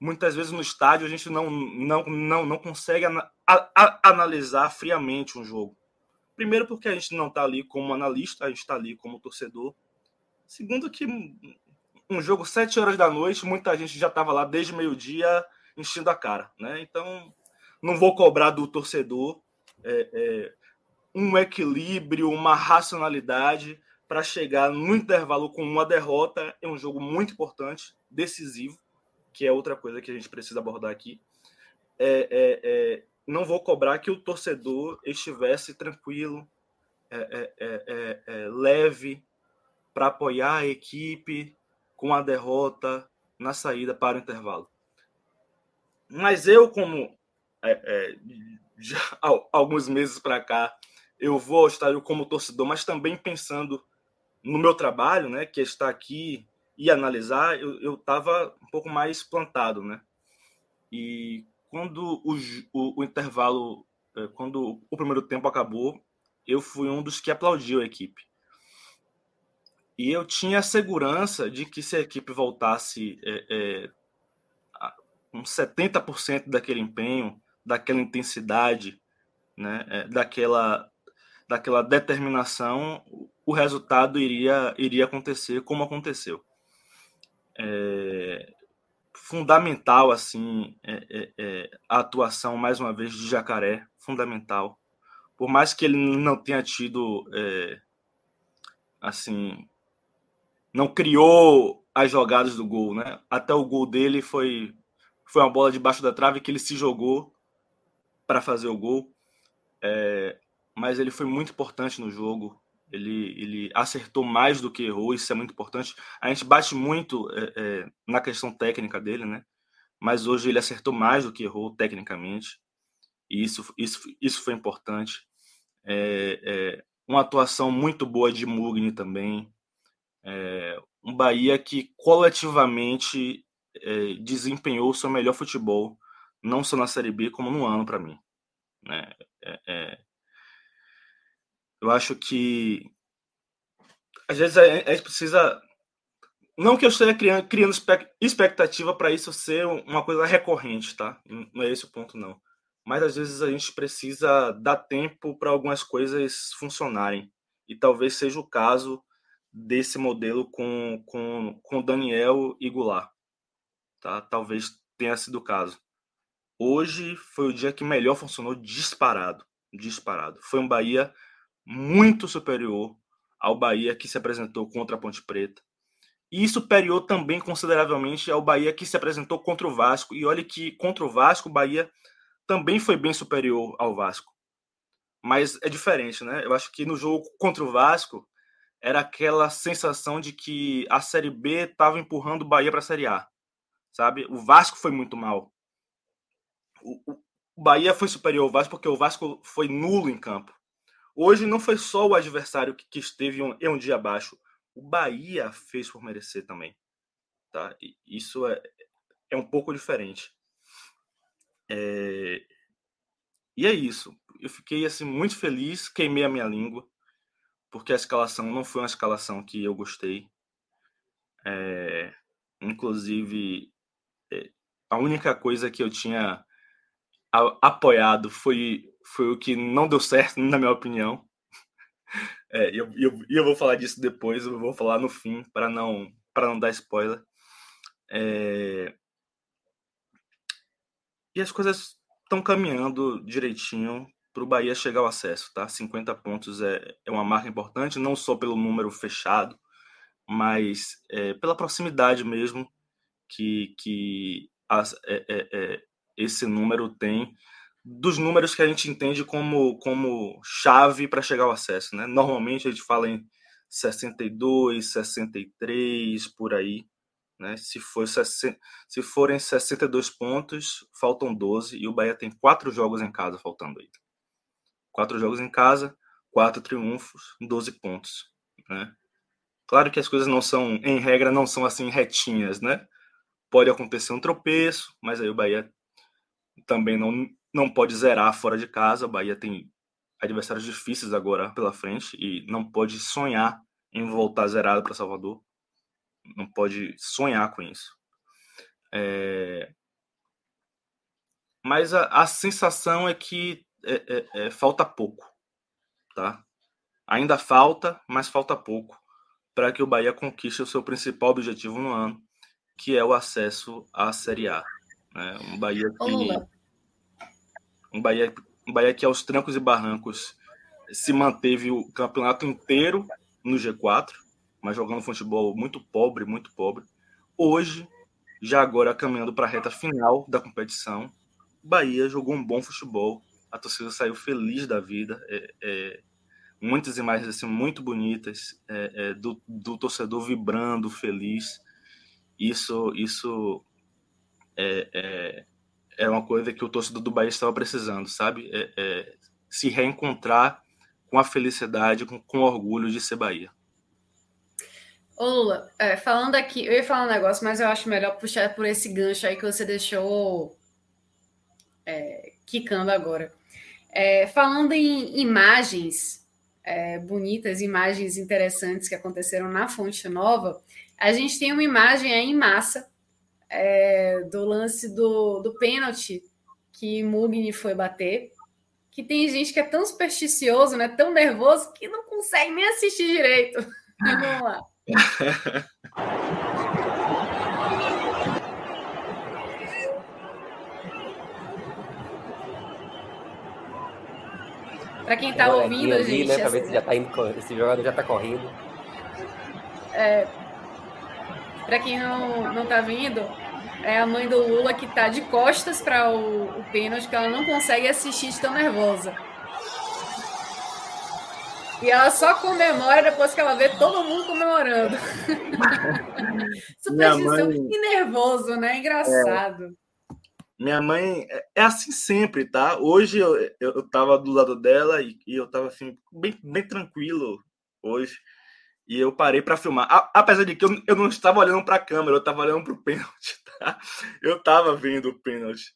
muitas vezes no estádio a gente não, não, não, não consegue a, a, analisar friamente um jogo. Primeiro, porque a gente não está ali como analista, a gente está ali como torcedor. Segundo, que um jogo sete horas da noite, muita gente já estava lá desde meio-dia enchendo a cara. Né? Então, não vou cobrar do torcedor é, é, um equilíbrio, uma racionalidade para chegar no intervalo com uma derrota em um jogo muito importante, decisivo que é outra coisa que a gente precisa abordar aqui. É, é, é não vou cobrar que o torcedor estivesse tranquilo, é, é, leve, para apoiar a equipe com a derrota na saída para o intervalo. Mas eu, como já [laughs] alguns meses para cá, eu vou ao estádio como torcedor, mas também pensando no meu trabalho, né, que é estar aqui e analisar, eu estava um pouco mais plantado, né? E quando o, o, o, intervalo, é, quando o primeiro tempo acabou, eu fui um dos que aplaudiu a equipe. E eu tinha a segurança de que se a equipe voltasse é, é, uns 70% daquele empenho, daquela intensidade, né, é, daquela, daquela determinação, o resultado iria, iria acontecer como aconteceu é, fundamental assim é, é, é, a atuação mais uma vez de Jacaré, fundamental. Por mais que ele não tenha tido é, assim, não criou as jogadas do gol, né? Até o gol dele foi foi uma bola debaixo da trave que ele se jogou para fazer o gol. É, mas ele foi muito importante no jogo. Ele, ele acertou mais do que errou, isso é muito importante. A gente bate muito é, é, na questão técnica dele, né? Mas hoje ele acertou mais do que errou tecnicamente. E isso, isso, isso foi importante. É, é uma atuação muito boa de Mugni também. É, um Bahia que coletivamente é, desempenhou o seu melhor futebol, não só na Série B, como no ano para mim. Né? É, eu acho que às vezes a gente precisa. Não que eu esteja criando, criando expectativa para isso ser uma coisa recorrente, tá? Não é esse o ponto, não. Mas às vezes a gente precisa dar tempo para algumas coisas funcionarem. E talvez seja o caso desse modelo com, com, com Daniel e Goulart. Tá? Talvez tenha sido o caso. Hoje foi o dia que melhor funcionou disparado. Disparado. Foi um Bahia muito superior ao Bahia que se apresentou contra a Ponte Preta. E superior também consideravelmente ao Bahia que se apresentou contra o Vasco. E olha que contra o Vasco, o Bahia também foi bem superior ao Vasco. mas é diferente, né? Eu acho que no jogo contra o Vasco era aquela sensação de que a Série B estava empurrando o Bahia para a Série A, sabe? O Vasco foi muito mal. O, o, Bahia foi superior ao Vasco porque o Vasco foi nulo em campo. Hoje não foi só o adversário que, que esteve um, um dia abaixo. O Bahia fez por merecer também. Tá? E isso é, é um pouco diferente. É... E é isso. Eu fiquei assim muito feliz, queimei a minha língua, porque a escalação não foi uma escalação que eu gostei. É... Inclusive, é... a única coisa que eu tinha apoiado foi, foi o que não deu certo, na minha opinião. [laughs] É, eu, eu, eu vou falar disso depois, eu vou falar no fim, para não, não dar spoiler. É... E as coisas estão caminhando direitinho para o Bahia chegar ao acesso, tá? 50 pontos é, é uma marca importante, não só pelo número fechado, mas é, pela proximidade mesmo que, que as, é, é, é esse número tem dos números que a gente entende como, como chave para chegar ao acesso. Né? Normalmente a gente fala em 62, 63, por aí. Né? Se, for, se forem 62 pontos, faltam 12 e o Bahia tem quatro jogos em casa faltando aí. Quatro jogos em casa, quatro triunfos, 12 pontos. Né? Claro que as coisas não são, em regra, não são assim retinhas, né? Pode acontecer um tropeço, mas aí o Bahia também não, não pode zerar fora de casa. O Bahia tem adversários difíceis agora pela frente e não pode sonhar em voltar zerado para Salvador. Não pode sonhar com isso. É... Mas a, a, sensação é que é, é, é, falta pouco, tá? Ainda falta, mas falta pouco para que o Bahia conquiste o seu principal objetivo no ano, que é o acesso à Série A. Né? Um Bahia que. Um Bahia, um Bahia que aos trancos e barrancos se manteve o campeonato inteiro no G4, mas jogando futebol muito pobre, muito pobre. Hoje, já agora caminhando para a reta final da competição, Bahia jogou um bom futebol. A torcida saiu feliz da vida. É, é, muitas imagens assim, muito bonitas é, é do, do torcedor vibrando, feliz. Isso, isso é, uma coisa que o torcedor do Bahia estava precisando, sabe? É, é, se reencontrar com a felicidade, com, com orgulho de ser Bahia. Ô Lula, é, falando aqui, eu ia falar um negócio, mas eu acho melhor puxar por esse gancho aí que você deixou é, quicando agora. É, falando em imagens é, bonitas, imagens interessantes que aconteceram na Fonte Nova, a gente tem uma imagem aí em massa é, do lance do, do pênalti que Mugni foi bater, que tem gente que é tão supersticioso, né, tão nervoso, que não consegue nem assistir direito. [laughs] Vamos lá. Para quem está ouvindo, ali, gente. Né, para ver se já tá indo, esse jogador já está correndo. É, para quem não, não tá vendo, é a mãe do Lula que tá de costas para o, o pênalti, que ela não consegue assistir de tão nervosa. E ela só comemora depois que ela vê todo mundo comemorando. [laughs] Superstição mãe... e nervoso, né? Engraçado. É. Minha mãe é, é assim sempre, tá? Hoje eu, eu, eu tava do lado dela e, e eu tava assim, bem, bem tranquilo hoje e eu parei para filmar. A, apesar de que eu, eu não estava olhando para a câmera, eu estava olhando para o pênalti. [laughs] Eu estava vendo o pênalti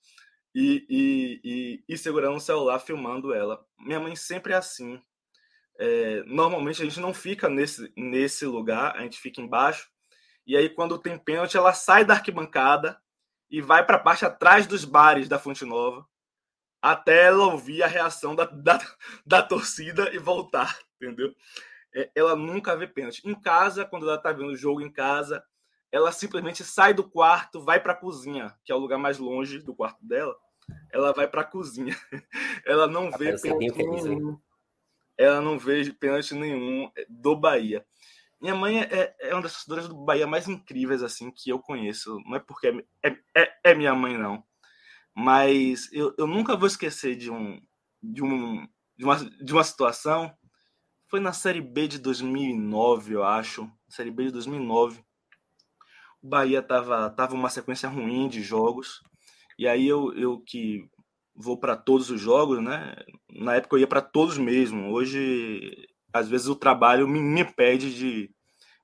e, e, e, e, segurando o celular, filmando ela. Minha mãe sempre é assim. É, normalmente a gente não fica nesse, nesse lugar, a gente fica embaixo. E aí, quando tem pênalti, ela sai da arquibancada e vai para a parte atrás dos bares da Fonte Nova até ela ouvir a reação da, [laughs] da, da torcida e voltar, entendeu? É, ela nunca vê pênalti. Em casa, quando ela tá vendo o jogo em casa, ela simplesmente sai do quarto, vai para a cozinha, que é o lugar mais longe do quarto dela. Ela vai para a cozinha. [laughs] ela não vê pênalti nenhum. Ela não vê pênalti nenhum do Bahia. Minha mãe é, é uma das torcedoras do Bahia mais incríveis assim que eu conheço. Não é porque é, é, é, é minha mãe, não. Mas eu, eu nunca vou esquecer de um, de um de uma, de uma situação. Foi na Série B de 2009, eu acho. Série B de 2009. O Bahia tava, tava uma sequência ruim de jogos. E aí eu, eu que vou para todos os jogos, né? Na época eu ia para todos mesmo. Hoje, às vezes, o trabalho me, me pede de,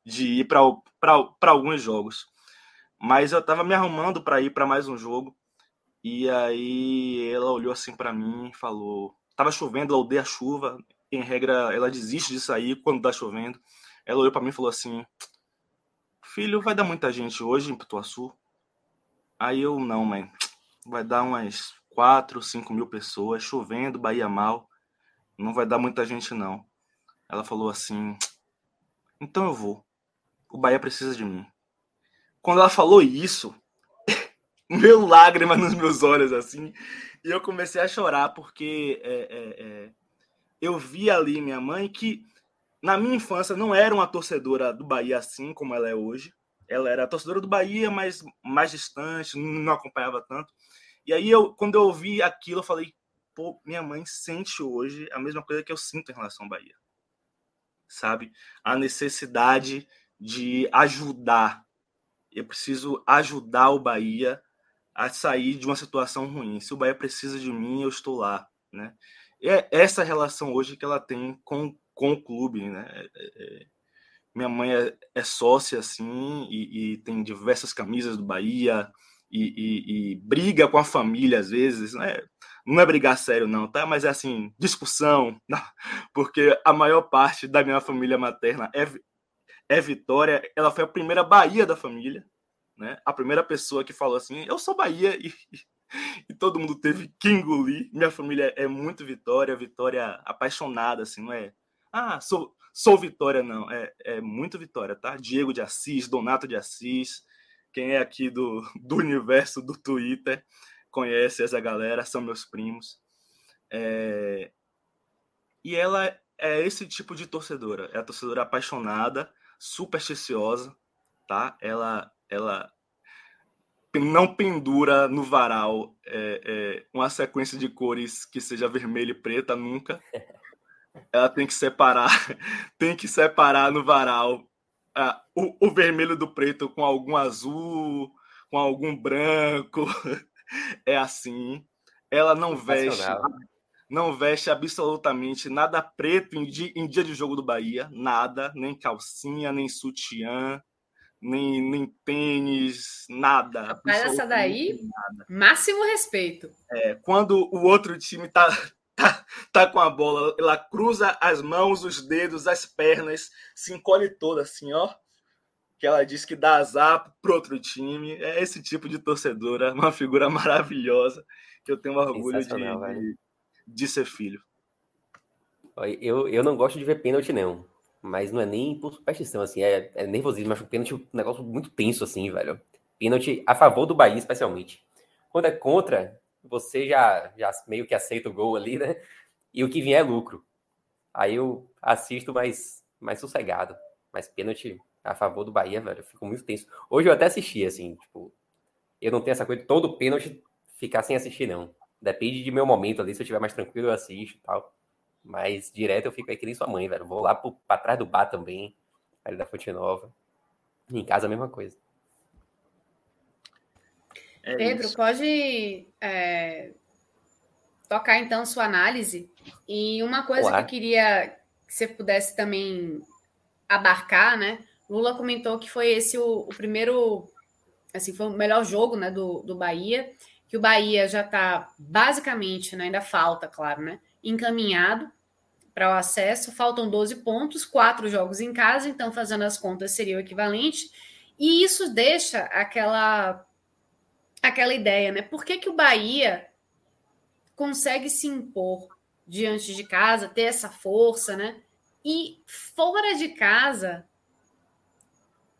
de ir para alguns jogos. Mas eu tava me arrumando para ir para mais um jogo. E aí ela olhou assim para mim e falou: Tava chovendo, ela odeia a chuva. Em regra, ela desiste de sair quando tá chovendo. Ela olhou para mim e falou assim: Filho, vai dar muita gente hoje em Pituaçu? Aí eu, não, mãe. Vai dar umas 4, 5 mil pessoas, chovendo, Bahia mal. Não vai dar muita gente, não. Ela falou assim: Então eu vou. O Bahia precisa de mim. Quando ela falou isso, [laughs] meu lágrima nos meus olhos, assim. E eu comecei a chorar, porque é, é, é, eu vi ali minha mãe que, na minha infância, não era uma torcedora do Bahia assim como ela é hoje. Ela era torcedora do Bahia, mas mais distante, não acompanhava tanto. E aí, eu, quando eu ouvi aquilo, eu falei: pô, minha mãe sente hoje a mesma coisa que eu sinto em relação ao Bahia. Sabe? A necessidade de ajudar. Eu preciso ajudar o Bahia a sair de uma situação ruim. Se o Bahia precisa de mim, eu estou lá, né? é essa relação hoje que ela tem com, com o clube, né? É, é, minha mãe é, é, sócia, assim, e, e, tem diversas camisas do Bahia, e, e, e, briga com a família às vezes, né? Não é brigar sério, não, tá? Mas é assim, discussão, [laughs] porque a maior parte da minha família materna é, é Vitória. Ela foi a primeira Bahia da família, né? A primeira pessoa que falou assim: eu sou Bahia [laughs] e, e todo mundo teve que engolir. Minha família é muito Vitória, Vitória apaixonada, assim, não é? Ah, sou, sou Vitória, não. É, é muito Vitória, tá? Diego de Assis, Donato de Assis. Quem é aqui do, [laughs] do universo do Twitter conhece essa galera, são meus primos. É... E ela é esse tipo de torcedora. É a torcedora apaixonada, supersticiosa, tá? Ela ela não pendura no varal é, é, uma sequência de cores que seja vermelho e preta nunca. [laughs] Ela tem que separar, [laughs] tem que separar no varal ah, o, o, vermelho do preto com algum azul, com algum branco. [laughs] É assim. Ela não veste, não veste absolutamente nada preto em dia, em dia de jogo do Bahia, nada, nem calcinha, nem sutiã nem, nem tênis, nada. Mas essa daí, nada. máximo respeito. É, quando o outro time tá, tá, tá com a bola, ela cruza as mãos, os dedos, as pernas, se encolhe toda assim, ó. Que ela diz que dá azar pro outro time. É esse tipo de torcedora, uma figura maravilhosa, que eu tenho orgulho de, de, de ser filho. Eu, eu não gosto de ver pênalti, não. Mas não é nem por superstição, assim, é, é nervosismo. Mas o pênalti é um negócio muito tenso, assim, velho. Pênalti a favor do Bahia, especialmente. Quando é contra, você já, já meio que aceita o gol ali, né? E o que vier é lucro. Aí eu assisto mais, mais sossegado. Mas pênalti a favor do Bahia, velho, eu fico muito tenso. Hoje eu até assisti, assim, tipo, eu não tenho essa coisa de todo pênalti ficar sem assistir, não. Depende de meu momento ali, se eu estiver mais tranquilo, eu assisto e tal. Mas direto eu fico aí que nem sua mãe, velho. Vou lá pro, pra trás do bar também, ali da Fonte Nova. Em casa a mesma coisa. É Pedro, isso. pode é, tocar então sua análise. E uma coisa Olá. que eu queria que você pudesse também abarcar, né? Lula comentou que foi esse o, o primeiro, assim, foi o melhor jogo, né, do, do Bahia, que o Bahia já está basicamente, né, ainda falta, claro, né, encaminhado para o acesso. Faltam 12 pontos, quatro jogos em casa, então fazendo as contas seria o equivalente. E isso deixa aquela aquela ideia, né? Por que, que o Bahia consegue se impor diante de casa, ter essa força, né? E fora de casa,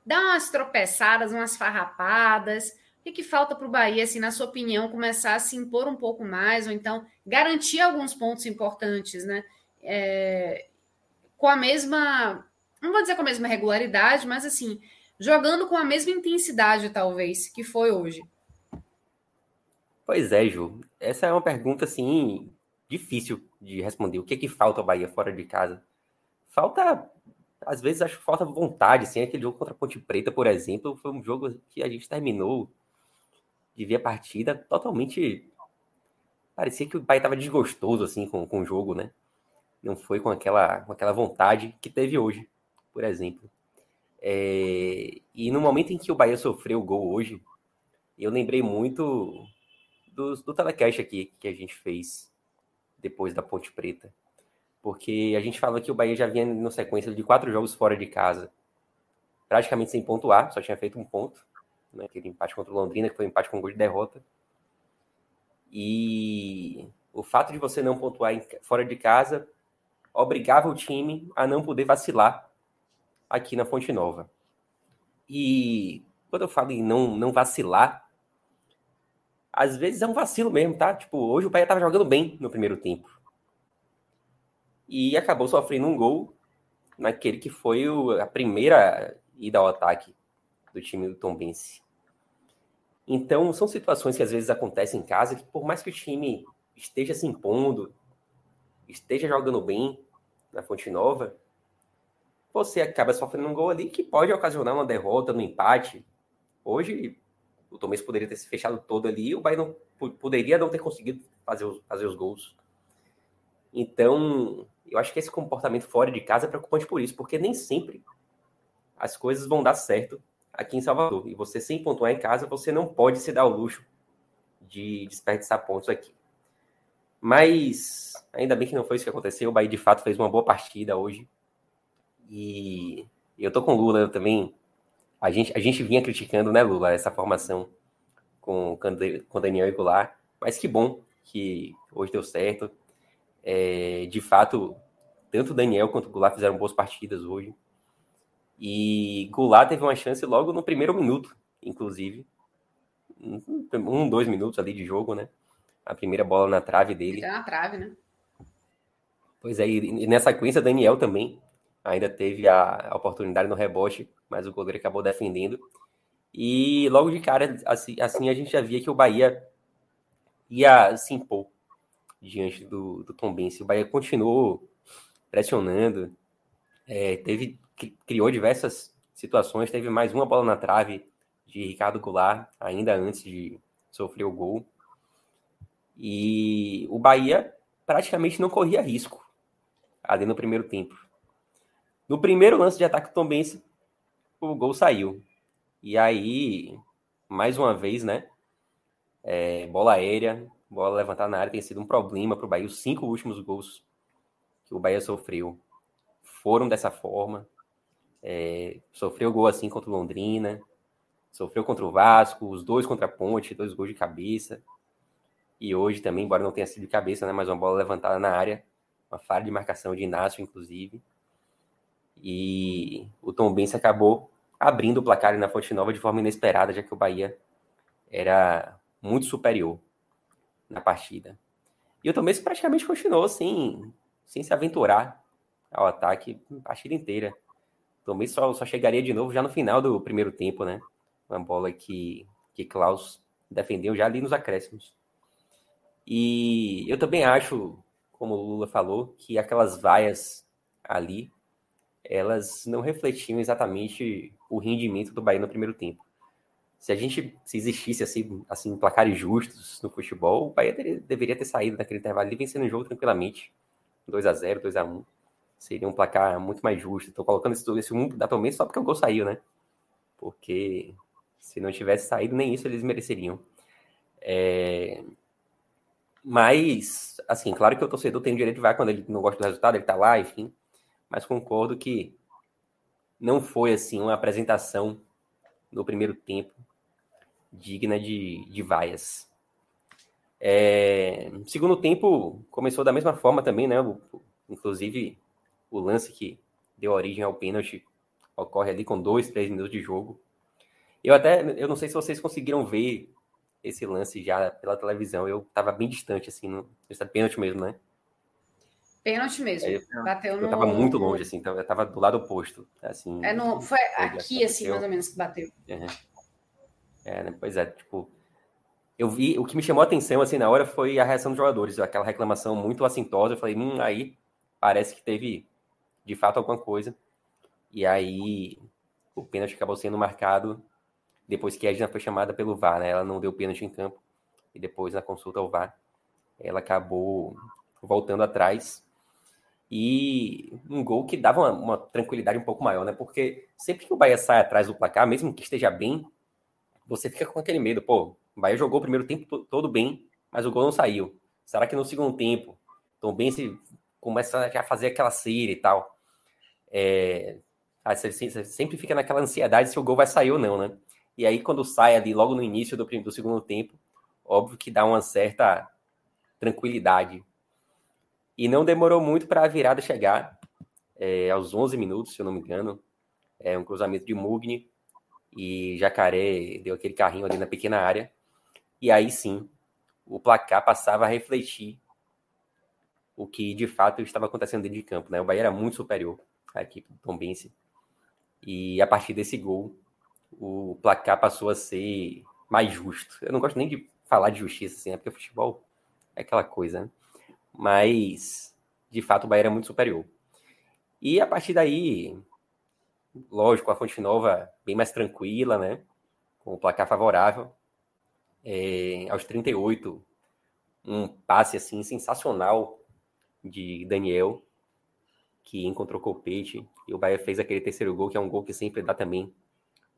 dá umas tropeçadas, umas farrapadas. O que, que falta para o Bahia, assim, na sua opinião, começar a se impor um pouco mais, ou então garantir alguns pontos importantes, né? É, com a mesma, não vou dizer com a mesma regularidade, mas assim, jogando com a mesma intensidade, talvez, que foi hoje. Pois é, Ju. Essa é uma pergunta, assim, difícil de responder. O que que falta ao Bahia fora de casa? Falta, às vezes, acho que falta vontade, assim, aquele jogo contra a Ponte Preta, por exemplo, foi um jogo que a gente terminou de ver a partida totalmente... Parecia que o Bahia estava desgostoso, assim, com, com o jogo, né? Não foi com aquela, com aquela vontade que teve hoje, por exemplo. É... E no momento em que o Bahia sofreu o gol hoje, eu lembrei muito do, do telecast aqui que a gente fez depois da Ponte Preta. Porque a gente fala que o Bahia já vinha na sequência de quatro jogos fora de casa, praticamente sem pontuar, só tinha feito um ponto. Né, aquele empate contra o Londrina, que foi um empate com gol de derrota. E o fato de você não pontuar em, fora de casa obrigava o time a não poder vacilar aqui na Fonte Nova. E quando eu falo em não, não vacilar, às vezes é um vacilo mesmo, tá? Tipo, hoje o Bahia tava jogando bem no primeiro tempo. E acabou sofrendo um gol naquele que foi o, a primeira ida ao ataque do time do Tom Bense. Então, são situações que às vezes acontecem em casa que, por mais que o time esteja se impondo, esteja jogando bem na Fonte Nova, você acaba sofrendo um gol ali que pode ocasionar uma derrota no empate. Hoje, o Tomés poderia ter se fechado todo ali, o Bahia não, poderia não ter conseguido fazer os, fazer os gols. Então, eu acho que esse comportamento fora de casa é preocupante por isso, porque nem sempre as coisas vão dar certo aqui em Salvador. E você, sem pontuar em casa, você não pode se dar o luxo de desperdiçar pontos aqui. Mas, ainda bem que não foi isso que aconteceu. O Bahia, de fato, fez uma boa partida hoje. E eu tô com o Lula também a gente, a gente vinha criticando, né, Lula, essa formação com, com Daniel e Goulart, mas que bom que hoje deu certo. É, de fato, tanto Daniel quanto o Goulart fizeram boas partidas hoje. E Goulart teve uma chance logo no primeiro minuto, inclusive. Um, dois minutos ali de jogo, né? A primeira bola na trave dele. na trave, né? Pois é, e nessa sequência, Daniel também ainda teve a, oportunidade no rebote, mas o goleiro acabou defendendo. E logo de cara, assim, assim a gente já via que o Bahia ia se impor diante do, do Tom Bense. O Bahia continuou pressionando, é, teve, criou diversas situações, teve mais uma bola na trave de Ricardo Goulart, ainda antes de sofrer o gol. E o Bahia praticamente não corria risco ali no primeiro tempo. No primeiro lance de ataque do Tom Bense, o gol saiu. E aí, mais uma vez, né? É, bola aérea, bola levantada na área tem sido um problema para o Bahia. Os cinco últimos gols que o Bahia sofreu foram dessa forma. É, sofreu gol assim contra o Londrina, sofreu contra o Vasco, os dois contra a Ponte, dois gols de cabeça. E hoje também, embora não tenha sido de cabeça, né, mas uma bola levantada na área, uma falha de marcação de Inácio, inclusive. E o Tom Benz acabou abrindo o placar na Fonte Nova de forma inesperada, já que o Bahia era muito superior na partida. E o Tom Benz praticamente continuou sem, sem se aventurar ao ataque a partida inteira. O Tom Benz só, só chegaria de novo já no final do primeiro tempo, né? Uma bola que, que Klaus defendeu já ali nos acréscimos. E eu também acho, como o Lula falou, que aquelas vaias ali elas não refletiam exatamente o rendimento do Bahia no primeiro tempo. Se a gente, se existisse assim, assim placares justos no futebol, o Bahia deveria ter saído daquele intervalo e vencendo o jogo tranquilamente. 2 a 0 2 a 1 Seria um placar muito mais justo. Estou colocando esse, esse um atualmente só porque o gol saiu, né? Porque se não tivesse saído, nem isso eles mereceriam. É... Mas, assim, claro que o torcedor tem o direito de vai quando ele não gosta do resultado, ele tá lá, enfim mas concordo que não foi assim uma apresentação no primeiro tempo digna de, de vaias. É, segundo tempo começou da mesma forma também, né? O, inclusive o lance que deu origem ao pênalti ocorre ali com dois, três minutos de jogo. Eu até, eu não sei se vocês conseguiram ver esse lance já pela televisão. Eu estava bem distante assim no, pênalti mesmo, né? Pênalti mesmo. Aí, bateu eu no. tava muito longe, assim, então eu tava do lado oposto. Assim, é no, foi aqui, assim, mais ou menos, que bateu. É, é né, pois é, tipo. eu vi, o que me chamou a atenção, assim, na hora foi a reação dos jogadores, aquela reclamação muito assintosa, eu falei, hum, aí parece que teve, de fato, alguma coisa. E aí, o pênalti acabou sendo marcado depois que a Edna foi chamada pelo VAR, né? Ela não deu pênalti em campo. E depois, na consulta ao VAR, ela acabou voltando atrás. E um gol que dava uma, uma, tranquilidade um pouco maior, né? Porque sempre que o Bahia sai atrás do placar, mesmo que esteja bem, você fica com aquele medo. Pô, o Bahia jogou o primeiro tempo todo bem, mas o gol não saiu. Será que no segundo tempo, Tom se começa a fazer aquela série e tal? É, você sempre fica naquela ansiedade se o gol vai sair ou não, né? E aí, quando sai ali logo no início do, do segundo tempo, óbvio que dá uma certa tranquilidade. E não demorou muito para a virada chegar, é, aos 11 minutos, se eu não me engano. É um cruzamento de Mugni e Jacaré deu aquele carrinho ali na pequena área. E aí sim, o placar passava a refletir o que de fato estava acontecendo dentro de campo. Né? O Bahia era muito superior à equipe do Tom Bense. E a partir desse gol, o placar passou a ser mais justo. Eu não gosto nem de falar de justiça, assim, né? porque futebol é aquela coisa, né? Mas, de fato, o Bahia era muito superior. E a partir daí, lógico, a Fonte Nova bem mais tranquila, né? Com o placar favorável. É, aos 38, um passe assim sensacional de Daniel, que encontrou Copete, e o Bahia fez aquele terceiro gol, que é um gol que sempre dá também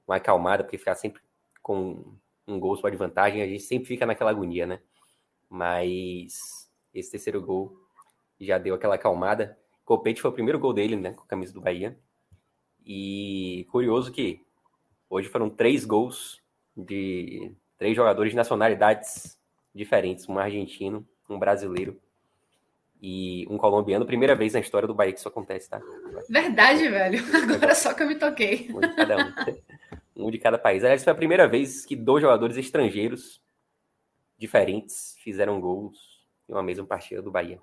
uma acalmada, porque ficar sempre com um gol só de vantagem, a gente sempre fica naquela agonia, né? Mas esse terceiro gol já deu aquela acalmada. Copete foi o primeiro gol dele, né, com a camisa do Bahia. E curioso que hoje foram três gols de três jogadores de nacionalidades diferentes, um argentino, um brasileiro e um colombiano. Primeira vez na história do Bahia que isso acontece, tá? Verdade, velho. [laughs] Agora só que eu me toquei. Um de cada um. um de cada país. Aliás, foi a primeira vez que dois jogadores estrangeiros diferentes fizeram gols uma mesma partida do Bahia.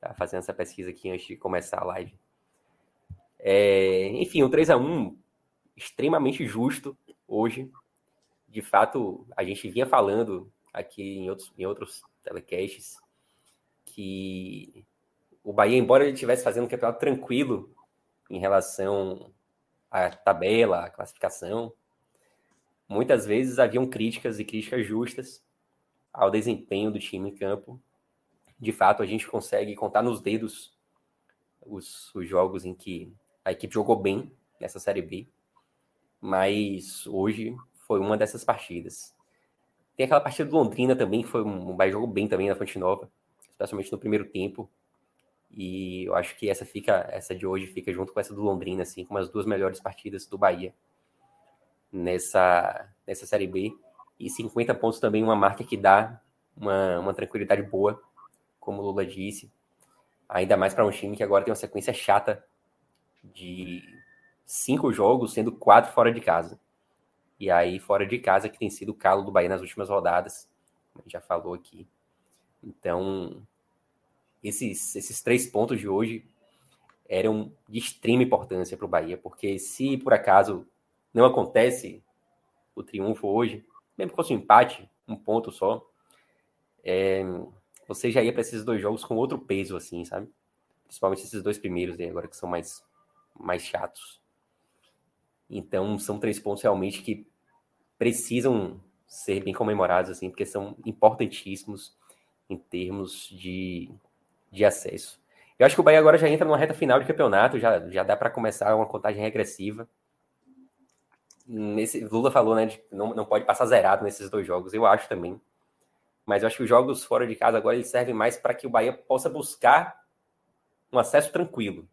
Tá fazendo essa pesquisa aqui antes de começar a live. É, enfim, um 3 a 1 extremamente justo hoje de fato, a gente vinha falando aqui em outros, em outros telecasts que o Bahia, embora ele estivesse fazendo um campeonato tranquilo em relação à tabela, à classificação, muitas vezes haviam críticas e críticas justas ao desempenho do time em campo. De fato, a gente consegue contar nos dedos os, os jogos em que a equipe jogou bem nessa Série B, mas hoje foi uma dessas partidas. Tem aquela partida do Londrina também, que foi um, um jogo bem também na Fonte Nova, especialmente no primeiro tempo. E eu acho que essa fica, essa de hoje fica junto com essa do Londrina, assim, como as duas melhores partidas do Bahia nessa, nessa Série B. E 50 pontos também, uma marca que dá uma, uma tranquilidade boa, como o Lula disse. Ainda mais para um time que agora tem uma sequência chata de cinco jogos, sendo quatro fora de casa. E aí, fora de casa, que tem sido o calo do Bahia nas últimas rodadas, como a gente já falou aqui. Então, esses, esses três pontos de hoje eram de extrema importância para o Bahia, porque se por acaso não acontece o triunfo hoje, mesmo que fosse um empate, um ponto só, é, você já ia para esses dois jogos com outro peso, assim, sabe? Principalmente esses dois primeiros aí, agora que são mais, mais chatos. Então, são três pontos realmente que precisam ser bem comemorados, assim, porque são importantíssimos em termos de, de acesso. Eu acho que o Bahia agora já entra numa reta final de campeonato, já, já dá para começar uma contagem regressiva. Nesse, Lula falou, né, de não, não pode passar zerado nesses dois jogos, eu acho também. Mas eu acho que os jogos fora de casa agora eles servem mais para que o Bahia possa buscar um acesso tranquilo.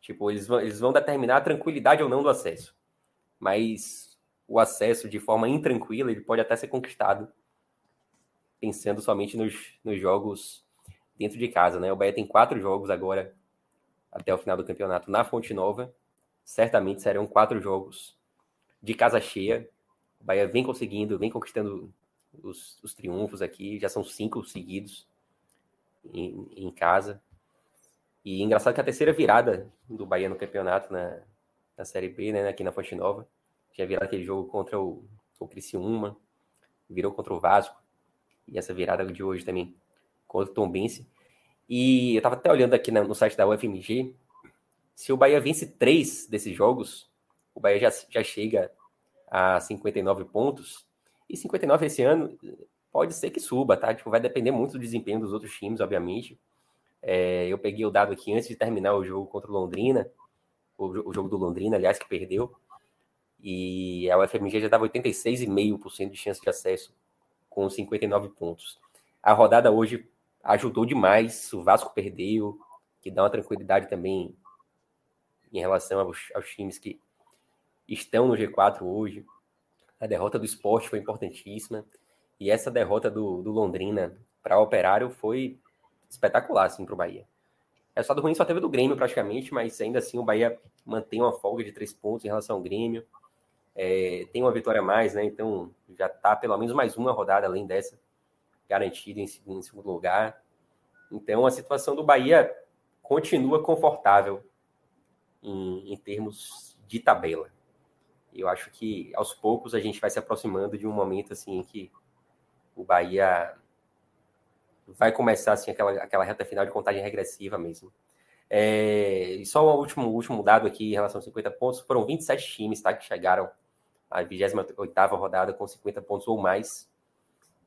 Tipo, eles vão, eles vão determinar a tranquilidade ou não do acesso. Mas o acesso de forma intranquila, ele pode até ser conquistado pensando somente nos, nos jogos dentro de casa, né? O Bahia tem quatro jogos agora até o final do campeonato na Fonte Nova. Certamente serão quatro jogos de casa cheia. O Bahia vem conseguindo, vem conquistando os, os triunfos aqui. Já são cinco seguidos em, em casa. E engraçado que a terceira virada do Bahia no campeonato na, na Série B, né, aqui na Fonte Nova, tinha virado aquele jogo contra o, o Criciúma, virou contra o Vasco, e essa virada de hoje também contra o Tom Bense. E eu estava até olhando aqui no site da UFMG, se o Bahia vence três desses jogos, o Bahia já, já chega a 59 pontos, e 59 esse ano pode ser que suba, tá? Tipo, vai depender muito do desempenho dos outros times, obviamente. É, eu peguei o dado aqui antes de terminar o jogo contra o Londrina, o, o jogo do Londrina, aliás, que perdeu. E a UFMG já dava 86,5% de chance de acesso com 59 pontos. A rodada hoje ajudou demais, o Vasco perdeu, que dá uma tranquilidade também em relação aos, aos times que estão no G4 hoje. A derrota do esporte foi importantíssima. E essa derrota do, do Londrina para o Operário foi espetacular assim, para o Bahia. O resultado ruim só teve do Grêmio praticamente, mas ainda assim o Bahia mantém uma folga de três pontos em relação ao Grêmio. É, tem uma vitória a mais, né? Então já está pelo menos mais uma rodada além dessa garantida em, em segundo lugar. Então a situação do Bahia continua confortável em, em termos de tabela. Eu acho que aos poucos a gente vai se aproximando de um momento assim que o Bahia vai começar assim aquela, aquela reta final de contagem regressiva mesmo. É, e só o último, último dado aqui em relação aos 50 pontos, foram 27 times tá, que chegaram à 28ª rodada com 50 pontos ou mais,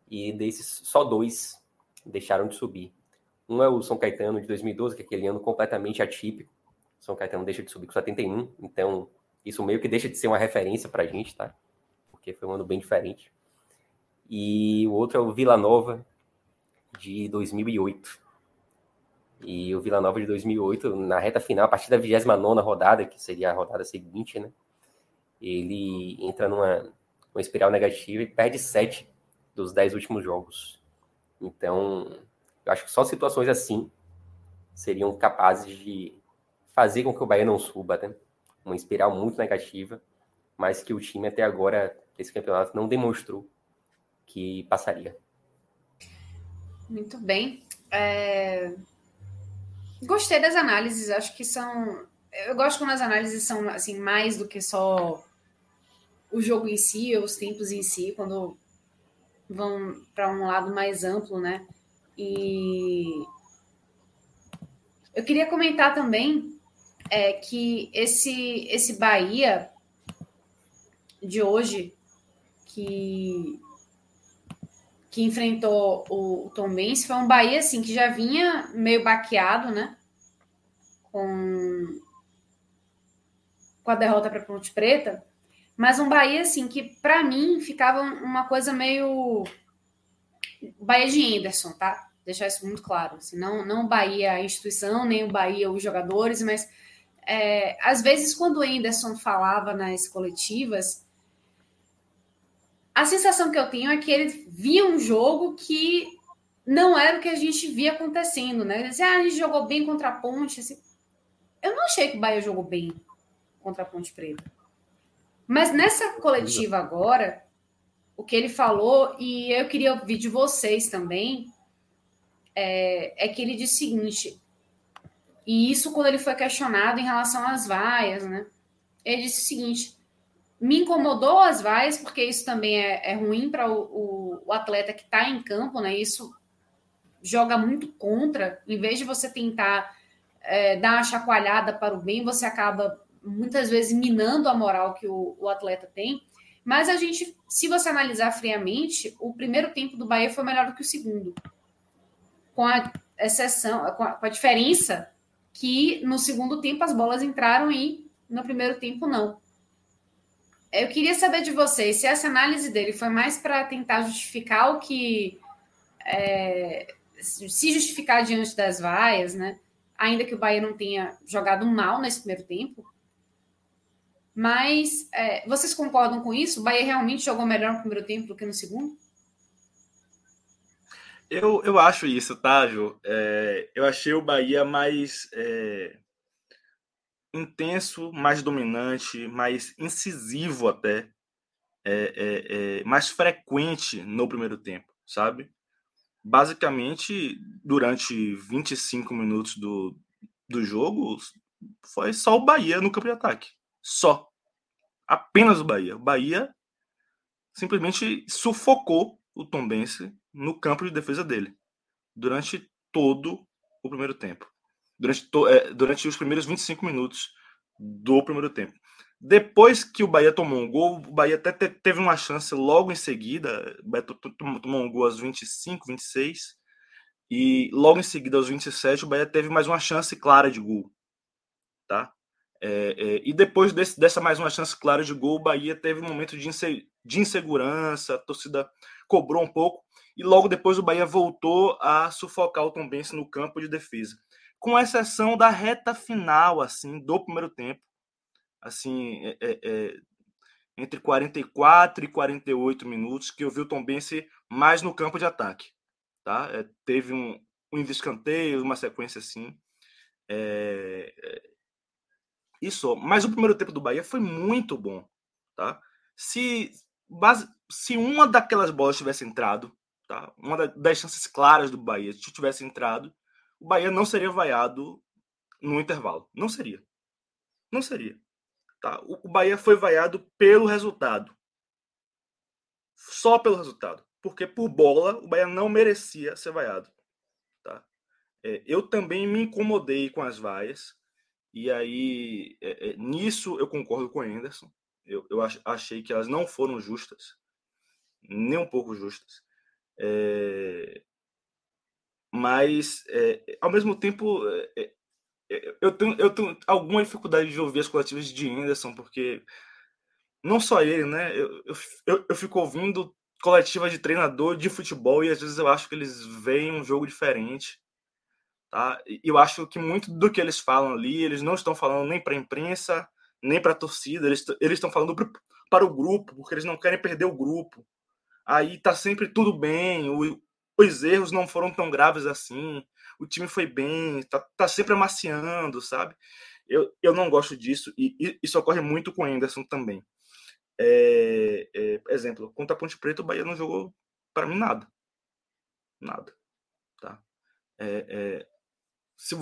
e desses só dois deixaram de subir. Um é o São Caetano de 2012, que é aquele ano completamente atípico. São Caetano deixa de subir com 71, então isso meio que deixa de ser uma referência para a gente, tá? Porque foi um ano bem diferente. E o outro é o Vila Nova de 2008. E o Vila Nova de 2008, na reta final, a partir da 29 rodada, que seria a rodada seguinte, né? Ele entra numa uma espiral negativa e perde sete dos dez últimos jogos. Então, eu acho que só situações assim seriam capazes de fazer com que o Bahia não suba, né? Uma espiral muito negativa, mas que o time até agora, esse campeonato, não demonstrou que passaria. Muito bem. É... Gostei das análises, acho que são. Eu gosto quando as análises são assim mais do que só o jogo em si, os tempos em si, quando vão para um lado mais amplo, né? E eu queria comentar também é, que esse esse Bahia de hoje que que enfrentou o, Tom Benz foi um Bahia assim que já vinha meio baqueado, né? Com, com a derrota para Ponte Preta, mas um Bahia assim que para mim ficava uma coisa meio Bahia de Anderson, tá? Deixar isso muito claro. Assim, não, não o Bahia a instituição, nem o Bahia os jogadores, mas é, às vezes quando o Anderson falava nas coletivas, a sensação que eu tenho é que ele via um jogo que não era o que a gente via acontecendo, né? Ele dizia, ah, a gente jogou bem contra a Ponte. Assim. Eu não achei que o Bahia jogou bem contra a Ponte Preta. Mas nessa coletiva agora, o que ele falou, e eu queria ouvir de vocês também, é, é que ele disse o seguinte, e isso quando ele foi questionado em relação às vaias, né? Ele disse o seguinte: me incomodou as vaias, porque isso também é, é ruim para o, o, o, atleta que está em campo, né? Isso joga muito contra. Em vez de você tentar é, dar uma chacoalhada para o bem, você acaba muitas vezes minando a moral que o, o atleta tem. Mas a gente, se você analisar friamente, o primeiro tempo do Bahia foi melhor do que o segundo. Com a exceção, com a, com a diferença que no segundo tempo as bolas entraram e no primeiro tempo não. Eu queria saber de vocês se essa análise dele foi mais para tentar justificar o que. É, se justificar diante das vaias, né? Ainda que o Bahia não tenha jogado mal nesse primeiro tempo. Mas é, vocês concordam com isso? O Bahia realmente jogou melhor no primeiro tempo do que no segundo? Eu, eu acho isso, tá, Ju? É, eu achei o Bahia mais. É intenso, mais dominante, mais incisivo até, é, é, é, mais frequente no primeiro tempo, sabe? Basicamente, durante 25 minutos do, do jogo, foi só o Bahia no campo de ataque. Só. Apenas o Bahia. O Bahia simplesmente sufocou o Tombense no campo de defesa dele durante todo o primeiro tempo. Durante, to, é, durante os primeiros 25 minutos do primeiro tempo. Depois que o Bahia tomou um gol, o Bahia até teve uma chance logo em seguida. O Bahia tomou um gol aos 25, 26. E logo em seguida, aos 27, o Bahia teve mais uma chance clara de gol. Tá? É, é, e depois desse, dessa mais uma chance clara de gol, o Bahia teve um momento de, inse, de insegurança, a torcida cobrou um pouco. E logo depois o Bahia voltou a sufocar o Tombense no campo de defesa. Com exceção da reta final, assim, do primeiro tempo. Assim, é, é, é entre 44 e 48 minutos, que eu vi o Tombense mais no campo de ataque. Tá? É, teve um, um escanteio, uma sequência assim. É, é, isso, mas o primeiro tempo do Bahia foi muito bom, tá? Se base, se uma daquelas bolas tivesse entrado, tá? Uma das chances claras do Bahia se tivesse entrado, o Bahia não seria vaiado no intervalo, não seria. Não seria. Tá? O, Bahia foi vaiado pelo resultado. Só pelo resultado. Porque por bola, o Bahia não merecia ser vaiado. Tá? É, eu também me incomodei com as vaias. E aí, é, é, nisso eu concordo com o Anderson. Eu, eu achei que elas não foram justas, nem um pouco justas. É, mas, é, ao mesmo tempo, é, eu, tenho, eu tenho alguma dificuldade de ouvir as coletivas de Anderson, porque não só ele, né? Eu, eu, eu fico ouvindo coletiva de treinador de futebol e às vezes eu acho que eles veem um jogo diferente. Tá? Eu acho que muito do que eles falam ali, eles não estão falando nem para a imprensa, nem para a torcida, eles estão falando para o grupo, porque eles não querem perder o grupo. Aí tá sempre tudo bem, o, os erros não foram tão graves assim, o time foi bem, tá, tá sempre amaciando, sabe? Eu, eu não gosto disso, e, isso ocorre muito com o Anderson também. É, é, exemplo, contra a Ponte Preta, o Bahia não jogou para mim nada. Nada. Tá? É, é se,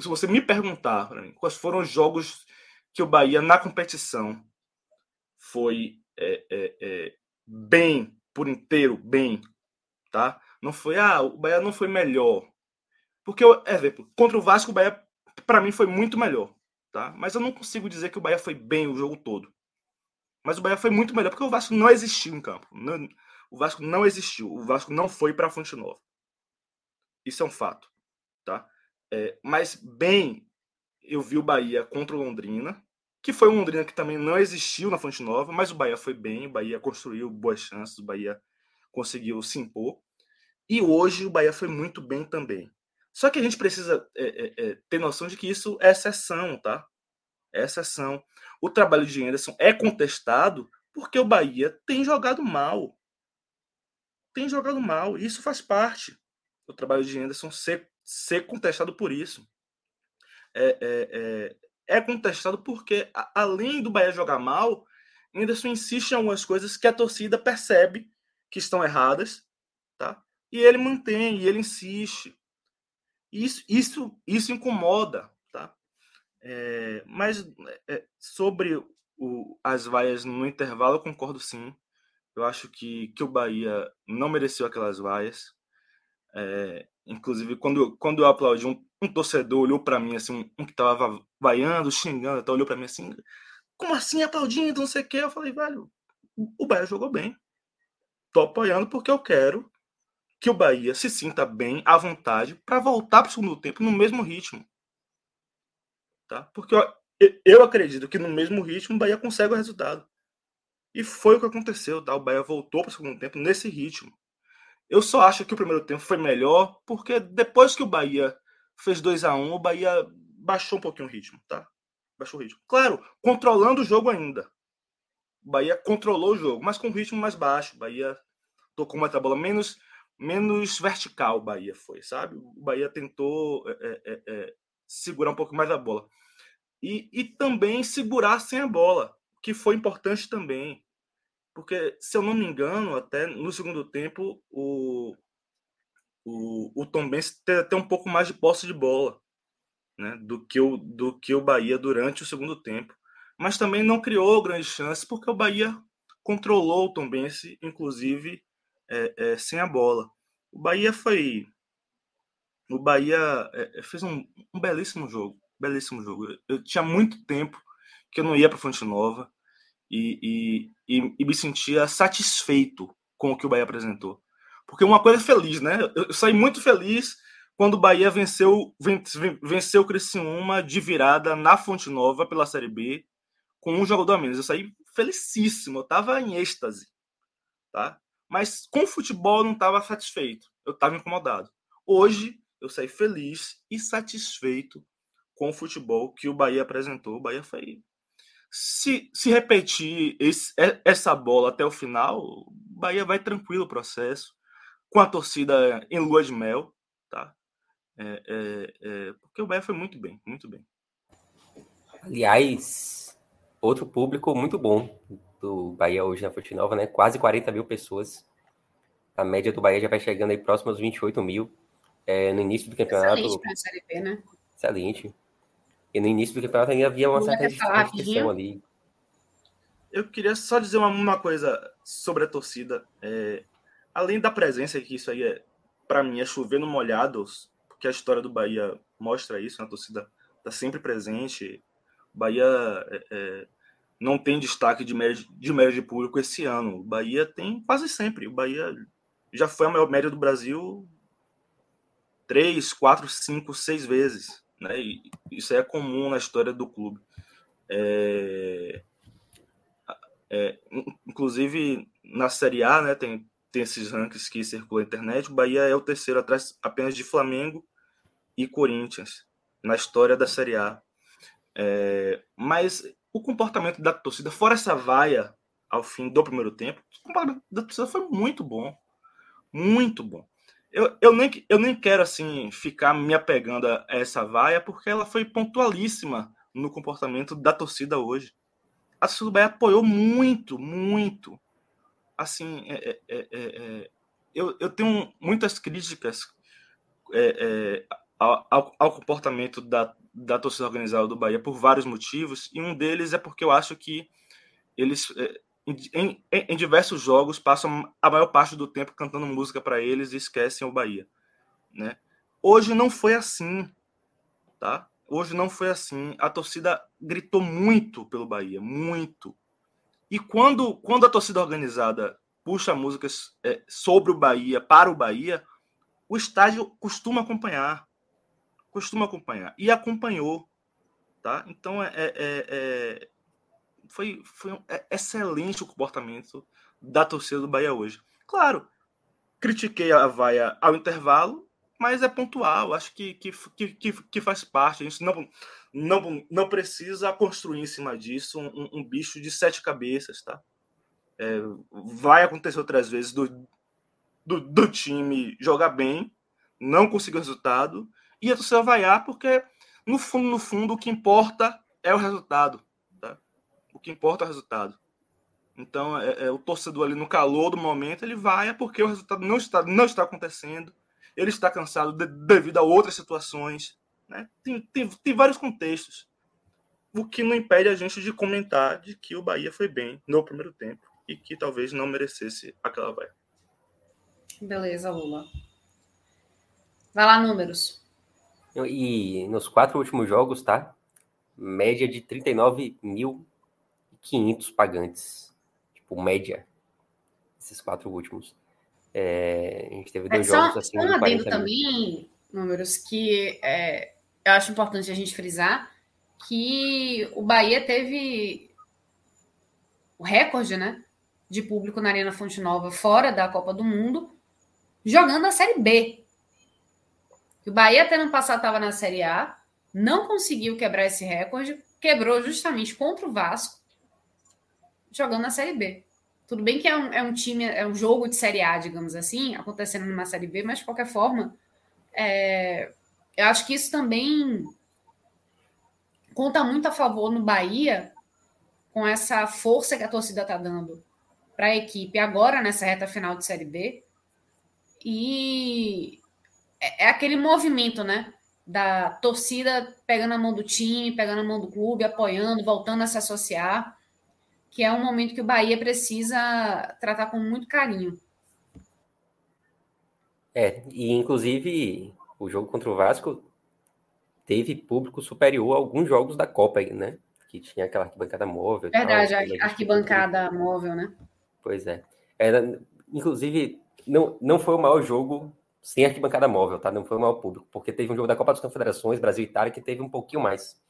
se você me perguntar mim quais foram os jogos que o Bahia na competição foi é, é, bem por inteiro, bem, tá? Não foi, ah, o Bahia não foi melhor. Porque, exemplo, contra o Vasco, o Bahia, para mim, foi muito melhor, tá? Mas eu não consigo dizer que o Bahia foi bem o jogo todo. Mas o Bahia foi muito melhor, porque o Vasco não existiu em campo. Não, o Vasco não existiu. O Vasco não foi para a Fonte Nova. Isso é um fato, tá? É, mas bem, eu vi o Bahia contra o Londrina, que foi um Londrina que também não existiu na Fonte Nova, mas o Bahia foi bem, o Bahia construiu boas chances, o Bahia conseguiu se impor. E hoje o Bahia foi muito bem também. Só que a gente precisa é, é, é, ter noção de que isso é exceção, tá? É exceção. O trabalho de Anderson é contestado porque o Bahia tem jogado mal. Tem jogado mal. E isso faz parte do trabalho de Anderson ser ser contestado por isso. É, é, é, é contestado porque, além do Bahia jogar mal, Anderson insiste em algumas coisas que a torcida percebe que estão erradas, tá? E ele mantém, e ele insiste. Isso, isso, isso incomoda, tá? É, mas é, sobre o, as vaias no intervalo, eu concordo sim. Eu acho que, que o Bahia não mereceu aquelas vaias. É, Inclusive, quando, quando eu aplaudi, um, um torcedor olhou para mim, assim, um, um que tava vaiando, xingando, então olhou para mim assim, como assim aplaudindo, não sei o quê? Eu falei, velho, o Bahia jogou bem. Tô apoiando porque eu quero que o Bahia se sinta bem, à vontade, para voltar para o segundo tempo no mesmo ritmo. Tá? Porque eu, eu acredito que no mesmo ritmo o Bahia consegue o resultado. E foi o que aconteceu, tá? O Bahia voltou para o segundo tempo nesse ritmo. Eu só acho que o primeiro tempo foi melhor, porque depois que o Bahia fez 2 a 1 o Bahia baixou um pouquinho o ritmo, tá? Baixou o ritmo. Claro, controlando o jogo ainda. O Bahia controlou o jogo, mas com um ritmo mais baixo. O Bahia tocou uma bola menos, menos vertical, o Bahia foi, sabe? O Bahia tentou é, é, é, segurar um pouco mais a bola. E, e também segurar sem a bola, que foi importante também. Porque, se eu não me engano, até no segundo tempo, o, o, o Tom Benz tem até um pouco mais de posse de bola né, do, que o, do que o Bahia durante o segundo tempo. Mas também não criou grandes chances, porque o Bahia controlou o Tombense, inclusive é, é, sem a bola. O Bahia foi. O Bahia é, fez um, um, belíssimo jogo. Belíssimo jogo. Eu tinha muito tempo que eu não ia para Fonte Nova e, e, e, e, me sentia satisfeito com o que o Bahia apresentou. Porque uma coisa é feliz, né? Eu, eu saí muito feliz quando o Bahia venceu, venceu o Criciúma de virada na Fonte Nova pela Série B com um jogador a menos. Eu saí felicíssimo, eu estava em êxtase, tá? Mas com o futebol eu não estava satisfeito, eu estava incomodado. Hoje eu saí feliz e satisfeito com o futebol que o Bahia apresentou. O Bahia foi. Se, se repetir esse, essa bola até o final, o Bahia vai tranquilo o processo, com a torcida em lua de mel, tá? É, é, é, porque o Bahia foi muito bem, muito bem. Aliás, outro público muito bom do Bahia hoje na Fonte Nova, né? Quase 40 mil pessoas. A média do Bahia já vai chegando aí próximo aos 28 mil. É, no início do campeonato. Excelente para a Série B, né? Excelente. E no início do campeonato ainda havia uma certa restrição ali. Eu queria só dizer uma, uma coisa sobre a torcida. É, além da presença, que isso aí é, para mim, é chover no molhado, porque a história do Bahia mostra isso, a torcida está sempre presente. O Bahia é, é, não tem destaque de média de, média de público esse ano. O Bahia tem quase sempre. O Bahia já foi a maior média do Brasil três, quatro, cinco, seis vezes. Né? E isso é comum na história do clube. É... É, inclusive na Série A, né, tem, tem esses rankings que circulam na internet. O Bahia é o terceiro, atrás apenas de Flamengo e Corinthians na história da Série A. É, mas o comportamento da torcida, fora essa vaia ao fim do primeiro tempo, o comportamento da torcida foi muito bom. Muito bom. Eu, eu, nem, eu nem quero assim ficar me apegando a essa vaia, porque ela foi pontualíssima no comportamento da torcida hoje. A torcida do Bahia apoiou muito, muito. Assim, é, é, é, é eu, eu tenho muitas críticas é, é, ao, ao, comportamento da, da torcida organizada do Bahia por vários motivos, e um deles é porque eu acho que eles, é, em, em, em diversos jogos, passam a maior parte do tempo cantando música para eles e esquecem o Bahia. Né? Hoje não foi assim, tá? Hoje não foi assim. A torcida gritou muito pelo Bahia, muito. E quando, quando a torcida organizada puxa músicas é, sobre o Bahia, para o Bahia, o estádio costuma acompanhar costuma acompanhar. E acompanhou. Tá? Então, é, é, é, é foi, foi um, é excelente o comportamento da torcida do Bahia hoje. Claro, critiquei a vaia ao intervalo, mas é pontual. Acho que, que, que, que faz parte. A gente não, não, não precisa construir em cima disso um, um bicho de sete cabeças. Tá? É, vai acontecer outras vezes do, do, do time jogar bem, não conseguir resultado e a torcida vaiar, porque no fundo, no fundo, o que importa é o resultado. O que importa é o resultado. Então, é, é, o torcedor ali no calor do momento, ele vai porque o resultado não está, não está acontecendo. Ele está cansado de, devido a outras situações. Né? Tem, tem, tem vários contextos. O que não impede a gente de comentar de que o Bahia foi bem no primeiro tempo e que talvez não merecesse aquela vaia. Beleza, Lula. Vai lá, números. E nos quatro últimos jogos, tá? Média de 39.500 pagantes. Tipo, média. Esses quatro últimos. É, a gente teve dois é, jogos assim. Só um adendo também, números, que é, eu acho importante a gente frisar que o Bahia teve o recorde, né? De público na Arena Fonte Nova fora da Copa do Mundo, jogando a Série B. O Bahia até no passado estava na Série A, não conseguiu quebrar esse recorde, quebrou justamente contra o Vasco, jogando na Série B. Tudo bem que é um, é um time, é um jogo de Série A, digamos assim, acontecendo numa Série B, mas de qualquer forma, é, eu acho que isso também conta muito a favor no Bahia, com essa força que a torcida está dando para a equipe agora nessa reta final de Série B. E é, é aquele movimento, né? Da torcida pegando a mão do time, pegando a mão do clube, apoiando, voltando a se associar. Que é um momento que o Bahia precisa tratar com muito carinho. É, e inclusive o jogo contra o Vasco teve público superior a alguns jogos da Copa, né? Que tinha aquela arquibancada móvel. Verdade, tal, a arquibancada móvel, né? Pois é. Era, inclusive, não, não foi o maior jogo sem arquibancada móvel, tá? Não foi o maior público, porque teve um jogo da Copa das Confederações, Brasil e Itália, que teve um pouquinho mais,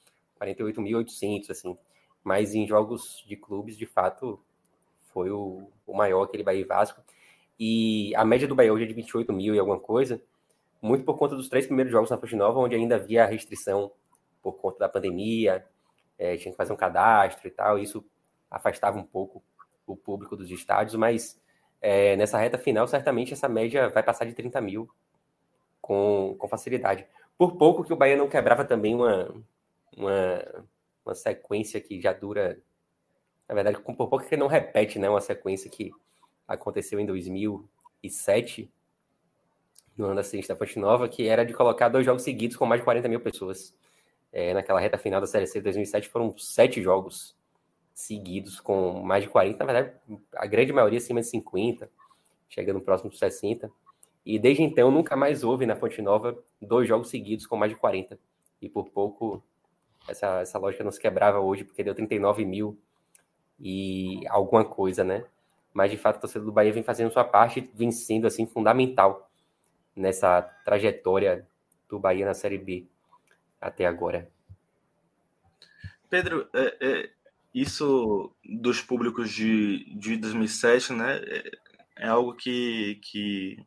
48.800, assim. Mas em jogos de clubes, de fato, foi o, o maior, aquele Bahia e Vasco. E a média do Bahia hoje é de 28 mil e alguma coisa, muito por conta dos três primeiros jogos na Fonte Nova, onde ainda havia restrição por conta da pandemia, é, tinha que fazer um cadastro e tal, isso afastava um pouco o público dos estádios, mas é, nessa reta final, certamente essa média vai passar de 30 mil com, com facilidade. Por pouco que o Bahia não quebrava também uma, uma, uma sequência que já dura. Na verdade, por pouco que não repete né, uma sequência que aconteceu em 2007, no ano da acidente da Fonte Nova, que era de colocar dois jogos seguidos com mais de 40 mil pessoas. É, naquela reta final da Série C de 2007 foram sete jogos seguidos com mais de 40, na verdade, a grande maioria acima de 50, chegando próximo dos 60. E desde então nunca mais houve na Fonte Nova dois jogos seguidos com mais de 40. E por pouco essa, essa lógica não se quebrava hoje, porque deu 39 mil e alguma coisa, né? Mas de fato a torcida do Bahia vem fazendo sua parte, vem sendo assim fundamental nessa trajetória do Bahia na Série B até agora. Pedro, é, é, isso dos públicos de, de 2007, né, é, é algo que, que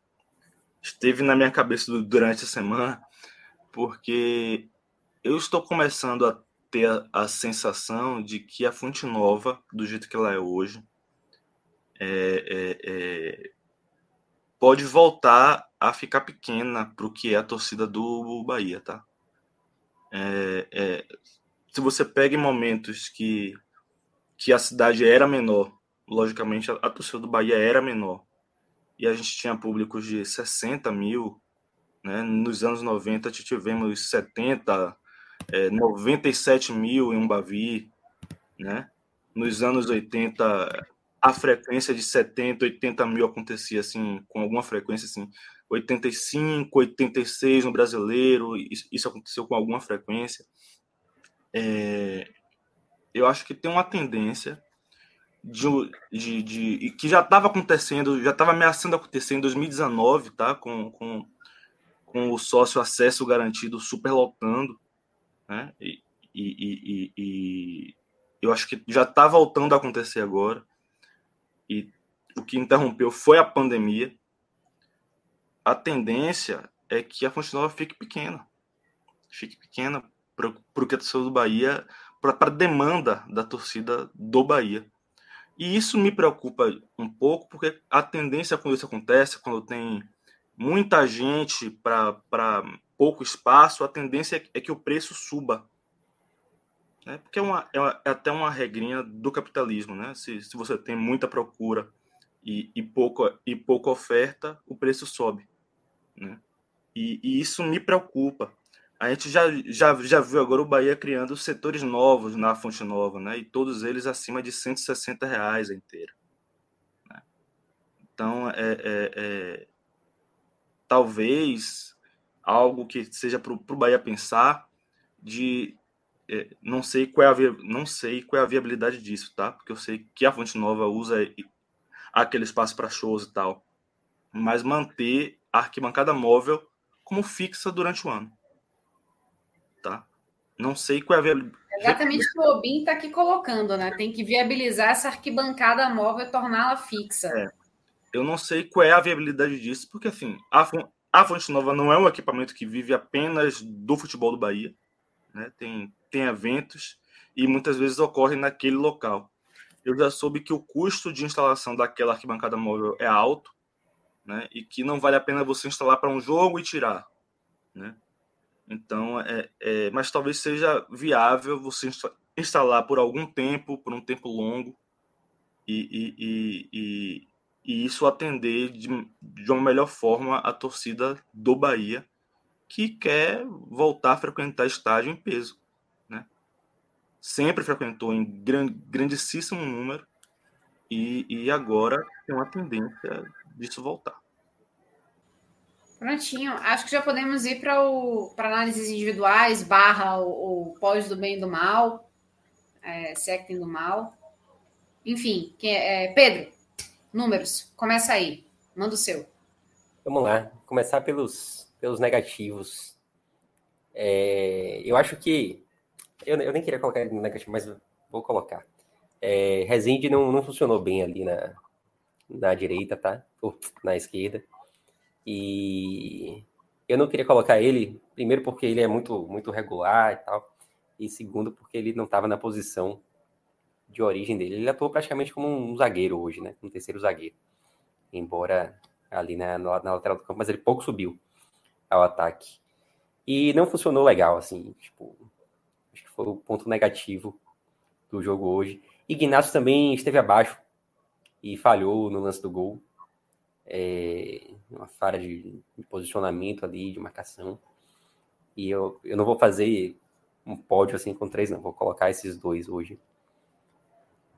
esteve na minha cabeça durante a semana, porque eu estou começando a ter a, a sensação de que a Fonte Nova, do jeito que ela é hoje, é, é, é, pode voltar a ficar pequena para o que é a torcida do Bahia, tá? É, é, se você pega em momentos que que a cidade era menor. Logicamente, a, a torcida do Bahia era menor. E a gente tinha públicos de 60 mil. Né? Nos anos 90, tivemos 70, é, 97 mil em Umbavi. Né? Nos anos 80, a frequência de 70, 80 mil acontecia assim, com alguma frequência, assim, 85, 86 no brasileiro, isso aconteceu com alguma frequência. É, eu acho que tem uma tendência de, de, de que já estava acontecendo, já estava ameaçando acontecer em 2019, tá? Com, com, com o sócio acesso garantido superlotando, né? E, e, e, e eu acho que já está voltando a acontecer agora. E o que interrompeu foi a pandemia. A tendência é que a Fonte Nova fique pequena. Fique pequena para o que torcida do Bahia para a demanda da torcida do Bahia. E isso me preocupa um pouco, porque a tendência quando isso acontece, quando tem muita gente para pouco espaço, a tendência é que o preço suba. Né? Porque é, é, uma, é, até uma regrinha do capitalismo. Né? Se, se você tem muita procura e, e, pouca, e pouca oferta, o preço sobe. Né? E, e isso me preocupa a gente já, já, já viu agora o Bahia criando setores novos na Fonte Nova, né? E todos eles acima de 160 reais a inteira. Né? Então, é, é, é, talvez algo que seja para o Bahia pensar de é, não sei qual é a não sei qual é a viabilidade disso, tá? Porque eu sei que a Fonte Nova usa aquele espaço para shows e tal, mas manter a arquibancada móvel como fixa durante o ano tá? Não sei qual é a viabilidade. Exatamente o que o Obin está aqui colocando, né? Tem que viabilizar essa arquibancada móvel e torná-la fixa. É. Eu não sei qual é a viabilidade disso, porque assim, a, a Fonte Nova não é um equipamento que vive apenas do futebol do Bahia, né? Tem, tem eventos e muitas vezes ocorre naquele local. Eu já soube que o custo de instalação daquela arquibancada móvel é alto, né? E que não vale a pena você instalar para um jogo e tirar, né? Então, é, é, mas talvez seja viável você instalar por algum tempo, por um tempo longo, e, e, e, e isso atender de, de uma melhor forma a torcida do Bahia, que quer voltar a frequentar estádio em peso. Né? sempre frequentou em grandíssimo número e, e agora tem uma tendência disso voltar. Prontinho. Acho que já podemos ir para análises individuais, barra o, o pós do bem e do mal, é, se é do mal. Enfim, que, é, Pedro, números, começa aí. Manda o seu. Vamos lá, começar pelos, pelos negativos. É, eu acho que. Eu, eu nem queria colocar negativo, mas vou colocar. É, não, não funcionou bem ali na, na direita, tá? Ou na esquerda. E eu não queria colocar ele, primeiro porque ele é muito, muito regular e tal, e segundo porque ele não estava na posição de origem dele. Ele atuou praticamente como um zagueiro hoje, né? Um terceiro zagueiro. Embora ali na, na, na lateral do campo, mas ele pouco subiu ao ataque. E não funcionou legal, assim, tipo, acho que foi o ponto negativo do jogo hoje. Ignacio também esteve abaixo e falhou no lance do gol é, uma falha de, de, posicionamento ali, de marcação. E eu, eu não vou fazer um pódio assim com três, não. Vou colocar esses dois hoje.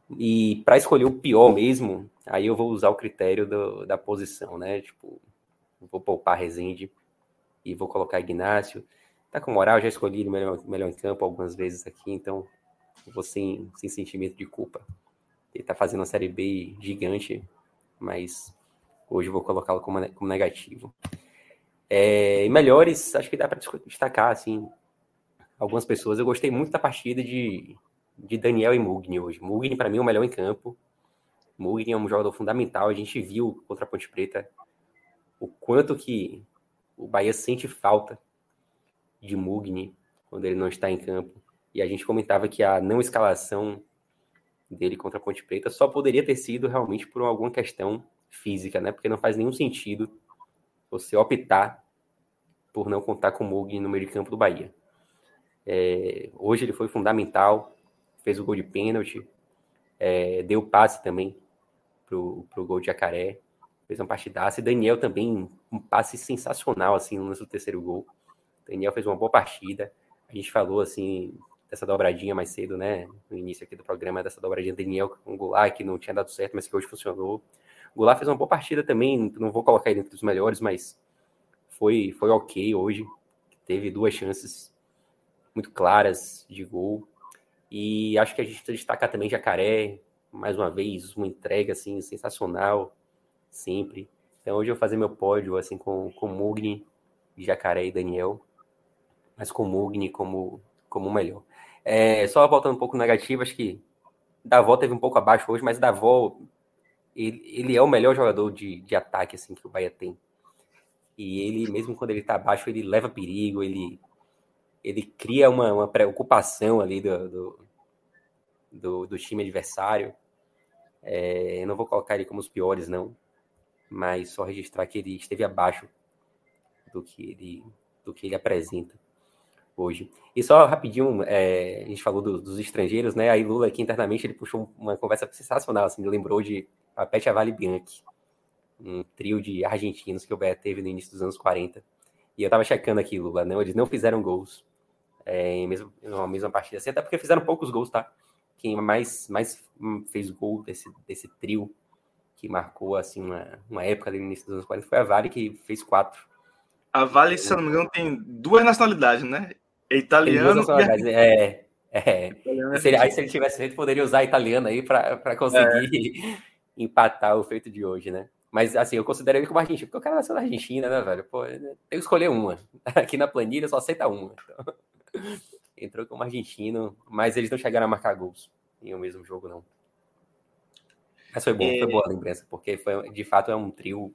E para escolher o pior mesmo, aí eu vou usar o critério do, da posição, né? Tipo, vou poupar Rezende e vou colocar Ignácio. Tá com moral, já escolhi ele melhor, melhor em campo algumas vezes aqui, então vou sem, sem sentimento de culpa. Ele tá fazendo uma série B gigante, mas Hoje vou colocá-lo como, como negativo. É, melhores, acho que dá para destacar, assim, algumas pessoas. Eu gostei muito da partida de, de Daniel e Mugni hoje. Mugni, para mim, é o melhor em campo. Mugni é um jogador fundamental. A gente viu contra a Ponte Preta o quanto que o Bahia sente falta de Mugni quando ele não está em campo. E a gente comentava que a não escalação dele contra a Ponte Preta só poderia ter sido realmente por alguma questão física, né? Porque não faz nenhum sentido você optar por não contar com o Mug no meio de campo do Bahia. É, hoje ele foi fundamental, fez o gol de pênalti, é, deu passe também pro, pro gol de Jacaré, fez uma partidaça. E Daniel também, um passe sensacional, assim, no nosso terceiro gol. Daniel fez uma boa partida. A gente falou, assim, dessa dobradinha mais cedo, né? No início aqui do programa, dessa dobradinha Daniel com lá que não tinha dado certo, mas que hoje funcionou. Goulart fez uma boa partida também, não vou colocar ele entre os melhores, mas foi, foi ok hoje. Teve duas chances muito claras de gol. E acho que a gente destacar também Jacaré, mais uma vez, uma entrega assim, sensacional, sempre. Então hoje eu vou fazer meu pódio assim com, com Mugni, Jacaré e Daniel, mas com Mugni como, como o melhor. É, só voltando um pouco negativo, acho que Davó teve um pouco abaixo hoje, mas Davó ele, ele é o melhor jogador de, de ataque assim que o Bahia tem. E ele, mesmo quando ele está abaixo, ele leva perigo, ele, ele cria uma, uma preocupação ali do, do, do, do time adversário. É, eu não vou colocar ele como os piores, não, mas só registrar que ele esteve abaixo do que ele, do que ele apresenta hoje. E só rapidinho, é, a gente falou do, dos estrangeiros, né? Aí Lula aqui internamente ele puxou uma conversa sensacional, assim, me lembrou de a Pet Vale Bianchi, um trio de argentinos que o Bahia teve no início dos anos 40. E eu tava checando aqui, Lula, não, eles não fizeram gols é, em mesmo, uma mesma partida, assim, até porque fizeram poucos gols, tá? Quem mais, mais fez gol desse, desse trio que marcou assim uma, uma época do início dos anos 40 foi a Vale, que fez quatro. A Vale, se não me engano, tem duas nacionalidades, né? É italiano. E... É, é. Italiano se ele, aí, se ele tivesse feito, poderia usar italiano aí para conseguir. É [laughs] empatar o feito de hoje, né? Mas assim, eu considero ele como argentino, porque o cara nasceu na Argentina, né, velho? Pô, tem que escolher uma. [laughs] Aqui na planilha só aceita uma. Então, entrou como argentino, mas eles não chegaram a marcar gols em o mesmo jogo, não. Mas foi bom, é... foi boa a lembrança, porque foi, de fato é um trio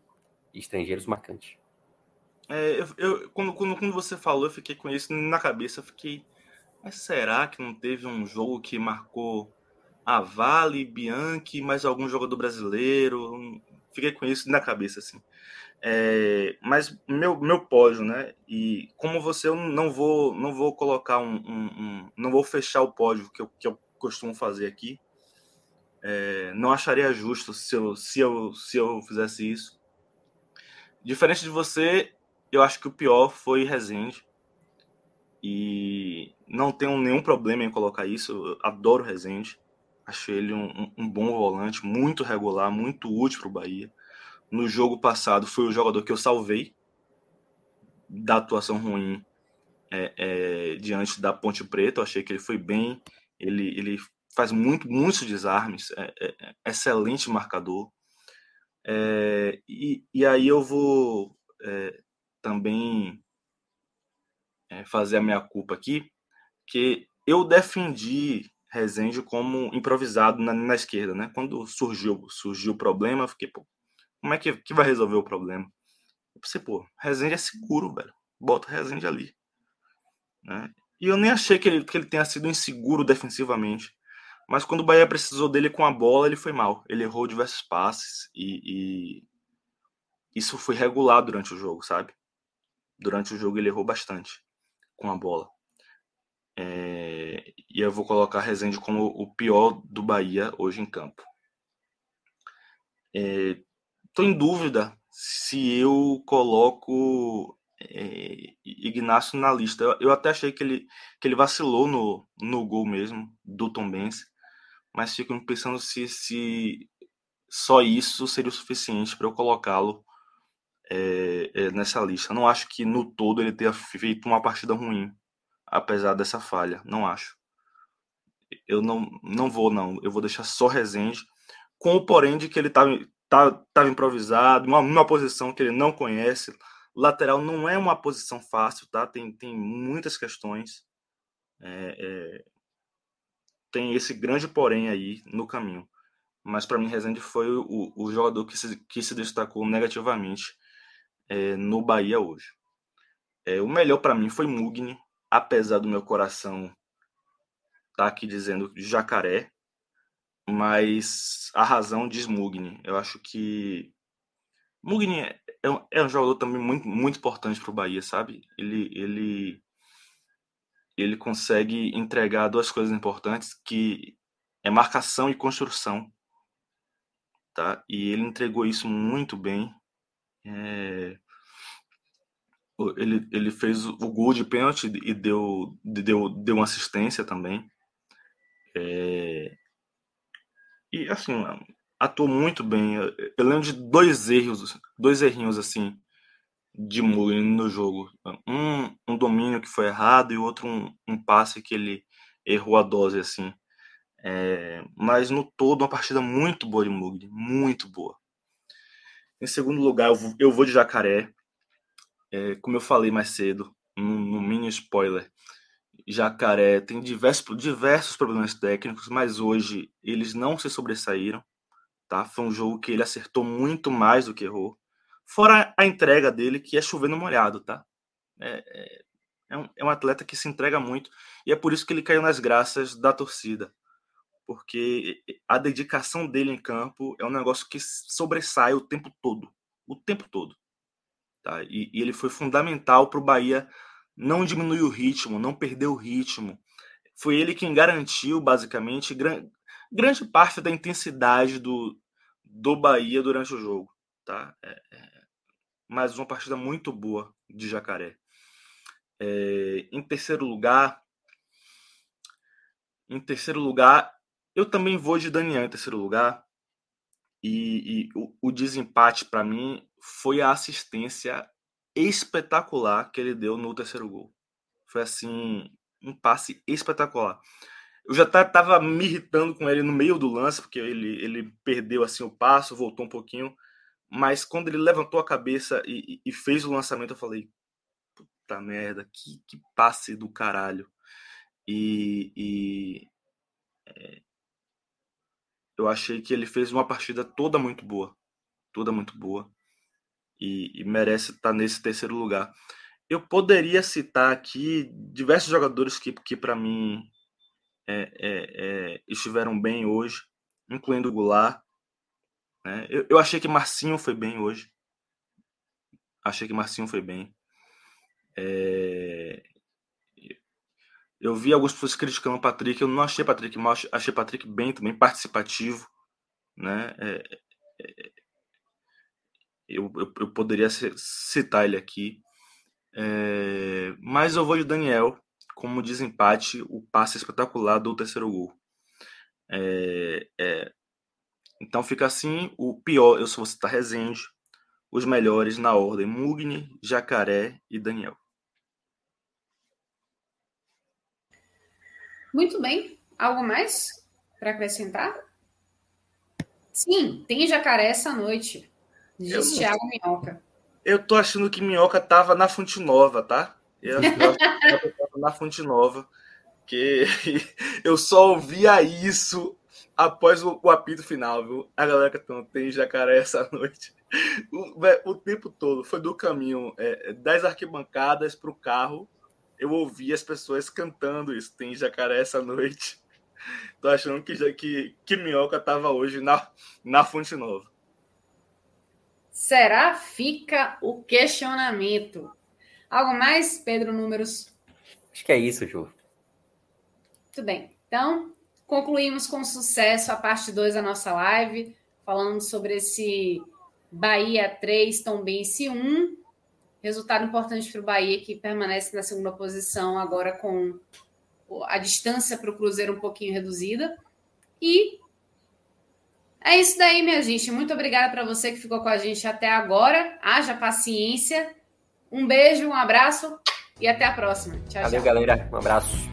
de estrangeiros marcante. É, eu, eu quando, quando, quando, você falou, eu fiquei com isso na cabeça, eu fiquei. Mas será que não teve um jogo que marcou a Vale, Bianchi, mais algum jogador brasileiro. Fiquei com isso na cabeça, assim. É, mas meu, meu pódio, né? E como você, eu não vou, não vou colocar um, um, um não vou fechar o pódio que eu, que eu costumo fazer aqui. É, não acharia justo se eu, se, eu, se eu fizesse isso. Diferente de você, eu acho que o pior foi Rezende. e não tenho nenhum problema em colocar isso. Eu adoro Rezende. Achei ele um, um bom volante, muito regular, muito útil para o Bahia. No jogo passado foi o jogador que eu salvei da atuação ruim é, é, diante da Ponte Preta. Eu achei que ele foi bem. Ele, ele faz muito, muitos desarmes. É, é, é excelente marcador. É, e, e aí eu vou também fazer a minha culpa aqui, que eu defendi Rezende como improvisado na, na, esquerda, né? Quando surgiu, surgiu o problema, fiquei, pô, como é que, que vai resolver o problema? Eu pensei, pô, Rezende é seguro, velho. Bota Rezende ali. Né? E eu nem achei que ele, que ele tenha sido inseguro defensivamente. Mas quando o Bahia precisou dele com a bola, ele foi mal. Ele errou diversos passes e, e isso foi regular durante o jogo, sabe? Durante o jogo ele errou bastante com a bola. É, e eu vou colocar Rezende como o pior do Bahia hoje em campo. Estou em dúvida se eu coloco é, Ignacio na lista. Eu, eu, até achei que ele, que ele vacilou no, no gol mesmo do Tom Benz, mas fico pensando se, se só isso seria o suficiente para eu colocá-lo é, é, nessa lista. Não acho que no todo ele tenha feito uma partida ruim apesar dessa falha. Não acho. Eu não, não vou, não. Eu vou deixar só Rezende, com o porém de que ele estava tá, tava improvisado, numa, numa posição que ele não conhece. Lateral não é uma posição fácil, tá? Tem, tem muitas questões. É, é, tem esse grande porém aí no caminho. Mas para mim, Rezende foi o, o jogador que se, que se destacou negativamente é, no Bahia hoje. É, o melhor para mim foi Mugni, apesar do meu coração tá aqui dizendo jacaré, mas a razão diz Mugni. Eu acho que Mugni é, é, um, é um jogador também muito, muito importante para o Bahia, sabe? Ele, ele, ele consegue entregar duas coisas importantes que é marcação e construção, tá? E ele entregou isso muito bem. É, ele, ele fez o gol de pênalti e deu, deu, deu uma assistência também. É... E assim, atuou muito bem. Eu lembro de dois erros, dois errinhos assim de Mourinho no jogo. Um, um domínio que foi errado e outro um, um passe que ele errou a dose assim. É... Mas no todo uma partida muito boa de Mugni, muito boa. Em segundo lugar, eu vou, eu vou de Jacaré. É, como eu falei mais cedo, no, no mini spoiler, Jacaré tem diversos, diversos problemas técnicos, mas hoje eles não se sobressaíram. Tá? Foi um jogo que ele acertou muito mais do que errou. Fora a entrega dele, que é chovendo molhado, tá? É, é, é, um, é um atleta que se entrega muito e é por isso que ele caiu nas graças da torcida. Porque a dedicação dele em campo é um negócio que sobressai o tempo todo. O tempo todo. Tá? E, e ele foi fundamental para o Bahia não diminuir o ritmo, não perder o ritmo. Foi ele quem garantiu, basicamente, gran, grande parte da intensidade do, do Bahia durante o jogo. Tá? É, é, uma partida muito boa de Jacaré. É, em terceiro lugar, em terceiro lugar, eu também vou de Daniel em terceiro lugar. E, e o, o desempate para mim foi a assistência espetacular que ele deu no terceiro gol. Foi assim, um passe espetacular. Eu já estava me irritando com ele no meio do lance, porque ele, ele perdeu assim o passo, voltou um pouquinho. Mas quando ele levantou a cabeça e, e fez o lançamento, eu falei: puta merda, que, que passe do caralho. E, e é, eu achei que ele fez uma partida toda muito boa. Toda muito boa e, e merece estar nesse terceiro lugar. Eu poderia citar aqui diversos jogadores que, que para mim é, é, é, estiveram bem hoje, incluindo o Goulart. Né? Eu, eu, achei que Marcinho foi bem hoje. Achei que Marcinho foi bem. É... Eu vi algumas pessoas criticando o Patrick. Eu não achei Patrick mal, achei Patrick bem também, participativo. Né? É, é, eu, eu, eu poderia citar ele aqui. É, mas eu vou de Daniel, como desempate o passe espetacular do terceiro gol. É, é, então fica assim, o pior, eu sou citar Rezende, os melhores na ordem, Mugni, Jacaré e Daniel. Muito bem. Algo mais para acrescentar? Sim, tem jacaré essa noite. Diz Thiago Minhoca. Eu tô achando que Minhoca tava na Fonte Nova, tá? Eu, eu [laughs] tava na Fonte Nova. Que [laughs] eu só ouvia isso após o, o, apito final, viu? A galera que tem jacaré essa noite. O, o tempo todo foi do caminho é, das arquibancadas para o carro. Eu ouvi as pessoas cantando isso. Tem jacaré essa noite. [laughs] Tô achando que, que, que Minhoca tava hoje na, na Fonte Nova. Será? Fica o questionamento. Algo mais, Pedro Números? Acho que é isso, Ju. Muito bem. Então, concluímos com sucesso a parte 2 da nossa live, falando sobre esse Bahia 3, Tombense 1. Resultado importante para o Bahia, que permanece na segunda posição agora com a distância para o Cruzeiro um pouquinho reduzida. E é isso daí, minha gente. Muito obrigada para você que ficou com a gente até agora. Haja paciência. Um beijo, um abraço e até a próxima. Tchau, Valeu, tchau. galera. Um abraço.